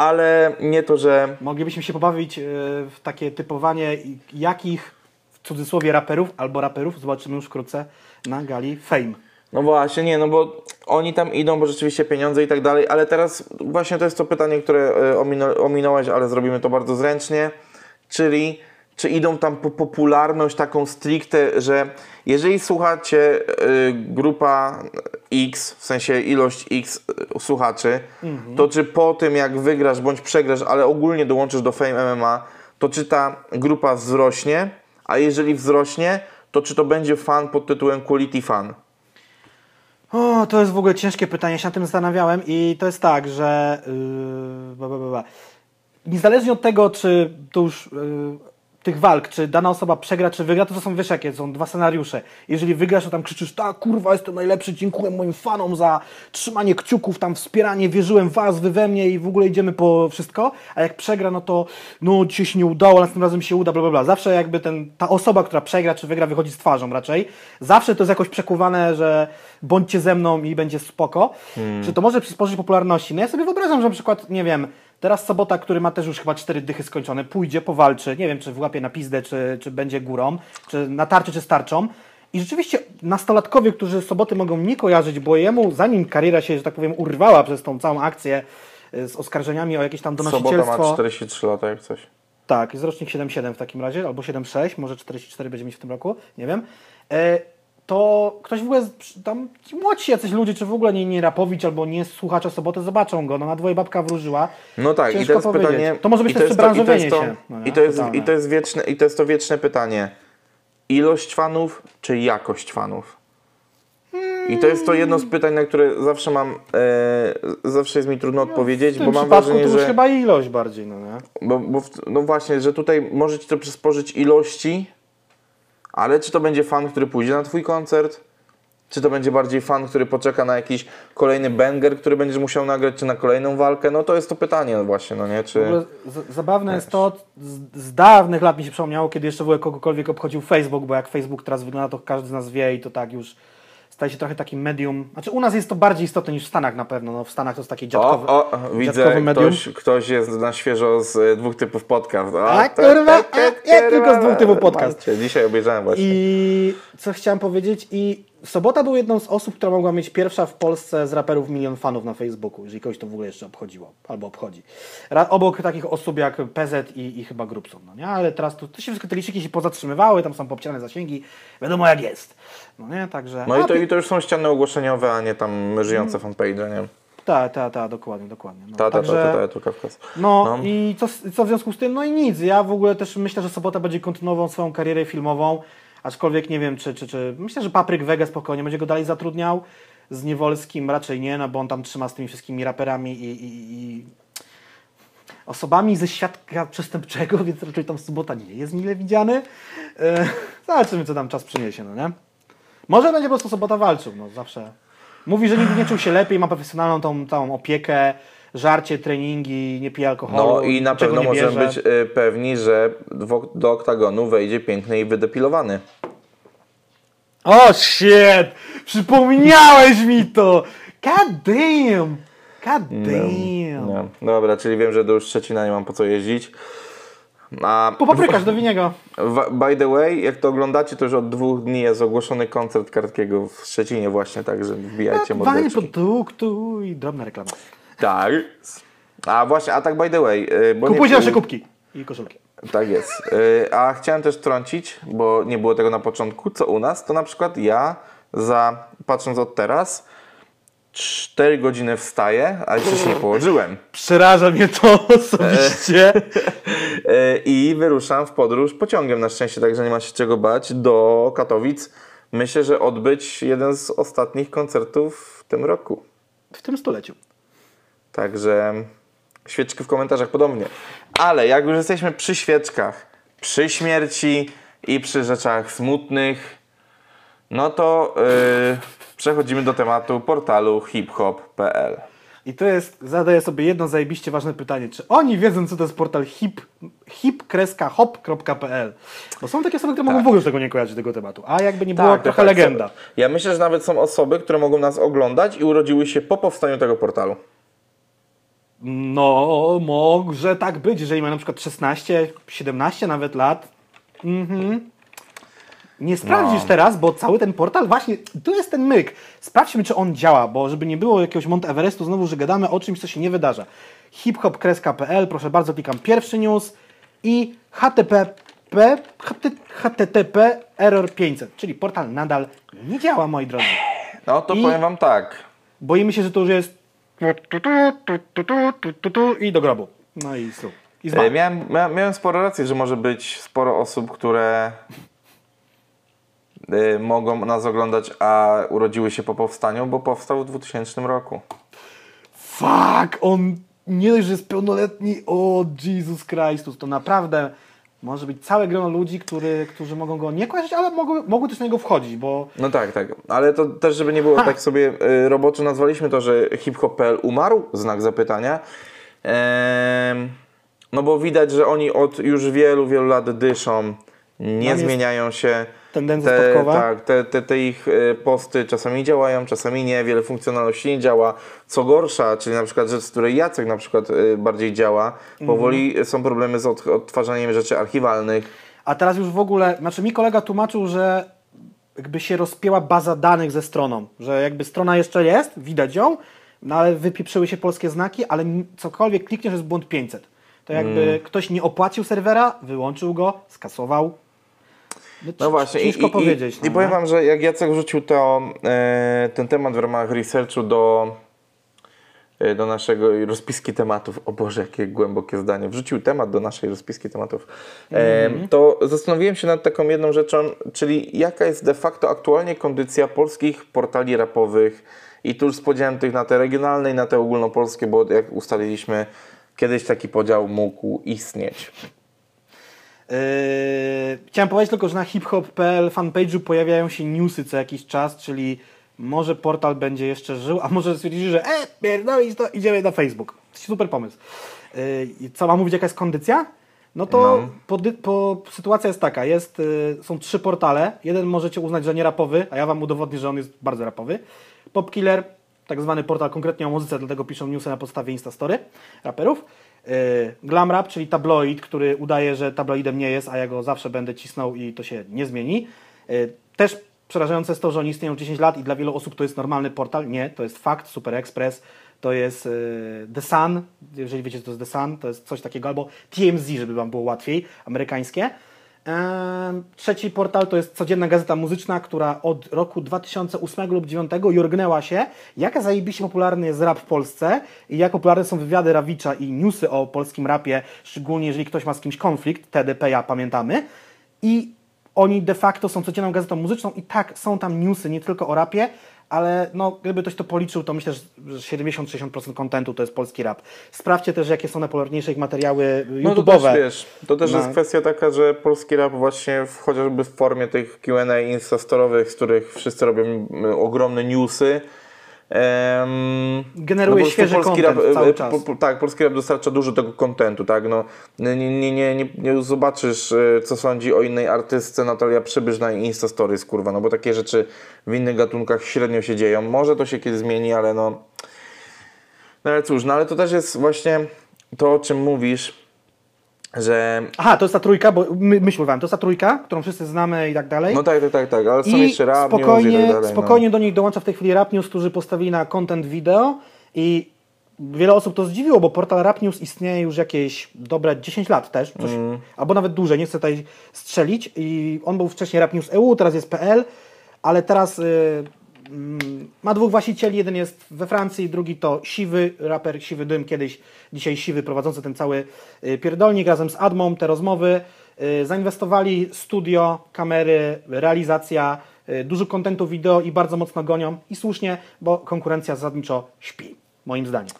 ale nie to, że Moglibyśmy się pobawić e, w takie typowanie jakich w cudzysłowie raperów albo raperów zobaczymy już wkrótce na gali Fame. No właśnie, nie, no bo oni tam idą, bo rzeczywiście pieniądze i tak dalej, ale teraz właśnie to jest to pytanie, które e, ominąłeś, ale zrobimy to bardzo zręcznie, czyli czy idą tam po popularność taką stricte, że jeżeli słuchacie y, grupa X, w sensie ilość X y, słuchaczy, to czy po tym jak wygrasz bądź przegrasz, ale ogólnie dołączysz do Fame MMA, to czy ta grupa wzrośnie, a jeżeli wzrośnie, to czy to będzie fan pod tytułem Quality Fan? O, to jest w ogóle ciężkie pytanie, się nad tym zastanawiałem i to jest tak, że yy, ba, ba, ba, niezależnie od tego, czy to już yy, tych walk, czy dana osoba przegra, czy wygra, to to są, wiesz jakie, są dwa scenariusze. Jeżeli wygrasz, to tam krzyczysz, tak, kurwa, jestem najlepszy, dziękuję moim fanom za trzymanie kciuków, tam wspieranie, wierzyłem w was, wy we mnie i w ogóle idziemy po wszystko, a jak przegra, no to no dzisiaj się nie udało, następnym razem się uda, bla, bla, bla. Zawsze jakby ten, ta osoba, która przegra, czy wygra, wychodzi z twarzą raczej. Zawsze to jest jakoś przekuwane, że bądźcie ze mną i będzie spoko. Czy to może przysporzyć popularności? No ja sobie wyobrażam, że na przykład, nie wiem, teraz Sobota, który ma też już chyba cztery dychy skończone, pójdzie, powalczy, nie wiem, czy włapie na pizdę, czy, czy będzie górą, czy na tarczy, czy starczą. I rzeczywiście nastolatkowie, którzy Soboty mogą nie kojarzyć, bo jemu, zanim kariera się, że tak powiem, urwała przez tą całą akcję y, z oskarżeniami o jakieś tam Sobota donosicielstwo. ma 43 lata jak coś. Tak, jest rocznik 7,7 w takim razie, albo 7,6, może 44 będzie mieć w tym roku, nie wiem. To ktoś w ogóle, tam ci młodsi jacyś ludzie, czy w ogóle nie, nie rapowicz albo nie słuchacza soboty, zobaczą go. No na dwoje babka wróżyła. No tak, i Ciężko teraz powiedzieć. pytanie. To może być i też to- i to przebranżowienie jest to- się. No? I to jest, Totalne. i to jest wieczne, i to jest to wieczne pytanie. Ilość fanów, czy jakość fanów? I to jest to jedno z pytań, na które zawsze mam, e, zawsze jest mi trudno odpowiedzieć, W tym bo mam wrażenie, to już że, chyba ilość bardziej, no nie? bo, bo w, no właśnie, że tutaj może ci to przysporzyć ilości, ale czy to będzie fan, który pójdzie na twój koncert? Czy to będzie bardziej fan, który poczeka na jakiś kolejny banger, który będziesz musiał nagrać, czy na kolejną walkę? No to jest to pytanie właśnie, no nie? Czy... z- zabawne jest to, z, z dawnych lat mi się przypomniało, kiedy jeszcze w ogóle kogokolwiek obchodził Facebook, bo jak Facebook teraz wygląda, to każdy z nas wie i to tak już staje się trochę takim medium. Znaczy u nas jest to bardziej istotne niż w Stanach na pewno. No, w Stanach to jest takie dziadkowe, O, o, widzę, medium. ktoś, ktoś jest na świeżo z e, dwóch typów podcast. A, kurwa, te- te- a, ja tylko z dwóch typów podcast. Dzisiaj obejrzałem właśnie. I co chciałem powiedzieć i Sobota był jedną z osób, która mogła mieć pierwsza w Polsce z raperów milion fanów na Facebooku, jeżeli kogoś to w ogóle jeszcze obchodziło, albo obchodzi. Ra- obok takich osób jak PZ i, i chyba Grubson, no nie? Ale teraz tu, to się wszystko te liczyki się pozatrzymywały, tam są popciane zasięgi, wiadomo jak jest. No nie, także... No a i to, i to już są ściany ogłoszeniowe, a nie tam żyjące fanpage, nie? Tak, tak, tak, dokładnie, dokładnie. No, Ta, ta, ta, także- ta, ta, tu Kawkas. No, No. i co, co w związku z tym? No i nic. Ja w ogóle też myślę, że Sobota będzie kontynuował swoją karierę filmową, aczkolwiek nie wiem, czy, czy, czy... Myślę, że Papryk Wege spokojnie będzie go dalej zatrudniał. Z Niewolskim raczej nie, no bo on tam trzyma z tymi wszystkimi raperami i, i, i osobami ze świata przestępczego, więc raczej tam Sobota nie jest mile widziany. E, zobaczymy, co tam czas przyniesie, no nie? Może będzie po prostu Sobota walczył, no zawsze. Mówi, że nigdy nie czuł się lepiej, ma profesjonalną tą, tą opiekę, żarcie, treningi, nie pije alkoholu. No i na pewno możemy bierze. być y, pewni, że do oktagonu wejdzie piękny i wydepilowany. O shit! Przypomniałeś mi to! God damn! God damn! No, dobra, czyli wiem, że do już Szczecina nie mam po co jeździć. A Popaprykasz do Winiego. by the way, jak to oglądacie, to już od dwóch dni jest ogłoszony koncert Kartkiego w Szczecinie właśnie, także wbijajcie mordeczki. produktu i drobna reklama. Tak. A właśnie, a tak by the way. y, Bo Kupujcie nasze kubki i koszulki. Tak jest. Y, A chciałem też trącić, bo nie było tego na początku, co u nas, to na przykład ja za, patrząc od teraz, 4 godziny wstaję, a jeszcze się nie położyłem. Przeraża mnie to osobiście. Y, I wyruszam w podróż pociągiem na szczęście, także nie ma się czego bać, do Katowic. Myślę, że odbyć jeden z ostatnich koncertów w tym roku. W tym stuleciu. Także świeczki w komentarzach podobnie. Ale jak już jesteśmy przy świeczkach, przy śmierci i przy rzeczach smutnych, no to yy, przechodzimy do tematu portalu hiphop.pl. I to jest, zadaję sobie jedno zajebiście ważne pytanie. Czy oni wiedzą, co to jest portal hip, hip-hop.pl? Bo są takie osoby, które mogą w ogóle tego nie kojarzyć, tego tematu. A jakby nie było, trochę tak, legenda. Ja myślę, że nawet są osoby, które mogą nas oglądać i urodziły się po powstaniu tego portalu. No, może tak być, jeżeli ma na przykład 16, 17 nawet lat. Mhm. Nie sprawdzisz No. teraz, bo cały ten portal właśnie, tu jest ten myk. Sprawdźmy, czy on działa, bo żeby nie było jakiegoś Mount Everestu, znowu, że gadamy o czymś, co się nie wydarza. hiphop.pl, proszę bardzo, klikam pierwszy news i http HT- http error 500, czyli portal nadal nie działa, moi drodzy. No to I- powiem wam tak. Boimy się, że to już jest i do grobu. No i su. I E, zmarł. Miałem, mia- miałem sporo racji, że może być sporo osób, które y, mogą nas oglądać, a urodziły się po powstaniu, bo powstał w 2000 roku. Fuck, on nie dość, że jest pełnoletni, o Jesus Christus, to naprawdę może być całe grono ludzi, który, którzy mogą go nie kojarzyć, ale mogą, mogą też na niego wchodzić, bo No tak, tak. Ale to też, żeby nie było Ha. tak sobie y, roboczo nazwaliśmy to, że hiphop.pl umarł? Znak zapytania. Em, no bo widać, że oni od już wielu, wielu lat dyszą, nie jest zmieniają się. Tendencja Te, spadkowa. tak, te, te, te ich y, posty czasami działają, czasami nie, wiele funkcjonalności nie działa. Co gorsza, czyli na przykład rzecz, z której Jacek na przykład y, bardziej działa, powoli są problemy z od, odtwarzaniem rzeczy archiwalnych. A teraz już w ogóle, znaczy mi kolega tłumaczył, że jakby się rozpięła baza danych ze stroną, że jakby strona jeszcze jest, widać ją, no ale wypieprzyły się polskie znaki, ale cokolwiek klikniesz jest błąd 500. To jakby Mm. ktoś nie opłacił serwera, wyłączył go, skasował. No c- właśnie, ciężko i, powiedzieć. i, no, i powiem? Wam, że jak Jacek wrzucił to, e, ten temat w ramach researchu do, e, do naszego rozpiski tematów, o Boże, jakie głębokie zdanie, wrzucił temat do naszej rozpiski tematów, e, Mhm. to zastanowiłem się nad taką jedną rzeczą, czyli jaka jest de facto aktualnie kondycja polskich portali rapowych i tu już z podziałem tych na te regionalne i na te ogólnopolskie, bo jak ustaliliśmy, kiedyś taki podział mógł istnieć. Yy, chciałem powiedzieć tylko, że na hiphop.pl fanpage'u pojawiają się newsy co jakiś czas, czyli może portal będzie jeszcze żył, a może stwierdzili, że e, pierdolić to, idziemy na Facebook. Super pomysł. Yy, i co ma mówić, jaka jest kondycja? No to No. Po, po, sytuacja jest taka, jest, yy, są trzy portale, jeden możecie uznać, że nie rapowy, a ja wam udowodnię, że on jest bardzo rapowy. Popkiller, tak zwany portal konkretnie o muzyce, dlatego piszą newsy na podstawie Instastory raperów. Yy, Glam Rap, czyli tabloid, który udaje, że tabloidem nie jest, a ja go zawsze będę cisnął i to się nie zmieni. Yy, też przerażające jest to, że oni istnieją 10 lat i dla wielu osób to jest normalny portal. Nie, to jest fakt, Super Express, to jest y, The Sun, jeżeli wiecie, co to jest The Sun, to jest coś takiego, albo TMZ, żeby wam było łatwiej, amerykańskie. Trzeci portal to jest codzienna gazeta muzyczna, która od roku 2008 lub 2009 jorgnęła się, jaka zajebiście popularny jest rap w Polsce i jak popularne są wywiady Rawicza i newsy o polskim rapie, szczególnie jeżeli ktoś ma z kimś konflikt, TDP ja pamiętamy. I oni de facto są codzienną gazetą muzyczną i tak, są tam newsy nie tylko o rapie, ale no, gdyby ktoś to policzył, to myślę, że 70-60% kontentu to jest polski rap. Sprawdźcie też, jakie są najpopularniejsze ich materiały No to YouTube'owe. też, wiesz, to też No. jest kwestia taka, że polski rap właśnie w, chociażby w formie tych Q&A instastorowych, z których wszyscy robią mm, ogromne newsy, em, Generuje prostu świeży polski rap, cały e, czas. Po, po, tak, polski rap dostarcza dużo tego kontentu, tak, no, nie, nie, nie, nie, nie zobaczysz, e, co sądzi o innej artystce Natalia Przybysz na Insta Stories, kurwa, no bo takie rzeczy w innych gatunkach średnio się dzieją, może to się kiedyś zmieni, ale no, no ale cóż, no ale to też jest właśnie to, o czym mówisz, że Aha, to jest ta trójka, bo my, myśl mówiłem, to jest ta trójka, którą wszyscy znamy i tak dalej. No tak, tak, tak, tak, ale są I jeszcze rap news spokojnie, i tak dalej. spokojnie do nich dołącza w tej chwili Rap News, którzy postawili na content wideo i wiele osób to zdziwiło, bo portal Rap News istnieje już jakieś dobre 10 lat też, coś, Mm. albo nawet dłużej, nie chcę tutaj strzelić i on był wcześniej Rap News EU, teraz jest PL, ale teraz y, mm, ma dwóch właścicieli, jeden jest we Francji, drugi to Siwy, raper Siwy Dym, kiedyś, dzisiaj Siwy, prowadzący ten cały y, pierdolnik razem z Admą, te rozmowy. Y, Zainwestowali studio, kamery, realizacja, y, dużo kontentu wideo i bardzo mocno gonią i słusznie, bo konkurencja zasadniczo śpi, moim zdaniem.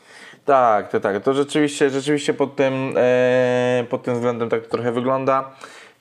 Tak, to tak, to rzeczywiście, rzeczywiście pod tym, e, pod tym względem tak trochę wygląda.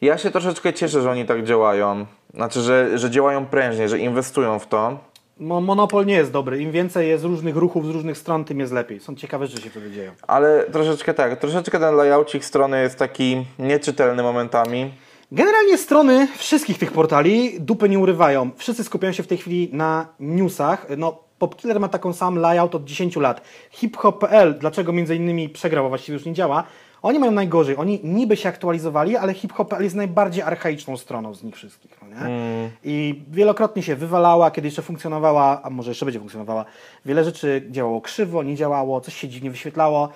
Ja się troszeczkę cieszę, że oni tak działają. Znaczy, że, że działają prężnie, że inwestują w to. Mo- Monopol nie jest dobry. Im więcej jest różnych ruchów z różnych stron, tym jest lepiej. Są ciekawe rzeczy się wtedy dzieją. Ale troszeczkę tak, troszeczkę ten layoucik strony jest taki nieczytelny momentami. Generalnie strony wszystkich tych portali dupy nie urywają. Wszyscy skupiają się w tej chwili na newsach. No, Popkiller ma taką sam layout od 10 lat. HipHop.pl, dlaczego między innymi przegrał, a właściwie już nie działa, oni mają najgorzej. Oni niby się aktualizowali, ale HipHop.pl jest najbardziej archaiczną stroną z nich wszystkich. Nie? I wielokrotnie się wywalała, kiedy jeszcze funkcjonowała, a może jeszcze będzie funkcjonowała. Wiele rzeczy działało krzywo, nie działało, coś się dziwnie wyświetlało.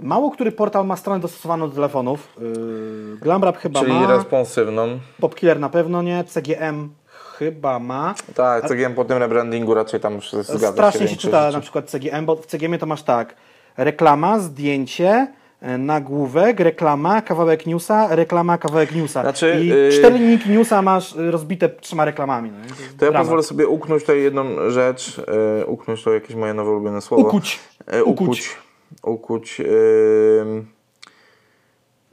Mało który portal ma stronę dostosowaną do telefonów. Yy, Glamrap chyba Czyli ma. responsywną. Popkiller na pewno nie, CGM chyba ma. Tak, CGM po tym rebrandingu raczej tam zgadza Strasznie się większość czyta rzeczy. na przykład CGM, bo w CGM to masz tak, reklama, zdjęcie, nagłówek, reklama, kawałek newsa, reklama, kawałek newsa. Znaczy, I yy, cztery linijki newsa masz rozbite trzema reklamami. No, jest To ja dramat. pozwolę sobie uknąć tutaj jedną rzecz. E, uknąć to jakieś moje nowe ulubione słowo. Ukuć. E, Ukuć. ukuć. Ym.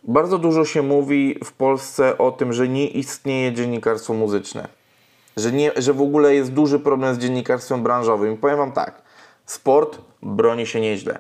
Bardzo dużo się mówi w Polsce o tym, że nie istnieje dziennikarstwo muzyczne. Że, nie, że w ogóle jest duży problem z dziennikarstwem branżowym. Powiem Wam tak. Sport broni się nieźle.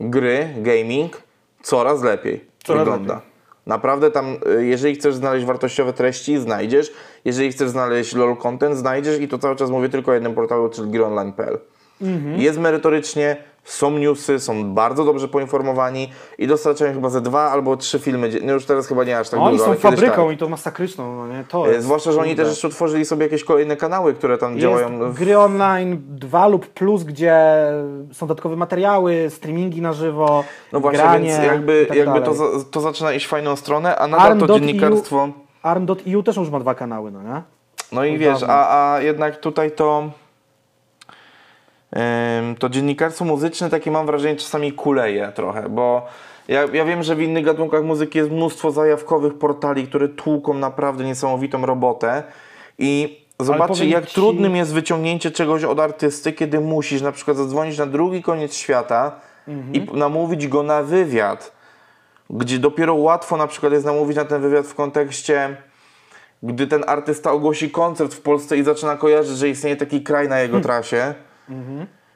Gry, gaming coraz lepiej Coraz wygląda. lepiej. Naprawdę tam, y, jeżeli chcesz znaleźć wartościowe treści, znajdziesz. Jeżeli chcesz znaleźć LOL content, znajdziesz i to cały czas mówię tylko o jednym portalu, czyli gryonline.pl. Mhm. Jest merytorycznie, są newsy, są bardzo dobrze poinformowani i dostarczają chyba ze dwa albo trzy filmy. No już teraz chyba nie aż tak Oni dużo, są ale kiedyś fabryką tak. i to masakryczną, no nie? To E, jest, Zwłaszcza, że oni też jeszcze utworzyli sobie jakieś kolejne kanały, które tam działają. Jest w- gry online 2 lub plus, gdzie są dodatkowe materiały, streamingi na żywo, No właśnie, granie więc jakby, tak jakby to, to zaczyna iść w fajną stronę, a nadal to Arm.eu dziennikarstwo. Arm.eu też już ma dwa kanały, no nie? No i wiesz, a, a jednak tutaj to. To dziennikarstwo muzyczne takie mam wrażenie czasami kuleje trochę, bo ja, ja wiem, że w innych gatunkach muzyki jest mnóstwo zajawkowych portali, które tłuką naprawdę niesamowitą robotę i zobaczcie jak ci- trudnym jest wyciągnięcie czegoś od artysty, kiedy musisz na przykład zadzwonić na drugi koniec świata i Mhm. p- namówić go na wywiad, gdzie dopiero łatwo na przykład jest namówić na ten wywiad w kontekście gdy ten artysta ogłosi koncert w Polsce i zaczyna kojarzyć, że istnieje taki kraj na jego trasie,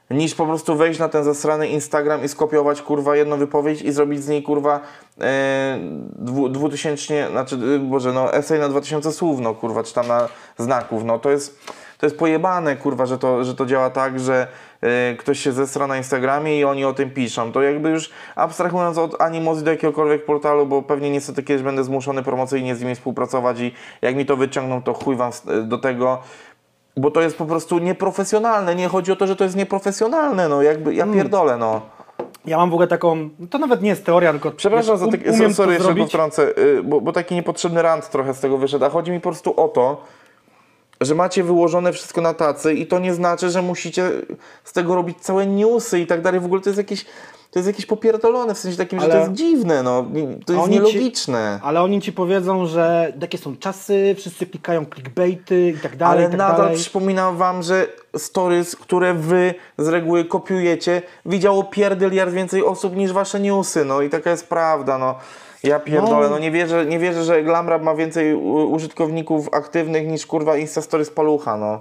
niż po prostu wejść na ten zasrany Instagram i skopiować kurwa jedną wypowiedź i zrobić z niej kurwa e, dwu, dwutysięcznie, znaczy e, boże no esej na 2000 słów no kurwa, czy tam na znaków, no to jest to jest pojebane kurwa, że to, że to działa tak, że e, ktoś się zesra na Instagramie i oni o tym piszą. To jakby już abstrahując od animozji do jakiegokolwiek portalu, bo pewnie niestety kiedyś będę zmuszony promocyjnie z nimi współpracować i jak mi to wyciągną, to chuj wam s- do tego. Bo to jest po prostu nieprofesjonalne. Nie chodzi o to, że to jest nieprofesjonalne, no jakby ja pierdolę, no. Ja mam w ogóle taką, to nawet nie jest teoria, tylko Przepraszam za um- taki, umiem sorry, jeszcze wtrącę, y, bo, bo taki niepotrzebny rant trochę z tego wyszedł, a chodzi mi po prostu o to, że macie wyłożone wszystko na tacy i to nie znaczy, że musicie z tego robić całe newsy i tak dalej. W ogóle to jest jakieś, to jest jakieś popierdolone, w sensie takim, że Ale- to jest dziwne, no. To jest Oni ci- nielogiczne. Ale oni ci powiedzą, że jakie są czasy, wszyscy klikają clickbaity i tak dalej, Ale tak nadal dalej. przypominam wam, że stories, które wy z reguły kopiujecie, widziało pierdyliard więcej osób niż wasze newsy, no i taka jest prawda, no. Ja pierdolę, no, No. nie, wierzę, nie wierzę, że Glamrap ma więcej użytkowników aktywnych niż kurwa Insta Stories Palucha, no.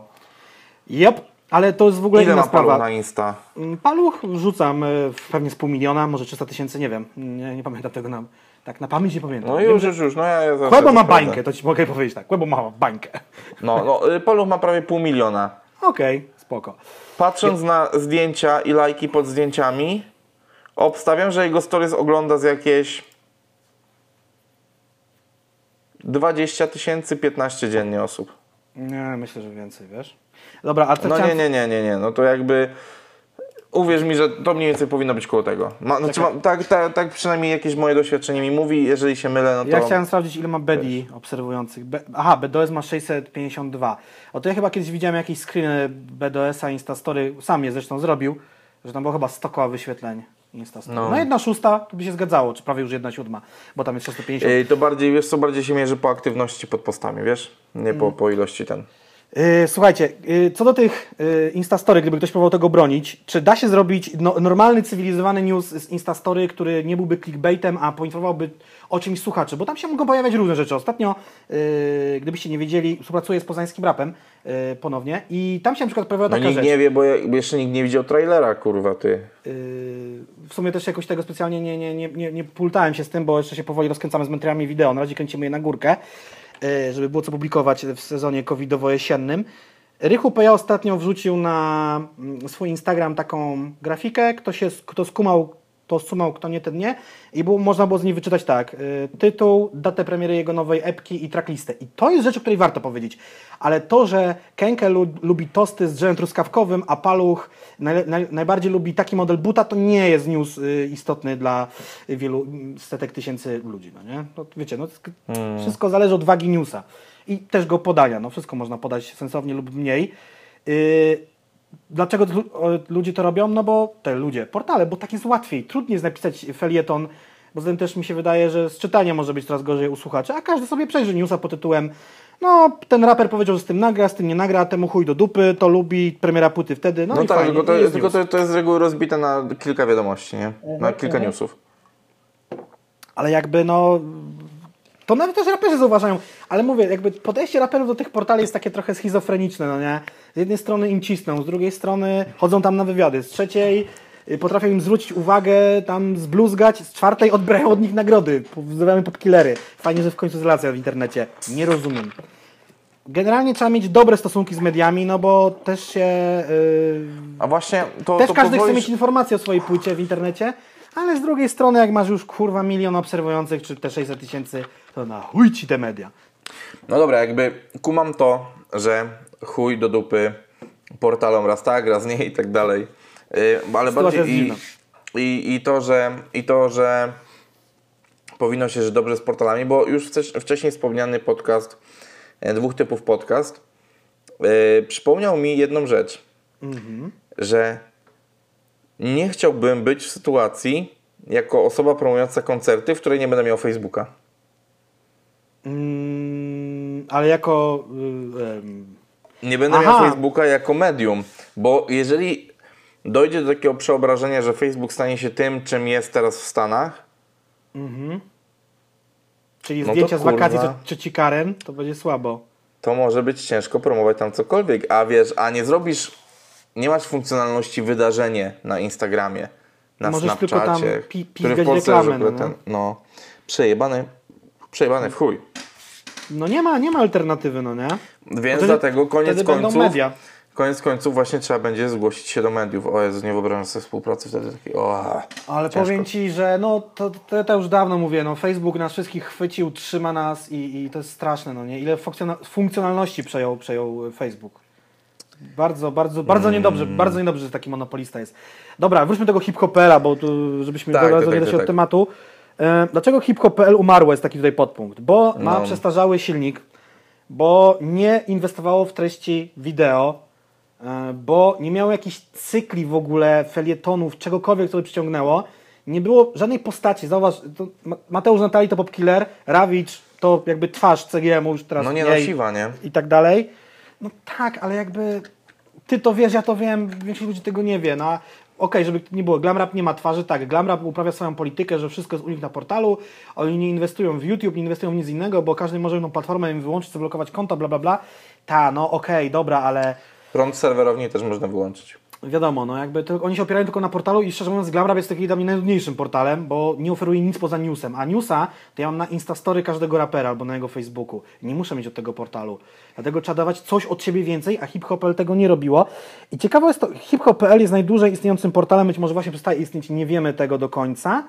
Yep, ale to jest w ogóle Ile inna ma Paluch sprawa. na Insta? Mm, Paluch rzucam w pewnie z pół miliona, może 300 tysięcy, nie wiem. Nie, nie pamiętam tego na, tak na pamięć nie pamiętam. No już, już, już, no ja, ja Kłebo ma bańkę, to ci mogę powiedzieć tak. Kłebo ma bańkę. No, no, y, Paluch ma prawie pół miliona. Okej, spoko. Patrząc na zdjęcia i lajki pod zdjęciami, obstawiam, że jego stories ogląda z jakieś 20 tysięcy, 15 dziennie osób. Nie, myślę, że więcej, wiesz. Dobra, a co No chciałem... nie, nie, nie, nie, nie, no to jakby uwierz mi, że to mniej więcej powinno być koło tego. Ma, znaczy, ma, tak, tak, tak przynajmniej jakieś moje doświadczenie mi mówi, jeżeli się mylę, no to... Ja chciałem sprawdzić, ile ma Bedi obserwujących. Be Aha, BDOS ma 652. O to ja chyba kiedyś widziałem jakieś screeny BDOS-a Instastory, sam je zresztą zrobił, że tam było chyba 100 koła wyświetleń Instastory. No. No. jedna szósta to by się zgadzało, czy prawie już jedna siódma, bo tam jest 650. Ej, to bardziej, wiesz co, bardziej się mierzy po aktywności pod postami, wiesz? Nie Mm. po, po ilości ten. Yy, słuchajcie, yy, co do tych yy, Instastory, gdyby ktoś próbował tego bronić, czy da się zrobić no, normalny, cywilizowany news z Instastory, który nie byłby clickbaitem, a poinformowałby o czymś słuchaczy? Bo tam się mogą pojawiać różne rzeczy. Ostatnio, gdybyście nie wiedzieli, współpracuję z poznańskim rapem ponownie i tam się na przykład pojawiła No taka nikt rzecz. nie wie, bo, jeszcze nikt nie widział trailera, kurwa, ty. W sumie też jakoś tego specjalnie nie, nie, nie, nie, nie pultałem się z tym, bo jeszcze się powoli rozkręcamy z mentrami wideo. Na razie kręcimy je na górkę, żeby było co publikować w sezonie covidowo-jesiennym. Rychu Peja ostatnio wrzucił na mm, swój Instagram taką grafikę. Kto, się, kto skumał, to sumał, kto nie, ten nie. I było, można było z niej wyczytać tak. yy, Tytuł, datę premiery jego nowej epki i tracklistę. I to jest rzecz, o której warto powiedzieć. Ale to, że Kenke lu, lubi tosty z drzewem truskawkowym, a Paluch naj, naj, najbardziej lubi taki model buta, to nie jest news y, istotny dla wielu mm, setek tysięcy ludzi. No nie? No, wiecie, no, sk- wszystko zależy od wagi newsa. I też go podania. No, wszystko można podać sensownie lub mniej. Y, Dlaczego ludzie to robią? No bo te ludzie, portale, bo tak jest łatwiej. Trudniej jest napisać felieton, bo zatem też mi się wydaje, że z czytaniem może być coraz gorzej u słuchaczy, a każdy sobie przejrzy newsa pod tytułem no, ten raper powiedział, że z tym nagra, z tym nie nagra, temu chuj do dupy, to lubi, premiera płyty wtedy, no, No, i tak, fajnie, tylko, to, jest tylko. Mhm, to, to jest z reguły rozbite na kilka wiadomości, nie? Na kilka newsów. Ale jakby no. To nawet też raperzy zauważają, ale mówię, jakby podejście raperów do tych portali jest takie trochę schizofreniczne, no nie? Z jednej strony im cisną, z drugiej strony chodzą tam na wywiady, z trzeciej y, potrafią im zwrócić uwagę, tam zbluzgać, z czwartej odbierają od nich nagrody, wzywamy popkillery. Fajnie, że w końcu relacja w internecie. Nie rozumiem. Generalnie trzeba mieć dobre stosunki z mediami, no bo też się... Yy, A właśnie to. też to każdy chce mieć informacje o swojej płycie w internecie, ale z drugiej strony, jak masz już kurwa milion obserwujących, czy te 600 tysięcy, to na chuj ci te media. No dobra, jakby kumam to, że chuj do dupy portalom raz tak, raz nie i tak dalej. Yy, ale Sytuacja bardziej i, i, i, to, że, i to, że powinno się żyć dobrze z portalami, bo już wcześniej wspomniany podcast, e, dwóch typów podcast, yy, przypomniał mi jedną rzecz, że nie chciałbym być w sytuacji jako osoba promująca koncerty, w której nie będę miał Facebooka. Mm, ale jako... y, Nie będę Aha. miał Facebooka jako medium, bo jeżeli dojdzie do takiego przeobrażenia, że Facebook stanie się tym, czym jest teraz w Stanach, czyli No zdjęcia z wakacji czy cioci Karen, to będzie słabo. to może być ciężko promować tam cokolwiek. A wiesz, a nie zrobisz, nie masz funkcjonalności wydarzenie na Instagramie, na Możesz tylko Snapchacie, tam pi- który w Polsce reklamę, ogóle no, ten, no, przejebany, przejebany w chuj. No nie ma, nie ma alternatywy, no nie? Więc dlatego koniec końców, media. koniec końców właśnie trzeba będzie zgłosić się do mediów. O Jezu, nie wyobrażam sobie współpracy wtedy takiej, o, Ale ciężko. powiem Ci, że no to, to, to już dawno mówię, no Facebook nas wszystkich chwycił, trzyma nas i, i to jest straszne, no nie? Ile funkcjona- funkcjonalności przejął, przejął Facebook. Bardzo, bardzo, bardzo niedobrze, bardzo niedobrze, że taki monopolista jest. Dobra, wróćmy do tego hip-hopera, bo tu, żebyśmy Tak, tak, tak, tak, tak, tak. od tematu. E, Dlaczego hip-hop.pl umarło jest taki tutaj podpunkt? Bo ma No. przestarzały silnik, bo nie inwestowało w treści wideo, e, bo nie miało jakichś cykli w ogóle, felietonów, czegokolwiek, co by przyciągnęło. Nie było żadnej postaci. Zauważ, Mateusz Natali to popkiller, Rawicz to jakby twarz CGM-u już teraz No nie mniej siwa, nie? i tak dalej. No tak, ale jakby ty to wiesz, ja to wiem, większość ludzi tego nie wie. No, okej, żeby nie było, Glamrap nie ma twarzy, tak, Glamrap uprawia swoją politykę, że wszystko jest u nich na portalu, oni nie inwestują w YouTube, nie inwestują w nic innego, bo każdy może jedną platformę im wyłączyć, zablokować konto, bla, bla, bla. Ta, no okej, dobra, ale Prąd serwerowni też można wyłączyć. Wiadomo, no jakby to, oni się opierają tylko na portalu i szczerze mówiąc Glamrap jest takim dla mnie najnudniejszym portalem, bo nie oferuje nic poza newsem, a newsa to ja mam na Instastory każdego rapera albo na jego Facebooku. Nie muszę mieć od tego portalu. Dlatego trzeba dawać coś od siebie więcej, a hiphop.pl tego nie robiło. I ciekawe jest to, hiphop.pl jest najdłużej istniejącym portalem, być może właśnie przestaje istnieć, nie wiemy tego do końca.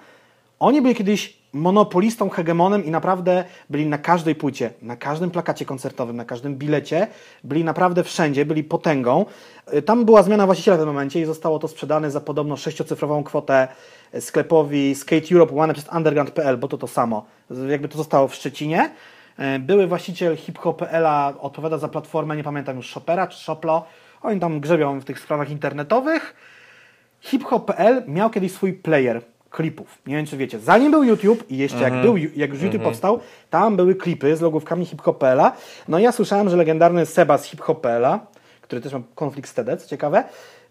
Oni byli kiedyś monopolistą, hegemonem i naprawdę byli na każdej płycie, na każdym plakacie koncertowym, na każdym bilecie, byli naprawdę wszędzie, byli potęgą. Y, Tam była zmiana właściciela w tym momencie i zostało to sprzedane za podobno sześciocyfrową kwotę sklepowi Skate Europe łamane przez underground.pl, bo to to samo. Jakby to zostało w Szczecinie. Y, Były właściciel hiphop.pl-a odpowiada za platformę, nie pamiętam już, Shopera czy Shoplo. Oni tam grzebią w tych sprawach internetowych. Hiphop.pl miał kiedyś swój player klipów. Nie wiem, czy wiecie. Zanim był YouTube i jeszcze jak, był, jak już YouTube powstał, tam były klipy z logówkami Hip-Hopela. No i ja słyszałem, że legendarny Seba z Hip-Hopela, który też ma konflikt z TED, co ciekawe,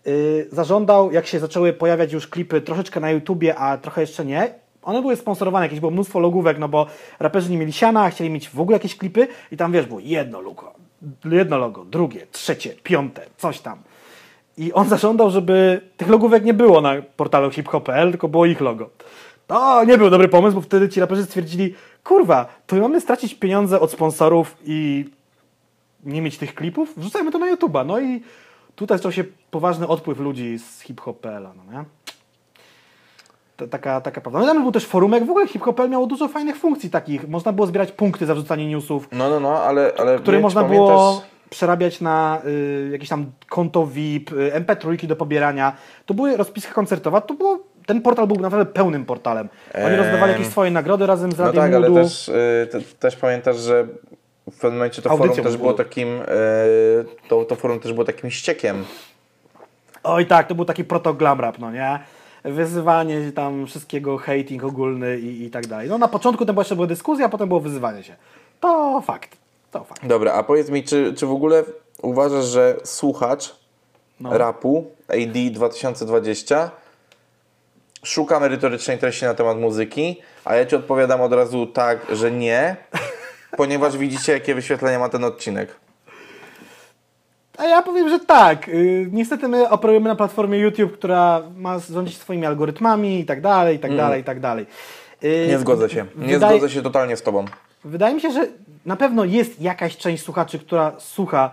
yy, zażądał, jak się zaczęły pojawiać już klipy troszeczkę na YouTubie, a trochę jeszcze nie, one były sponsorowane, jakieś było mnóstwo logówek, no bo raperzy nie mieli siana, a chcieli mieć w ogóle jakieś klipy i tam, wiesz, było jedno logo, jedno logo, drugie, trzecie, piąte, coś tam. I on zażądał, żeby tych logówek nie było na portalu hiphop.pl, tylko było ich logo. To nie był dobry pomysł, bo wtedy ci raperzy stwierdzili, kurwa, to my mamy stracić pieniądze od sponsorów i nie mieć tych klipów? Wrzucajmy to na YouTube'a. No i tutaj zaczął się poważny odpływ ludzi z hiphop.pl, no nie? Taka, taka prawda. No i tam był też forumek, w ogóle hip.pl miało dużo fajnych funkcji takich. Można było zbierać punkty za wrzucanie newsów, No, no, no, ale... ale które można było przerabiać na y, jakieś tam konto VIP, y, MP3 do pobierania. To były rozpiska koncertowa, to było, ten portal był naprawdę pełnym portalem. Oni Em, rozdawali jakieś swoje nagrody razem z No Radiem tak, ale Moodu. też, y, te, też pamiętasz, że w pewnym momencie to Audycją forum też było takim... y, to, to forum też było takim ściekiem. Oj tak, to był taki proto-glam rap, no nie? Wyzywanie tam wszystkiego, hating ogólny i, i tak dalej. No na początku to była jeszcze była dyskusja, a potem było wyzywanie się. To fakt, to fakt. Dobra, a powiedz mi, czy, czy w ogóle uważasz, że słuchacz No. rapu AD 2020 szuka merytorycznej treści na temat muzyki, a ja Ci odpowiadam od razu tak, że nie, ponieważ widzicie, jakie wyświetlenia ma ten odcinek. A ja powiem, że tak. Yy, niestety my operujemy na platformie YouTube, która ma rządzić swoimi algorytmami i tak dalej, i tak dalej, i tak dalej. Yy, Mm. Nie zgodzę się. Nie wydaje- zgodzę się totalnie z Tobą. Wydaje mi się, że na pewno jest jakaś część słuchaczy, która słucha,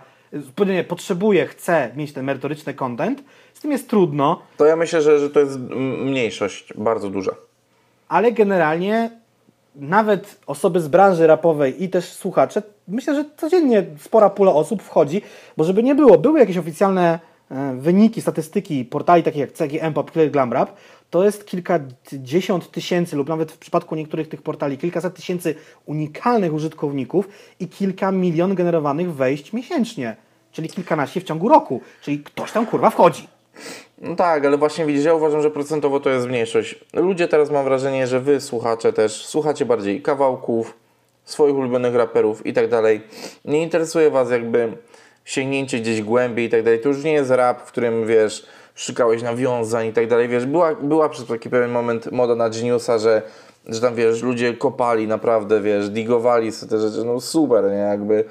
nie, potrzebuje, chce mieć ten merytoryczny content. Z tym jest trudno, To ja myślę, że, że to jest mniejszość bardzo duża. ale generalnie nawet osoby z branży rapowej i też słuchacze, myślę, że codziennie spora pula osób wchodzi, bo żeby nie było, były jakieś oficjalne wyniki, statystyki portali takich jak CGM, Popular Glam Rap, to jest kilkadziesiąt tysięcy lub nawet w przypadku niektórych tych portali kilkaset tysięcy unikalnych użytkowników i kilka milion generowanych wejść miesięcznie, czyli kilkanaście w ciągu roku, czyli ktoś tam kurwa wchodzi. No tak, ale właśnie widzisz, ja uważam, że procentowo to jest mniejszość. Ludzie teraz mam wrażenie, że wy słuchacze też słuchacie bardziej kawałków, swoich ulubionych raperów i tak dalej. Nie interesuje was jakby sięgnięcie gdzieś głębiej i tak dalej. To już nie jest rap, w którym wiesz, szukałeś nawiązań i tak dalej. Wiesz, była, była przez taki pewien moment moda na Geniusa, że, że tam wiesz, ludzie kopali naprawdę, wiesz, digowali sobie te rzeczy, no super, nie, jakby.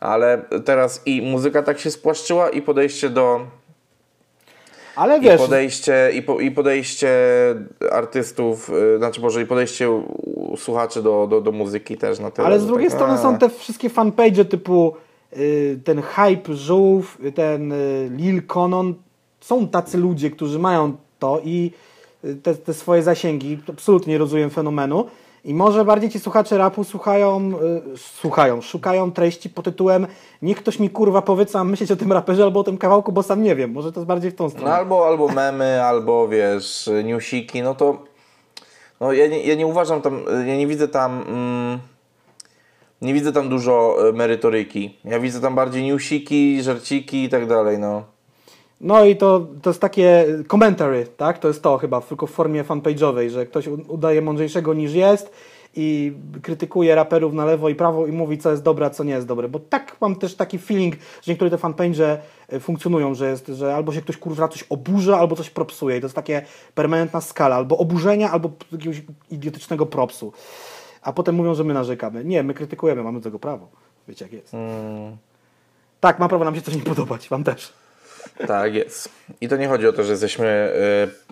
Ale teraz i muzyka tak się spłaszczyła i podejście do, Ale i wiesz, podejście, i, po, I podejście artystów, y, znaczy może i podejście słuchaczy do, do, do muzyki też na tyle. Ale z że drugiej tak, strony a. są te wszystkie fanpage typu y, ten Hype Żółw, y, ten y, Lil Conon. Są tacy ludzie, którzy mają to i y, te, te swoje zasięgi. Absolutnie nie rozumiem fenomenu. I może bardziej ci słuchacze rapu słuchają, y, słuchają, szukają treści pod tytułem niech ktoś mi kurwa powie, co mam myśleć o tym raperze albo o tym kawałku, bo sam nie wiem. Może to jest bardziej w tą No stronę. albo, albo memy, albo wiesz, newsiki, no to no ja nie, ja nie uważam tam, ja nie widzę tam mm, nie widzę tam dużo e, merytoryki. Ja widzę tam bardziej newsiki, żarciki i tak dalej, no. No i to, to jest takie commentary, tak? To jest to chyba, tylko w formie fanpage'owej, że ktoś udaje mądrzejszego niż jest i krytykuje raperów na lewo i prawo i mówi, co jest dobre, a co nie jest dobre. Bo tak mam też taki feeling, że niektóre te fanpage'e e, funkcjonują, że jest, że albo się ktoś kurwa coś oburza, albo coś propsuje. I to jest takie permanentna skala, albo oburzenia, albo jakiegoś idiotycznego propsu. A potem mówią, że my narzekamy. Nie, my krytykujemy, mamy do tego prawo. Wiecie jak jest. Tak, ma prawo nam się coś nie podobać, wam też. Tak jest. I to nie chodzi o to, że jesteśmy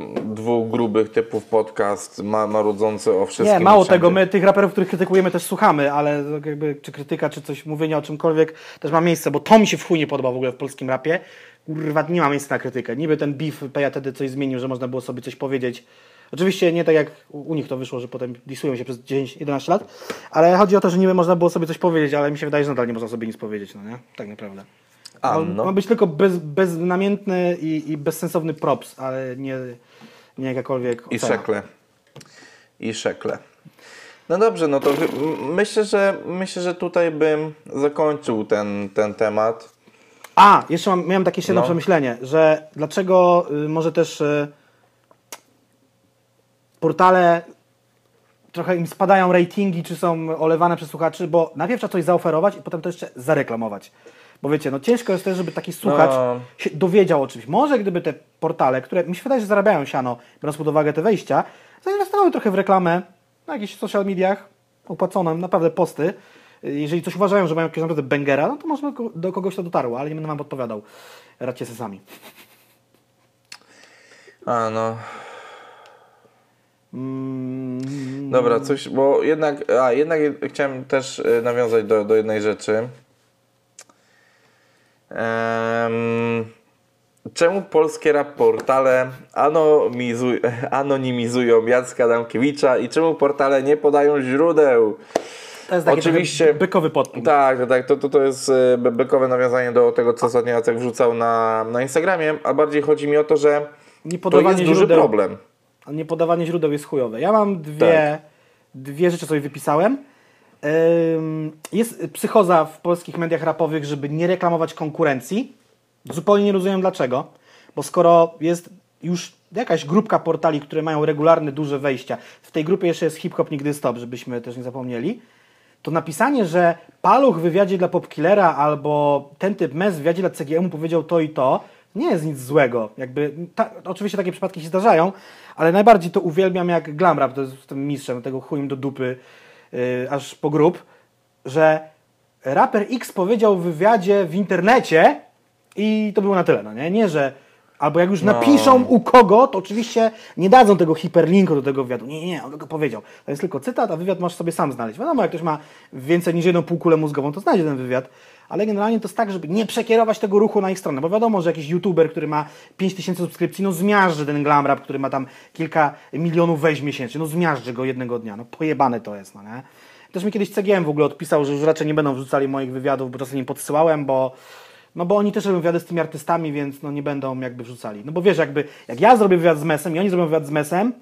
y, dwóch grubych typów podcast ma, marudzący o wszystkim. Nie, mało wszędzie. tego, my tych raperów, których krytykujemy też słuchamy, ale jakby czy krytyka, czy coś mówienia o czymkolwiek też ma miejsce, bo to mi się w chuj nie podoba w ogóle w polskim rapie. Kurwa, nie ma miejsca na krytykę. Niby ten beef Peja wtedy coś zmienił, że można było sobie coś powiedzieć. Oczywiście nie tak jak u nich to wyszło, że potem disują się przez 10-11 lat, ale chodzi o to, że niby można było sobie coś powiedzieć, ale mi się wydaje, że nadal nie można sobie nic powiedzieć, no nie? Tak naprawdę. A, Ma, no. ma być tylko bez, beznamiętny i, i bezsensowny props, ale nie, nie jakakolwiek I ocena. szekle. I szekle. No dobrze, no to myślę, że myślę, że tutaj bym zakończył ten, ten temat. A, jeszcze mam, miałem takie jedno No. przemyślenie, że dlaczego y, może też y, portale trochę im spadają ratingi, czy są olewane przez słuchaczy, bo najpierw trzeba coś zaoferować i potem to jeszcze zareklamować. Bo wiecie, no ciężko jest też, żeby taki słuchacz No. się dowiedział o czymś. Może gdyby te portale, które mi się wydaje, że zarabiają siano, biorąc pod uwagę te wejścia, zainwestowały trochę w reklamę na jakichś social mediach, opłaconą, naprawdę posty. Jeżeli coś uważają, że mają jakiegoś naprawdę bangera, no to może do- kogoś to dotarło, ale nie będę wam podpowiadał. Radźcie se sami. A no. Mm, Dobra, coś, bo jednak, a jednak chciałem też e, nawiązać do, do jednej rzeczy. Em, czemu polskie rap portale anonimizuj, anonimizują Jacka Adamkiewicza i czemu portale nie podają źródeł? to jest taki oczywiście- bykowy podpunkt. Tak, tak. To, to, to jest e, bekowe nawiązanie do tego, co ostatnio Jacek wrzucał na, na Instagramie, a bardziej chodzi mi o to, że Nie to jest duży źródeł, problem. A nie podawanie źródeł jest chujowe. Ja mam dwie, Tak. dwie rzeczy sobie wypisałem. Jest psychoza w polskich mediach rapowych, żeby nie reklamować konkurencji. Zupełnie nie rozumiem dlaczego, bo skoro jest już jakaś grupka portali, które mają regularne, duże wejścia, w tej grupie jeszcze jest hip-hop nigdy stop, żebyśmy też nie zapomnieli, to napisanie, że Paluch w wywiadzie dla Popkillera albo ten typ mes w wywiadzie dla CGM powiedział to i to, nie jest nic złego. Jakby, ta, oczywiście takie przypadki się zdarzają, ale najbardziej to uwielbiam jak Glamrap, to jest tym mistrzem, tego chujem do dupy, yy, aż po grób, że raper X powiedział w wywiadzie w internecie i to było na tyle, no nie? Nie, że albo jak już No. napiszą u kogo, to oczywiście nie dadzą tego hiperlinku do tego wywiadu. Nie, nie, nie, on tylko powiedział. To jest tylko cytat, a wywiad masz sobie sam znaleźć. Wiadomo, jak ktoś ma więcej niż jedną półkulę mózgową, to znajdzie ten wywiad, ale generalnie to jest tak, żeby nie przekierować tego ruchu na ich stronę, bo wiadomo, że jakiś youtuber, który ma 5000 subskrypcji, no zmiażdży ten glamrap, który ma tam kilka milionów wejść miesięcznie, no zmiażdży go jednego dnia, no pojebane to jest, no nie? Też mi kiedyś CGM w ogóle odpisał, że już raczej nie będą wrzucali moich wywiadów, bo czasem im podsyłałem, bo no bo oni też robią wywiady z tymi artystami, więc no nie będą jakby wrzucali. No bo wiesz, jakby jak ja zrobię wywiad z Mesem i oni zrobią wywiad z Mesem,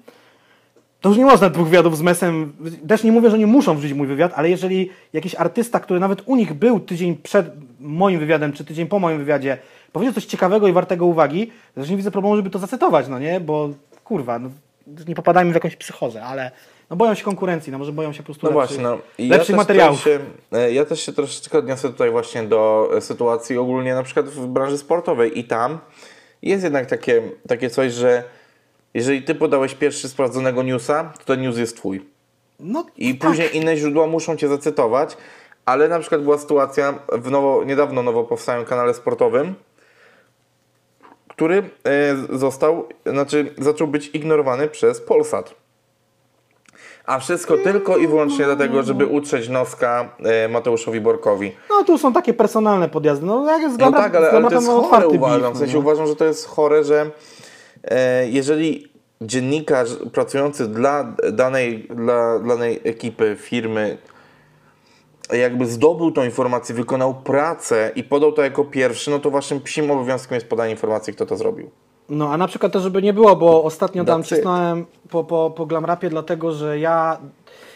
to już nie można dwóch wywiadów z Mesem. Też nie mówię, że nie muszą wrzucić mój wywiad, ale jeżeli jakiś artysta, który nawet u nich był tydzień przed moim wywiadem, czy tydzień po moim wywiadzie, powiedział coś ciekawego i wartego uwagi, to też nie widzę problemu, żeby to zacytować, no nie? Bo kurwa, no, nie popadajmy w jakąś psychozę, ale no boją się konkurencji, no może boją się po prostu No lepszych, właśnie, no. I lepszych też materiałów. Się, e, ja też się troszeczkę odniosę tutaj właśnie do e, sytuacji ogólnie na przykład w branży sportowej i tam jest jednak takie, takie coś, że jeżeli ty podałeś pierwszy sprawdzonego newsa, to ten news jest twój. No, I tak. później inne źródła muszą cię zacytować, ale na przykład była sytuacja w nowo, niedawno nowo powstałym kanale sportowym, który e, został, znaczy zaczął być ignorowany przez Polsat. A wszystko tylko i wyłącznie dlatego, żeby utrzeć noska e, Mateuszowi Borkowi. No tu są takie personalne podjazdy. No jak jest No tak, ale, ale to jest chore uważam. beef, W sensie no uważam, że to jest chore, że jeżeli dziennikarz pracujący dla danej, dla danej ekipy, firmy, jakby zdobył tą informację, wykonał pracę i podał to jako pierwszy, no to waszym psim obowiązkiem jest podanie informacji, kto to zrobił. No a na przykład to, żeby nie było, bo ostatnio tam it. cisnąłem po, po, po Glamrapie, dlatego że ja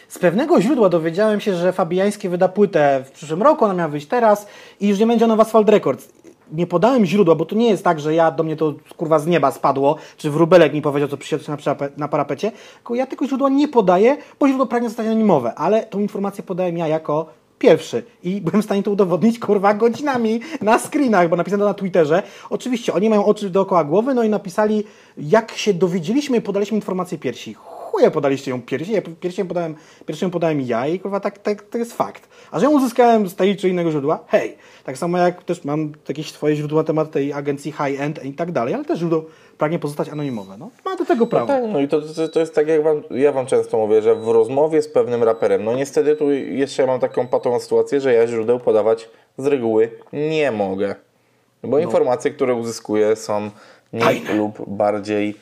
z pewnego źródła dowiedziałem się, że Fabiański wyda płytę w przyszłym roku, ona miała wyjść teraz i już nie będzie ona w Asphalt Records. Nie podałem źródła, bo to nie jest tak, że ja do mnie to kurwa z nieba spadło, czy wróbelek mi powiedział, co przysiadł na, na parapecie, tylko ja tylko źródła nie podaję, bo źródło pragnie zostać anonimowe, ale tą informację podałem ja jako pierwszy i byłem w stanie to udowodnić kurwa godzinami na screenach, bo napisano to na Twitterze. Oczywiście oni mają oczy dookoła głowy, no i napisali jak się dowiedzieliśmy, podaliśmy informację piersi. Chuje podaliście ją piersi, ja pierwszą podałem, pierwszą podałem ja i kurwa tak, tak, to jest fakt. A że ją uzyskałem z tej czy innego źródła, hej. Tak samo jak też mam jakieś swoje źródła na temat tej agencji high-end i tak dalej, ale też źródło pragnie pozostać anonimowe. No, ma do tego prawo. Tak, no i to, to, to jest tak, jak wam, ja wam często mówię, że w rozmowie z pewnym raperem, no niestety tu jeszcze mam taką patową sytuację, że ja źródeł podawać z reguły nie mogę. Bo informacje, które uzyskuję są mniej lub bardziej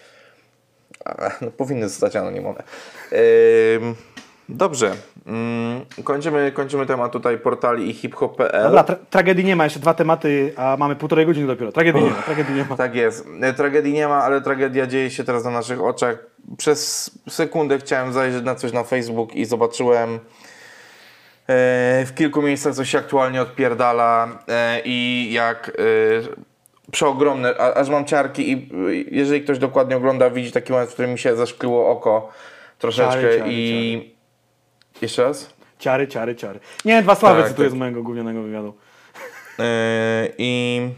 no, powinny zostać anonimowe. Dobrze. Ym, kończymy, kończymy temat tutaj portali i hiphop.pl. Dobra, tra- tragedii nie ma, jeszcze dwa tematy, a mamy półtorej godziny dopiero. Tragedii nie ma, tragedii nie ma. Tak jest. E, Tragedii nie ma, ale tragedia dzieje się teraz na naszych oczach. Przez sekundę chciałem zajrzeć na coś na Facebook i zobaczyłem e, w kilku miejscach coś się aktualnie odpierdala e, i jak przeogromne, a, aż mam ciarki i jeżeli ktoś dokładnie ogląda, widzi taki moment, w którym mi się zaszkliło oko troszeczkę Ciary, ciary, i... Jeszcze raz? Ciary, ciary, ciary. Nie, dwa sławy Tak, cytuję tak. z mojego gównianego wywiadu. Yy, I.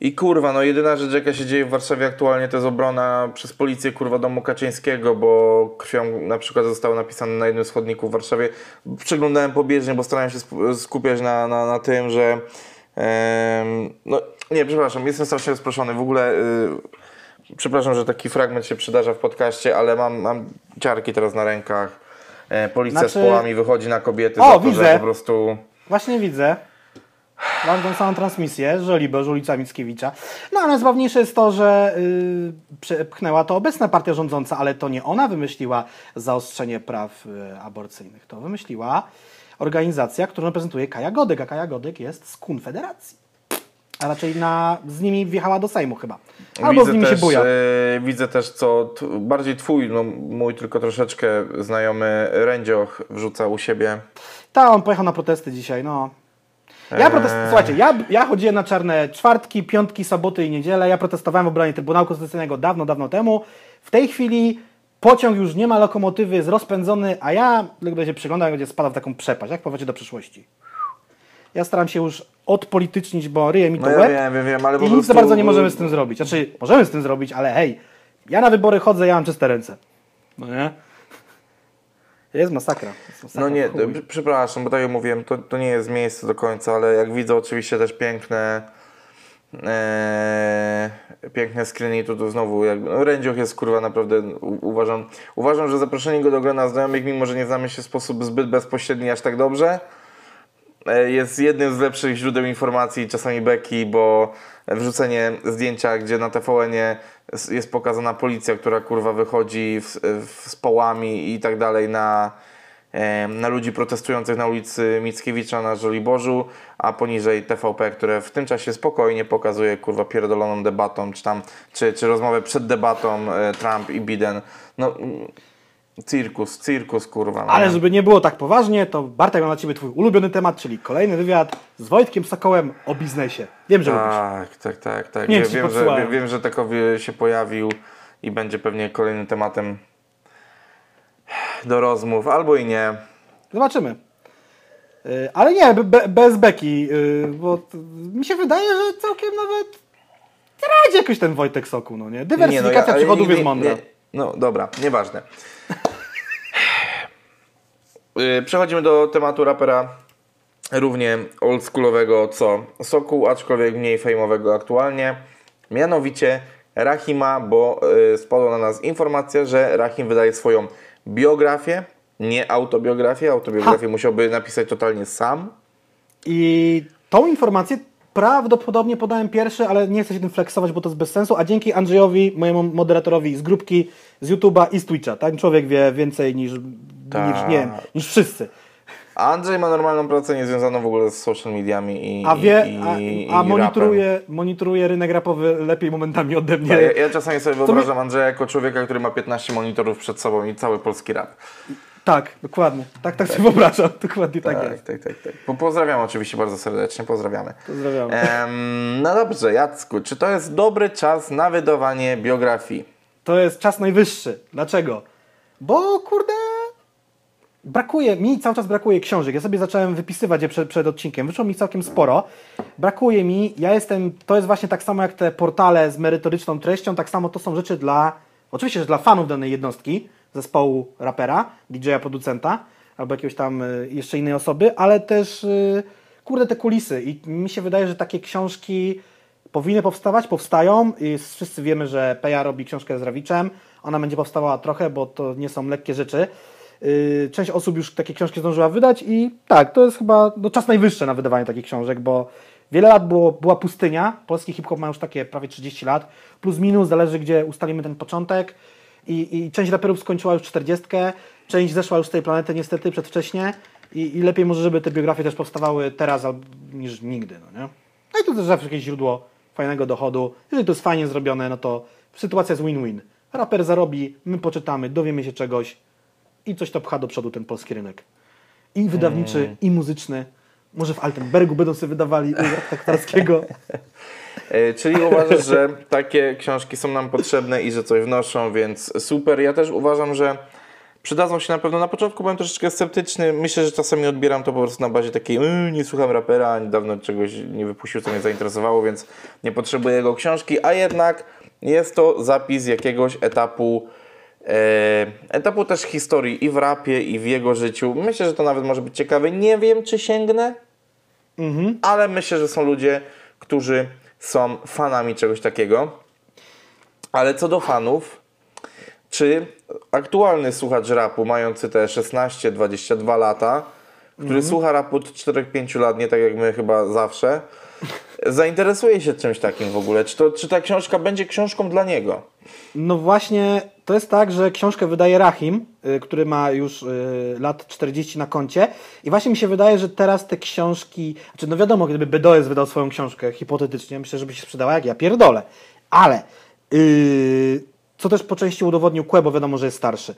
I kurwa, no jedyna rzecz jaka się dzieje w Warszawie aktualnie to jest obrona przez policję kurwa domu Kaczyńskiego, bo krwią na przykład zostało napisane na jednym z chodników w Warszawie. Przeglądałem pobieżnie, bo starałem się skupiać na, na, na tym, że no nie, przepraszam, jestem strasznie rozproszony. W ogóle y, przepraszam, że taki fragment się przydarza w podcaście, ale mam, mam ciarki teraz na rękach. E, policja z Znaczy- połami wychodzi na kobiety O, to, widzę. że po prostu... Właśnie widzę. Mam tą samą transmisję, Żoliborz, ulica Mickiewicza. No a najzabawniejsze jest to, że yy, przepchnęła to obecna partia rządząca, ale to nie ona wymyśliła zaostrzenie praw y, aborcyjnych. To wymyśliła organizacja, którą reprezentuje Kaja Godek, a Kaja Godek jest z Konfederacji. A raczej na, z nimi wjechała do Sejmu chyba. Albo z nimi też, się buja. e, widzę też, co bardziej twój, no mój tylko troszeczkę znajomy Rędzioch wrzuca u siebie. Tak, on pojechał na protesty dzisiaj, no. Ja protest... Eee. Słuchajcie, ja, ja chodziłem na czarne czwartki, piątki, soboty i niedzielę. Ja protestowałem w obronie Trybunału Konstytucyjnego dawno, dawno temu. W tej chwili pociąg już nie ma lokomotywy, jest rozpędzony, a ja będę się przyglądał, jak będzie spadał w taką przepaść, jak powrocie do przyszłości. Ja staram się już odpolitycznić, bo ryje mi to No ja łeb wiem, wiem, wiem, ale po i nic prostu... za bardzo nie możemy z tym zrobić. Znaczy, możemy z tym zrobić, ale hej, ja na wybory chodzę, ja mam czyste ręce. No nie? Jest masakra. Jest masakra No nie, przepraszam, bo tak jak mówiłem, to, to nie jest miejsce do końca, ale jak widzę oczywiście też piękne e, piękne screeny, to, to znowu jak, no, jest kurwa naprawdę, u, uważam, uważam, że zaproszenie go do grona znajomych, mimo że nie znamy się w sposób zbyt bezpośredni aż tak dobrze, e, jest jednym z lepszych źródeł informacji, czasami beki, bo wrzucenie zdjęcia, gdzie na TVN-ie jest pokazana policja, która kurwa wychodzi w, w, z połami i tak dalej na, na ludzi protestujących na ulicy Mickiewicza na Żoliborzu, a poniżej TVP, które w tym czasie spokojnie pokazuje kurwa pierdoloną debatą, czy tam, czy, czy rozmowę przed debatą e, Trump i Biden. No, cirkus, cirkus kurwa. no Ale żeby nie było tak poważnie, to Bartek mam na Ciebie Twój ulubiony temat, czyli kolejny wywiad z Wojtkiem Sokołem o biznesie. Wiem, że lubisz. Tak, tak, tak, tak. Nie, Wiem, wiem, że, wiem, że takowy się pojawił i będzie pewnie kolejnym tematem do rozmów, albo i nie. Zobaczymy. Y, Ale nie, be, be, bez beki, y, bo mi się wydaje, że całkiem nawet radzi jakoś ten Wojtek Sokół, no nie? Dywersyfikacja ale przychodów nigdy- jest mądra. nie- No dobra, nieważne. Y, Przechodzimy do tematu rapera równie oldschoolowego co Sokół, aczkolwiek mniej fejmowego aktualnie. Mianowicie Rahima, bo spadła na nas informacja, że Rahim wydaje swoją biografię, nie autobiografię. Autobiografię musiałby napisać totalnie sam. I tą informację Prawdopodobnie podałem pierwszy, ale nie chcę się tym flexować, bo to jest bez sensu. A dzięki Andrzejowi, mojemu moderatorowi z grupki, z YouTube'a i z Twitcha. Ten człowiek wie więcej niż, niż, Tak. nie niż wszyscy. A Andrzej ma normalną pracę niezwiązaną w ogóle z social mediami i A wie, i, a, i, a i monitoruje, monitoruje rynek rapowy lepiej momentami ode mnie. rapem. Ja, ja czasami sobie mi- wyobrażam Andrzeja jako człowieka, który ma 15 monitorów przed sobą i cały polski rap. Tak, dokładnie. Tak, tak sobie wyobrażam. Dokładnie tak, Tak, jest. tak, tak. tak. Po- Pozdrawiam oczywiście bardzo serdecznie, pozdrawiamy. Pozdrawiam. Em, no dobrze, Jacku, czy to jest dobry czas na wydawanie biografii? To jest czas najwyższy. Dlaczego? Bo kurde. Brakuje, mi cały czas brakuje książek. Ja sobie zacząłem wypisywać je przed, przed odcinkiem. Wyszło mi całkiem sporo. Brakuje mi, ja jestem, to jest właśnie tak samo jak te portale z merytoryczną treścią, tak samo to są rzeczy dla, oczywiście, że dla fanów danej jednostki, zespołu rapera, DJ-a, producenta, albo jakiegoś tam y, jeszcze innej osoby, ale też, y, kurde, te kulisy. I mi się wydaje, że takie książki powinny powstawać, powstają i wszyscy wiemy, że Peja robi książkę z Rawiczem. Ona będzie powstawała trochę, bo to nie są lekkie rzeczy. Yy, Część osób już takie książki zdążyła wydać i tak, to jest chyba no, czas najwyższy na wydawanie takich książek, bo wiele lat było, była pustynia. Polski hip-hop ma już takie prawie 30 lat. Plus minus, zależy gdzie ustalimy ten początek. I, i część raperów skończyła już 40, część zeszła już z tej planety niestety przedwcześnie. I, I lepiej może, żeby te biografie też powstawały teraz niż nigdy, no nie? No i to też zawsze jakieś źródło fajnego dochodu. Jeżeli to jest fajnie zrobione, no to sytuacja jest win-win. Raper zarobi, my poczytamy, dowiemy się czegoś i coś to pcha do przodu ten polski rynek. I wydawniczy, i muzyczny. Może w Altenbergu będą sobie wydawali taktarskiego. E, Czyli uważasz, że takie książki są nam potrzebne i że coś wnoszą, więc super. Ja też uważam, że przydadzą się na pewno. Na początku byłem troszeczkę sceptyczny. Myślę, że czasami odbieram to po prostu na bazie takiej yy, nie słucham rapera, niedawno czegoś nie wypuścił, co mnie zainteresowało, więc nie potrzebuję jego książki, a jednak jest to zapis jakiegoś etapu etapu też historii i w rapie, i w jego życiu. Myślę, że to nawet może być ciekawe. Nie wiem, czy sięgnę, ale myślę, że są ludzie, którzy są fanami czegoś takiego. Ale co do fanów, czy aktualny słuchacz rapu, mający te 16-22 lata, który słucha rapu od 4-5 lat, nie tak jak my chyba zawsze, zainteresuje się czymś takim w ogóle? Czy, to, czy ta książka będzie książką dla niego? No właśnie, to jest tak, że książkę wydaje Rahim, y, który ma już y, lat 40 na koncie. I właśnie mi się wydaje, że teraz te książki, znaczy no wiadomo, gdyby BDOS wydał swoją książkę, hipotetycznie, myślę, że by się sprzedała jak ja pierdolę. Ale, yy, co też po części udowodnił Kłe, bo wiadomo, że jest starszy.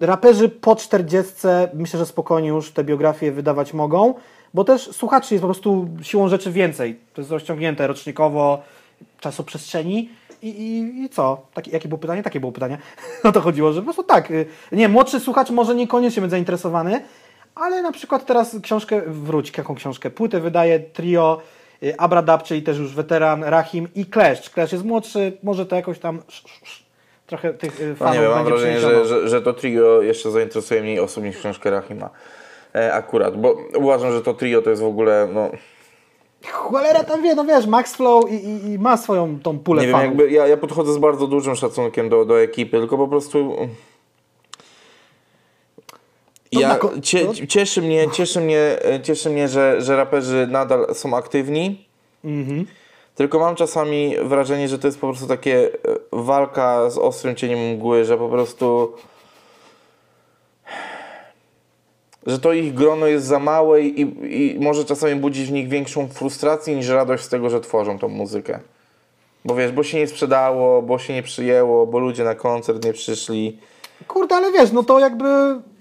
Raperzy po 40 myślę, że spokojnie już te biografie wydawać mogą, bo też słuchaczy jest po prostu siłą rzeczy więcej. To jest rozciągnięte rocznikowo, czasoprzestrzeni. I, i, I co? Takie, jakie było pytanie? Takie było pytanie. O to chodziło, że po prostu tak. y, Nie, młodszy słuchacz może niekoniecznie być zainteresowany, ale na przykład teraz książkę, wróć, jaką książkę? Płytę wydaje trio y, Abradab, czyli też już weteran, Rahim i Kleszcz. Kleszcz jest młodszy, może to jakoś tam trochę tych y, No fanów nie wiem, mam wrażenie, że, że, że to trio jeszcze zainteresuje mniej osób niż książkę Rahima. E, akurat, bo uważam, że to trio to jest w ogóle, no, Cholera tam wie, no wiesz, Max Flow i, i, i ma swoją tą pulę nie wiem, fanów. jakby ja, ja podchodzę z bardzo dużym szacunkiem do, do ekipy, tylko po prostu ja, cie, to- cieszy mnie, cieszy mnie, e, cieszy mnie że, że raperzy nadal są aktywni, Mhm. tylko mam czasami wrażenie, że to jest po prostu takie e, walka z ostrym cieniem mgły, że po prostu że to ich grono jest za małe i, i może czasami budzić w nich większą frustrację niż radość z tego, że tworzą tą muzykę. Bo wiesz, bo się nie sprzedało, bo się nie przyjęło, bo ludzie na koncert nie przyszli. Kurde, ale wiesz, no to jakby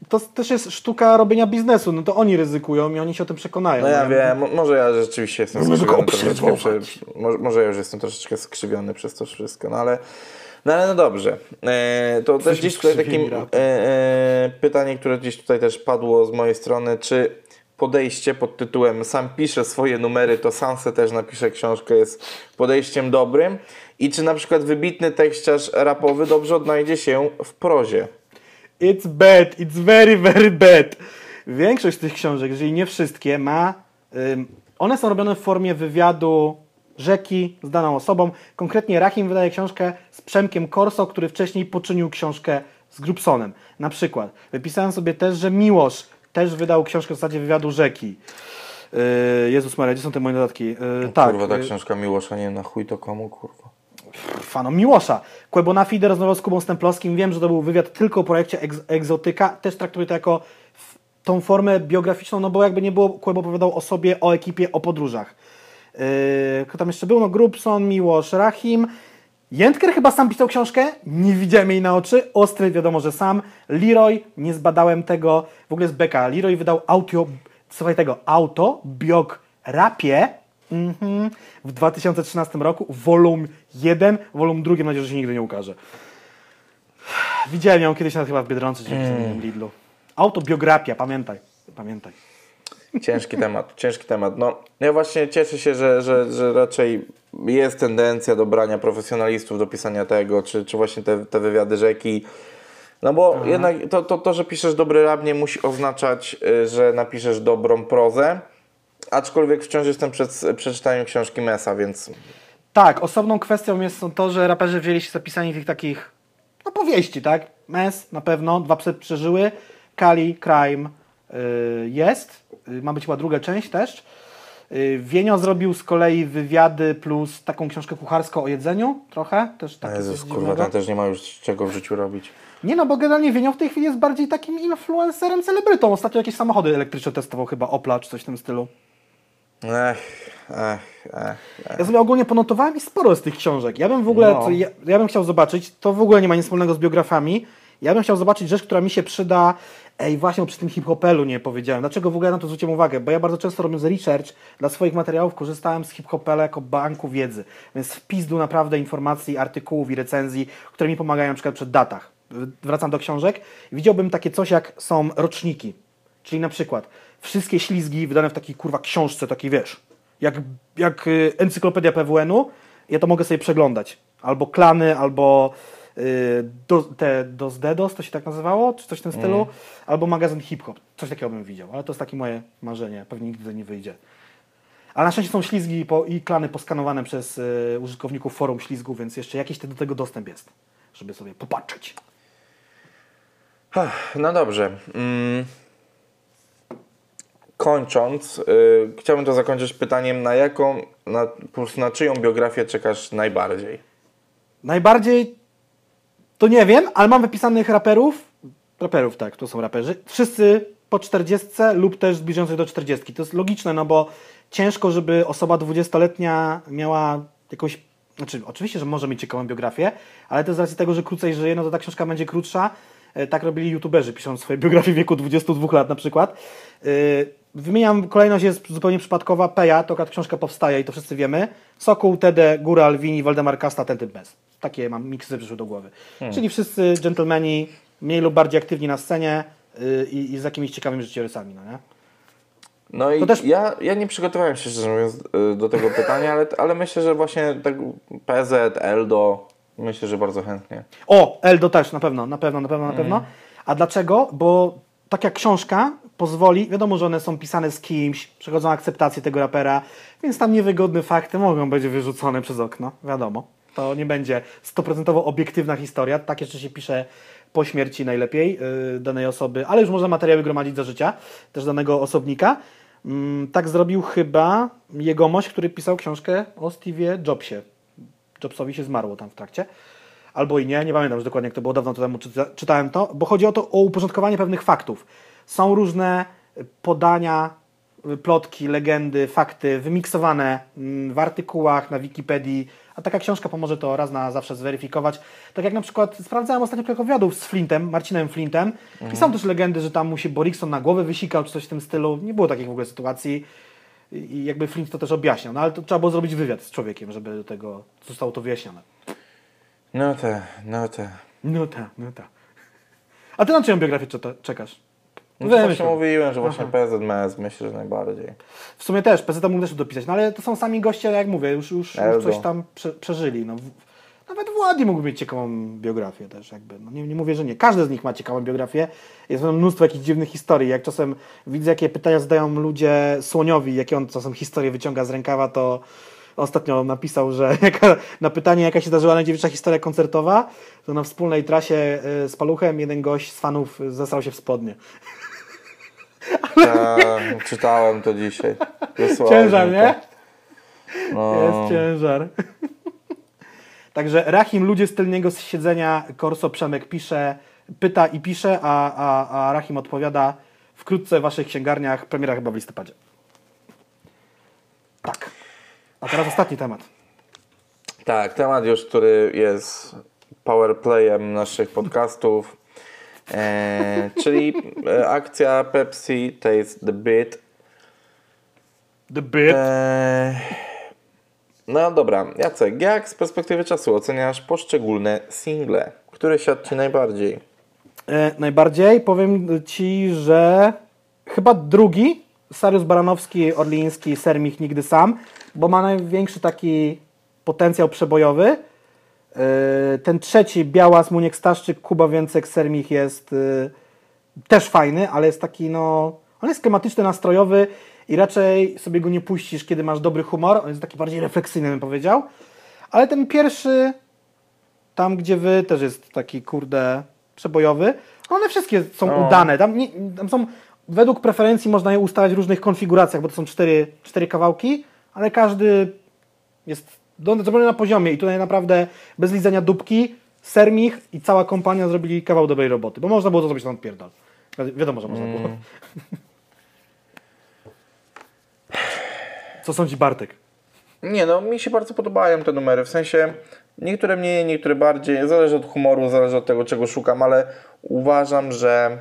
to też jest sztuka robienia biznesu, no to oni ryzykują i oni się o tym przekonają. No ja nie? wiem, mo- może ja rzeczywiście jestem skrzywiony troszeczkę, przy, może, może ja już jestem troszeczkę skrzywiony przez to wszystko, no ale no, ale no dobrze. E, to też Jesteśmy gdzieś tutaj rapem. e, pytanie, które gdzieś tutaj też padło z mojej strony, czy podejście pod tytułem sam piszę swoje numery, to sam se też napiszę książkę, jest podejściem dobrym i czy na przykład wybitny tekściarz rapowy dobrze odnajdzie się w prozie? It's bad, it's very, very bad. Większość z tych książek, jeżeli nie wszystkie, ma. One są robione w formie wywiadu rzeki z daną osobą. Konkretnie Rahim wydaje książkę z Przemkiem Korso, który wcześniej poczynił książkę z Grubsonem. Na przykład. Wypisałem sobie też, że Miłosz też wydał książkę w zasadzie wywiadu rzeki. Yy, Jezus Maria, gdzie są te moje dodatki? Yy, Tak, tak, kurwa, ta yy, książka Miłosza, nie na chuj to komu, kurwa. fanom Miłosza. Kłebo Fide rozmawiał z Kubą Stemplowskim. Wiem, że to był wywiad tylko o projekcie Ex Egzotyka. Też traktuję to jako tą formę biograficzną, no bo jakby nie było, Kłebo opowiadał o sobie, o ekipie, o podróżach. Yy, kto tam jeszcze był? No Grubson, Miłosz, Rahim. Jędker chyba sam pisał książkę, nie widziałem jej na oczy. Ostry wiadomo, że sam. Leroy, nie zbadałem tego. W ogóle z beka. Leroy wydał audio, słuchaj tego, autobiografię mhm, w 2013 roku. Volum 1, volum 2, mam nadzieję, że się nigdy nie ukaże. Widziałem ją kiedyś nawet chyba w Biedronce czy w Lidlu. Autobiografia, pamiętaj. Pamiętaj. Ciężki temat, ciężki temat. No, ja właśnie cieszę się, że, że, że raczej jest tendencja do brania profesjonalistów, do pisania tego, czy, czy właśnie te, te wywiady rzeki. No bo jednak to, to, to, że piszesz dobry rap nie musi oznaczać, y, że napiszesz dobrą prozę, aczkolwiek wciąż jestem przed przeczytaniem książki Mesa, więc Tak, osobną kwestią jest to, że raperzy wzięli się za pisanie tych takich no powieści, tak? Mes na pewno, dwa psy przeżyły, Kali, Crime y, jest, ma być chyba druga część też. Y, Wienio zrobił z kolei wywiady plus taką książkę kucharską o jedzeniu, trochę, też tak Jezus, kurwa, ten też nie ma już czego w życiu robić. Nie no, bo generalnie Wienio w tej chwili jest bardziej takim influencerem, celebrytą. Ostatnio jakieś samochody elektryczne testował chyba Opla czy coś w tym stylu. Ech, ech, ech. Ja sobie ogólnie ponotowałem i sporo z tych książek. Ja bym w ogóle, No. ja, ja bym chciał zobaczyć, to w ogóle nie ma nic wspólnego z biografami. Ja bym chciał zobaczyć rzecz, która mi się przyda. Ej, właśnie przy tym hip-hopelu nie powiedziałem. Dlaczego w ogóle na to zwróciłem uwagę? Bo ja bardzo często robiąc research dla swoich materiałów korzystałem z hip-hopela jako banku wiedzy. Więc w pizdu naprawdę informacji, artykułów i recenzji, które mi pomagają na przykład przy datach. Wracam do książek. Widziałbym takie coś jak są roczniki. Czyli na przykład wszystkie ślizgi wydane w takiej kurwa książce, takiej wiesz, jak, jak y, encyklopedia PWN-u, ja to mogę sobie przeglądać. Albo klany, albo do, te Dos Dedos, to się tak nazywało, czy coś w tym stylu, albo magazyn hip-hop. Coś takiego bym widział, ale to jest takie moje marzenie, pewnie nigdy to nie wyjdzie. Ale na szczęście są ślizgi po, i klany poskanowane przez y, użytkowników forum ślizgu, więc jeszcze jakiś te, do tego dostęp jest, żeby sobie popatrzeć. No dobrze. Mm. Kończąc, y, chciałbym to zakończyć pytaniem, na jaką, na, na czyją biografię czekasz najbardziej? Najbardziej to nie wiem, ale mam wypisanych raperów. Raperów, tak, to są raperzy. Wszyscy po 40 lub też zbliżających do 40. To jest logiczne, no bo ciężko, żeby osoba 20-letnia miała jakąś. Znaczy, oczywiście, że może mieć ciekawą biografię, ale to z racji tego, że krócej żyje, no to ta książka będzie krótsza. E, Tak robili youtuberzy, pisząc swoje biografie w wieku 22 lat na przykład. Yy, Wymieniam, kolejność jest zupełnie przypadkowa. Peja, to książka powstaje i to wszyscy wiemy. Sokół, Tede, Góral, Wini, Waldemar Kasta, ten typ bez. Takie mam miksy przyszły do głowy. Czyli wszyscy dżentelmeni, mniej lub bardziej aktywni na scenie yy, i, z jakimiś ciekawymi życiorysami, no nie? No i też- ja, ja nie przygotowałem się, szczerze mówiąc, y, do tego pytania, ale, ale myślę, że właśnie tak PZ, Eldo, myślę, że bardzo chętnie. O, Eldo też, na pewno, na pewno, na pewno, na pewno. A dlaczego? Bo taka książka pozwoli, wiadomo, że one są pisane z kimś, przechodzą akceptację tego rapera, więc tam niewygodne fakty mogą być wyrzucone przez okno, wiadomo. To nie będzie stuprocentowo obiektywna historia, tak jeszcze się pisze po śmierci najlepiej yy, danej osoby, ale już można materiały gromadzić za życia, też danego osobnika. Mm, tak zrobił chyba jegomość, który pisał książkę o Steve'ie Jobsie. Jobsowi się zmarło tam w trakcie. Albo i nie, nie pamiętam już dokładnie, jak to było dawno temu, czyta, czytałem to, bo chodzi o to, o uporządkowanie pewnych faktów. Są różne podania, plotki, legendy, fakty wymiksowane mm, w artykułach, na Wikipedii, a taka książka pomoże to raz na zawsze zweryfikować. Tak jak na przykład sprawdzałem ostatnio kilka wywiadów z Flintem, Marcinem Flintem i są też legendy, że tam mu się Borikson na głowę wysikał, czy coś w tym stylu. Nie było takich w ogóle sytuacji i jakby Flint to też objaśniał. No ale to trzeba było zrobić wywiad z człowiekiem, żeby do tego zostało to wyjaśnione. No te, no te. No tak, no tak. A ty na czyją biografię czeka- czekasz? No to właśnie się. mówiłem, że właśnie PZ, MES, myślę, że najbardziej. W sumie też, PZ mógł też dopisać, no ale to są sami goście, jak mówię, już, już, już coś tam prze, przeżyli. No, nawet Władimir mógłby mieć ciekawą biografię też, jakby. No, nie, nie mówię, że nie. Każdy z nich ma ciekawą biografię. Jest mnóstwo jakichś dziwnych historii. Jak czasem widzę, jakie pytania zadają ludzie Słoniowi, jakie on czasem historię wyciąga z rękawa, to ostatnio napisał, że jaka, na pytanie, jaka się zdarzyła najdziwniejsza historia koncertowa, to na wspólnej trasie y, z Paluchem jeden gość z fanów zesrał się w spodnie. Tak, czytałem to dzisiaj. Wysłałeś Ciężar, nie? No. Jest ciężar. Także Rahim, ludzie z tylniego siedzenia, Korso Przemek pisze, pyta i pisze, a, a, a Rahim odpowiada wkrótce w waszych księgarniach, premiera chyba w listopadzie. Tak. A teraz ostatni temat. Tak, temat już, który jest powerplayem naszych podcastów, e, czyli e, akcja Pepsi Taste the Beat. The Bit. E, no dobra, Jacek, jak z perspektywy czasu oceniasz poszczególne single? Które siadł Ci najbardziej? E, najbardziej powiem Ci, że chyba drugi, Sariusz Baranowski, Orliński, Sermich Nigdy Sam, bo ma największy taki potencjał przebojowy. E, ten trzeci, Białas, Muniek Staszczyk, Kuba Więcek, Sermich jest e, też fajny, ale jest taki no... On jest klimatyczny, nastrojowy i raczej sobie go nie puścisz, kiedy masz dobry humor. On jest taki bardziej refleksyjny, bym powiedział. Ale ten pierwszy, tam gdzie wy, też jest taki kurde przebojowy. One wszystkie są No. udane. Tam, nie, tam są, według preferencji można je ustawiać w różnych konfiguracjach, bo to są cztery, cztery kawałki, ale każdy jest zrobiony na poziomie i tutaj naprawdę bez lizania dupki Sermich i cała kompania zrobili kawał dobrej roboty, bo można było to zrobić tam pierdol. Wi- Wiadomo, że można Mm. było. Co sądzi Bartek? Nie no, mi się bardzo podobają te numery, w sensie niektóre mniej, niektóre bardziej, zależy od humoru, zależy od tego, czego szukam, ale uważam, że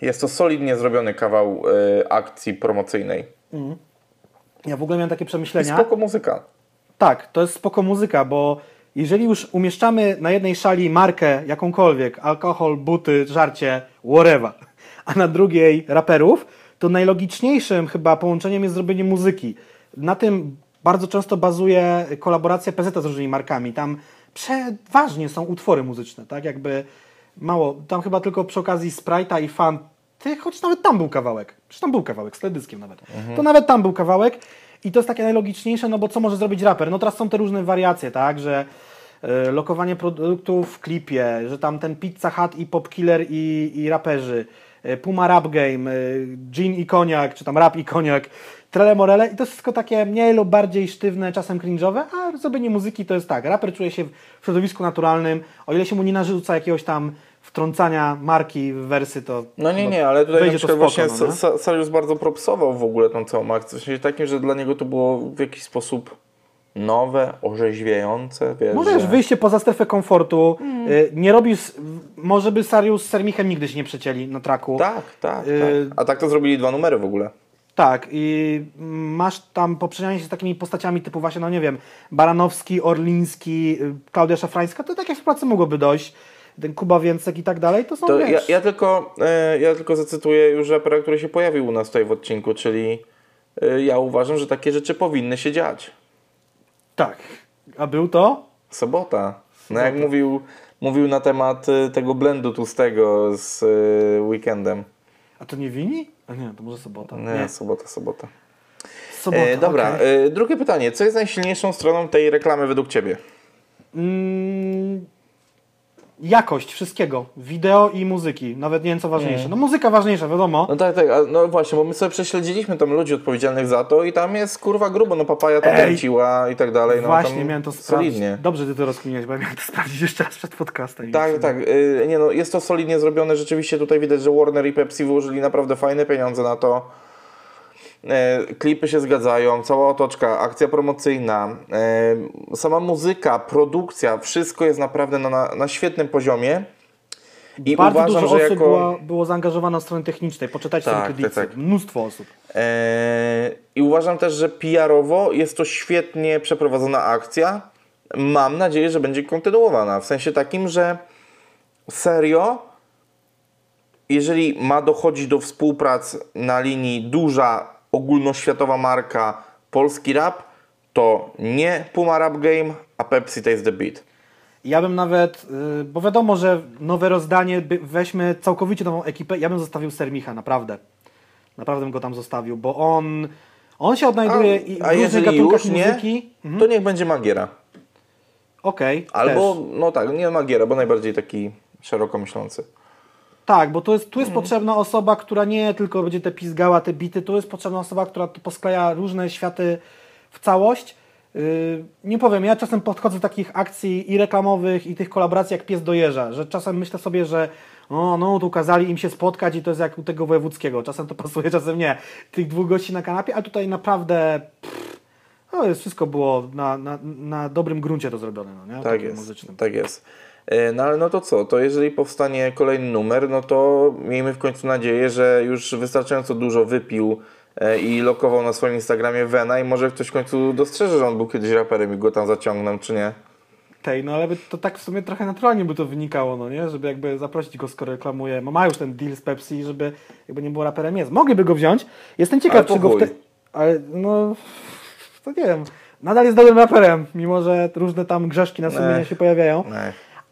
jest to solidnie zrobiony kawał y, akcji promocyjnej. Ja w ogóle miałem takie I przemyślenia. spoko muzyka. Tak, to jest spoko muzyka, bo jeżeli już umieszczamy na jednej szali markę jakąkolwiek, alkohol, buty, żarcie, whatever, a na drugiej raperów, to najlogiczniejszym chyba połączeniem jest zrobienie muzyki. Na tym bardzo często bazuje kolaboracja PZ z różnymi markami. Tam przeważnie są utwory muzyczne, tak jakby mało, tam chyba tylko przy okazji Sprite'a i Fanty, choć nawet tam był kawałek. Przecież tam był kawałek, z teledyskiem nawet. To nawet tam był kawałek i to jest takie najlogiczniejsze, no bo co może zrobić raper? No teraz są te różne wariacje, tak, że y, lokowanie produktów w klipie, że tam ten Pizza Hut i Pop Killer i, i raperzy, y, Puma Rap Game, y, Gin i Koniak, czy tam Rap i Koniak, Trele Morele i to jest wszystko takie mniej lub bardziej sztywne, czasem cringe'owe, a zrobienie muzyki to jest tak, raper czuje się w środowisku naturalnym, o ile się mu nie narzuca jakiegoś tam wtrącania marki w wersy, to No nie, nie, ale tutaj na przykład spoko, właśnie no, nie? Sa- Sa- Sariusz bardzo propsował w ogóle tą całą akcję. W sensie takim, że dla niego to było w jakiś sposób nowe, orzeźwiające, wiesz, Możesz że... wyjście poza strefę komfortu, y, nie robisz, może by Sarius z Sermichem nigdy się nie przecięli na traku. Tak, tak, Y- tak. A tak to zrobili dwa numery w ogóle. Tak, i masz tam poprzedzenie się z takimi postaciami typu właśnie, no nie wiem, Baranowski, Orliński, y, Klaudia Szafrańska, to takie współpracy mogłoby dojść. Ten Kuba Więcek i tak dalej, to są To ja, ja, tylko, e, ja tylko zacytuję już rapera, który się pojawił u nas tutaj w odcinku, czyli e, ja uważam, że takie rzeczy powinny się dziać. Tak. A był to? Sobota. No jak mówił, mówił na temat e, tego blendu tłustego z weekendem. A to nie Wini? A nie, to może sobota. Nie, sobota, sobota. Sobota, E, dobra, okej. e, drugie pytanie. Co jest najsilniejszą stroną tej reklamy według Ciebie? Mm, jakość wszystkiego. Wideo i muzyki. Nawet nie wiem co ważniejsze. No muzyka ważniejsza, wiadomo. No tak, tak, no właśnie, bo my sobie prześledziliśmy tam ludzi odpowiedzialnych za to i tam jest kurwa grubo, no papaja to kręciła i tak dalej. No, Właśnie, tam miałem to sprawdzić. Solidnie. Dobrze ty to rozkminiałeś, bo ja miałem to sprawdzić jeszcze raz przed podcastem. Tak, tak. y, Nie no, jest to solidnie zrobione. Rzeczywiście tutaj widać, że Warner i Pepsi włożyli naprawdę fajne pieniądze na to. E, Klipy się zgadzają, cała otoczka, akcja promocyjna, e, sama muzyka, produkcja, wszystko jest naprawdę na, na, na świetnym poziomie. I Bardzo uważam, dużo że osób jako. było, było zaangażowane od strony technicznej. Poczytajcie Tak, sobie tak, tak. Mnóstwo osób. E, I uważam też, że PR-owo jest to świetnie przeprowadzona akcja. Mam nadzieję, że będzie kontynuowana. W sensie takim, że serio, jeżeli ma dochodzić do współprac na linii duża, ogólnoświatowa marka polski rap, to nie Puma Rap Game, a Pepsi Taste the Beat. Ja bym nawet, y, bo wiadomo, że nowe rozdanie, weźmy całkowicie nową ekipę, ja bym zostawił Sermicha, naprawdę. Naprawdę bym go tam zostawił, bo on, on się A, odnajduje i w a różnych jeżeli gatunkach już nie, muzyki. Mhm. to niech będzie Magiera. Okej, Albo, też. no tak, nie Magiera, bo najbardziej taki szeroko myślący. Tak, bo tu jest, tu jest potrzebna osoba, która nie tylko będzie te pizgała, te bity, tu jest potrzebna osoba, która poskleja różne światy w całość. Yy, nie powiem, ja czasem podchodzę do takich akcji i reklamowych, i tych kolaboracji jak pies dojeżdża, że czasem myślę sobie, że o, no, tu kazali im się spotkać i to jest jak u tego wojewódzkiego. Czasem to pasuje, czasem nie. Tych dwóch gości na kanapie, a tutaj naprawdę pff, no, jest, wszystko było na, na, na dobrym gruncie to zrobione, no, nie? Tak Takim jest, muzycznym. tak jest. E, No ale no to co, to jeżeli powstanie kolejny numer, no to miejmy w końcu nadzieję, że już wystarczająco dużo wypił e, i lokował na swoim Instagramie Vena i może ktoś w końcu dostrzeże, że on był kiedyś raperem i go tam zaciągnął, czy nie? Tej, no ale by to tak w sumie trochę naturalnie by to wynikało, no nie? Żeby jakby zaprosić go, skoro reklamuje, ma już ten deal z Pepsi, żeby jakby nie było raperem jest. Mogliby go wziąć. Jestem ciekaw, czy go w te... Ale no, to nie wiem. Nadal jest dobrym raperem, mimo że różne tam grzeszki na sumieniu Ech. się pojawiają.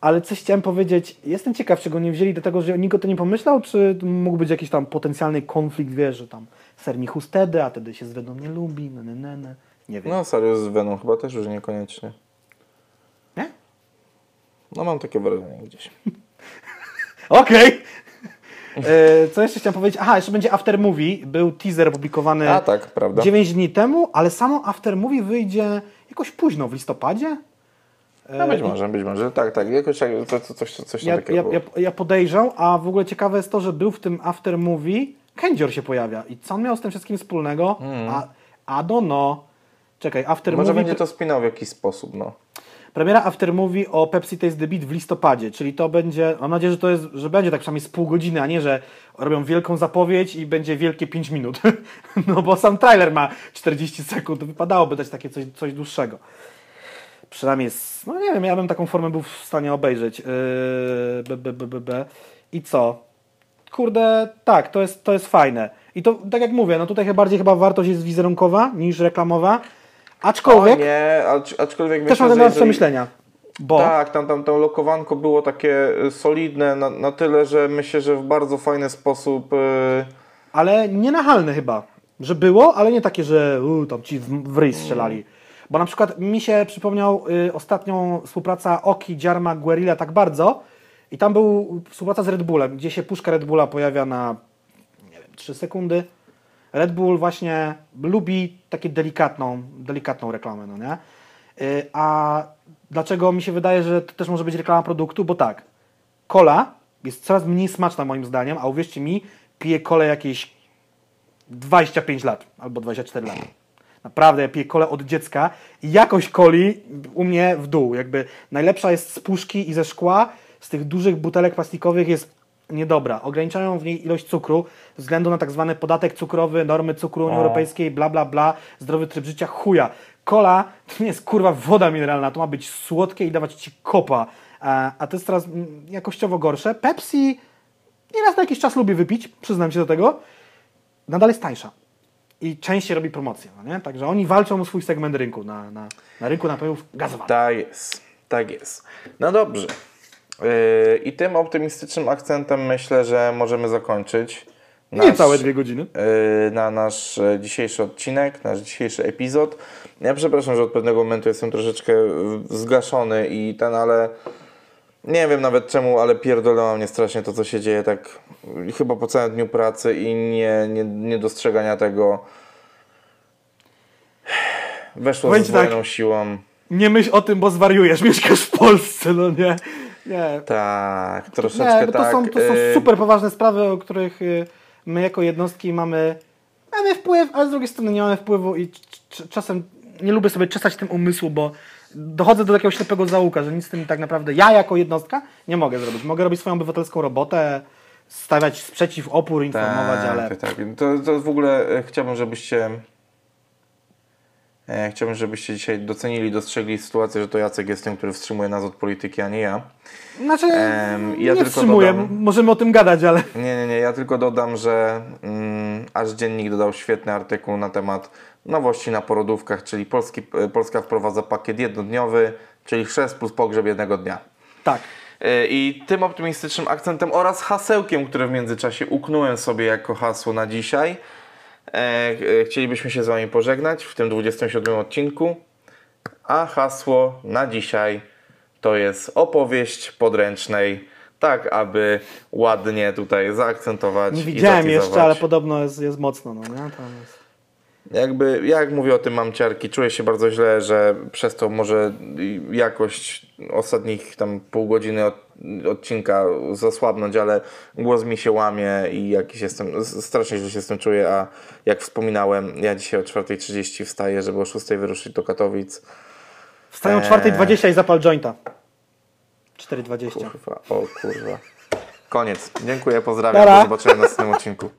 Ale coś chciałem powiedzieć, jestem ciekaw, czy go nie wzięli do tego, że nikt o to nie pomyślał, czy mógł być jakiś tam potencjalny konflikt, wiesz, że tam sernichus wtedy, a wtedy się z Venom nie lubi, ne, ne, ne, ne. Nie wiem. No serio z Veną chyba też już niekoniecznie. Nie? No mam takie wrażenie gdzieś. Okej. E, Co jeszcze chciałem powiedzieć? Aha, jeszcze będzie After Movie. Był teaser opublikowany A tak, prawda? 9 dni temu, ale samo After Movie wyjdzie jakoś późno, w listopadzie. E, No być i- może, być może. Tak, tak, jakoś tak, to, to, coś, coś Ja, takiego ja, było. ja, ja podejrzał, a w ogóle ciekawe jest to, że był w tym After Movie, Kędzior się pojawia. I co on miał z tym wszystkim wspólnego? A, a do no. Czekaj, After Może Movie... będzie to spinał w jakiś sposób, no. Premiera After Movie o Pepsi Taste the Beat w listopadzie, czyli to będzie, mam nadzieję, że to jest, że będzie tak przynajmniej z pół godziny, a nie, że robią wielką zapowiedź i będzie wielkie 5 minut. No bo sam trailer ma 40 sekund, wypadałoby dać takie coś, coś dłuższego. Przynajmniej, z, no nie wiem, ja bym taką formę był w stanie obejrzeć. Yy, b, b, b. I co? Kurde, tak, to jest, to jest fajne. I to, tak jak mówię, no tutaj chyba bardziej chyba wartość jest wizerunkowa niż reklamowa. Aczkolwiek O nie, acz, aczkolwiek też mam jeżeli- przemyślenia. Bo Tak, tam, tam to lokowanko było takie y, solidne na, na tyle, że myślę, że w bardzo fajny sposób. y, ale nienachalne chyba. Że było, ale nie takie, że u, tam ci w, w ryj strzelali. Bo na przykład mi się przypomniał y, ostatnią współpraca Oki, Dziarma, Guerrilla tak bardzo i tam był współpraca z Red Bullem, gdzie się puszka Red Bulla pojawia na nie wiem, 3 sekundy. Red Bull właśnie lubi takie delikatną, delikatną reklamę, no nie? Y, a dlaczego mi się wydaje, że to też może być reklama produktu? Bo tak, Cola jest coraz mniej smaczna moim zdaniem, a uwierzcie mi, piję kolę jakieś 25 lat albo 24 lat. Naprawdę, ja piję kolę od dziecka i jakość coli u mnie w dół. Jakby najlepsza jest z puszki i ze szkła, z tych dużych butelek plastikowych jest niedobra. Ograniczają w niej ilość cukru ze względu na tak zwany podatek cukrowy, normy cukru Unii. Europejskiej, bla bla bla, zdrowy tryb życia, chuja. Kola to nie jest kurwa woda mineralna, to ma być słodkie i dawać ci kopa. A, a to jest teraz jakościowo gorsze. Pepsi nieraz na jakiś czas lubię wypić, przyznam się do tego. Nadal jest tańsza. I częściej robi promocję, no nie? Także oni walczą o swój segment rynku, na, na, na rynku napojów gazowanych. Tak jest, tak jest. No dobrze. Yy, I tym optymistycznym akcentem myślę, że możemy zakończyć. Nie całe dwie godziny. yy, na nasz e, dzisiejszy odcinek, nasz dzisiejszy epizod. Ja przepraszam, że od pewnego momentu jestem troszeczkę zgaszony i ten, ale nie wiem nawet czemu, ale pierdolęło mnie strasznie to, co się dzieje tak chyba po całym dniu pracy i nie, nie, nie dostrzegania tego. Weszło Powiem z ci tak. siłą. Nie myśl o tym, bo zwariujesz, mieszkasz w Polsce, no nie? Nie. Tak, troszeczkę Nie, bo to, tak. są, to są yy, super poważne sprawy, o których y, my jako jednostki mamy, mamy wpływ, ale z drugiej strony nie mamy wpływu i czasem nie lubię sobie czesać tym umysłu, bo dochodzę do takiego ślepego zaułka, że nic z tym tak naprawdę ja jako jednostka nie mogę zrobić. Mogę robić swoją obywatelską robotę, stawiać sprzeciw, opór, informować, tak, ale Tak, tak. To, to w ogóle e, chciałbym, żebyście. E, chciałbym, żebyście dzisiaj docenili, dostrzegli sytuację, że to Jacek jest tym, który wstrzymuje nas od polityki, a nie ja. znaczy Em, ja nie tylko wstrzymuję, dodam- możemy o tym gadać, ale Nie, nie, nie. Ja tylko dodam, że mm, aż dziennik dodał świetny artykuł na temat nowości na porodówkach, czyli Polski, e, Polska wprowadza pakiet jednodniowy, czyli chrzest plus pogrzeb jednego dnia. tak. E, I tym optymistycznym akcentem oraz hasełkiem, które w międzyczasie uknąłem sobie jako hasło na dzisiaj, e, chcielibyśmy się z Wami pożegnać w tym 27 odcinku. A hasło na dzisiaj to jest opowieść podręcznej tak aby ładnie tutaj zaakcentować Nie widziałem jeszcze, ale podobno jest, jest mocno, no nie? Tam jest. Jakby, ja jak mówię o tym mam ciarki, czuję się bardzo źle, że przez to może jakość ostatnich tam pół godziny od, odcinka zasłabnąć, ale głos mi się łamie i jakiś jestem, strasznie źle się z tym czuję, a jak wspominałem, ja dzisiaj o 4.30 wstaję, żeby o 6.00 wyruszyć do Katowic. Wstają o Eee. 4.20 i zapal jointa. 4.20. Kurwa, o kurwa. Koniec. Dziękuję, pozdrawiam, do zobaczenia w następnym odcinku.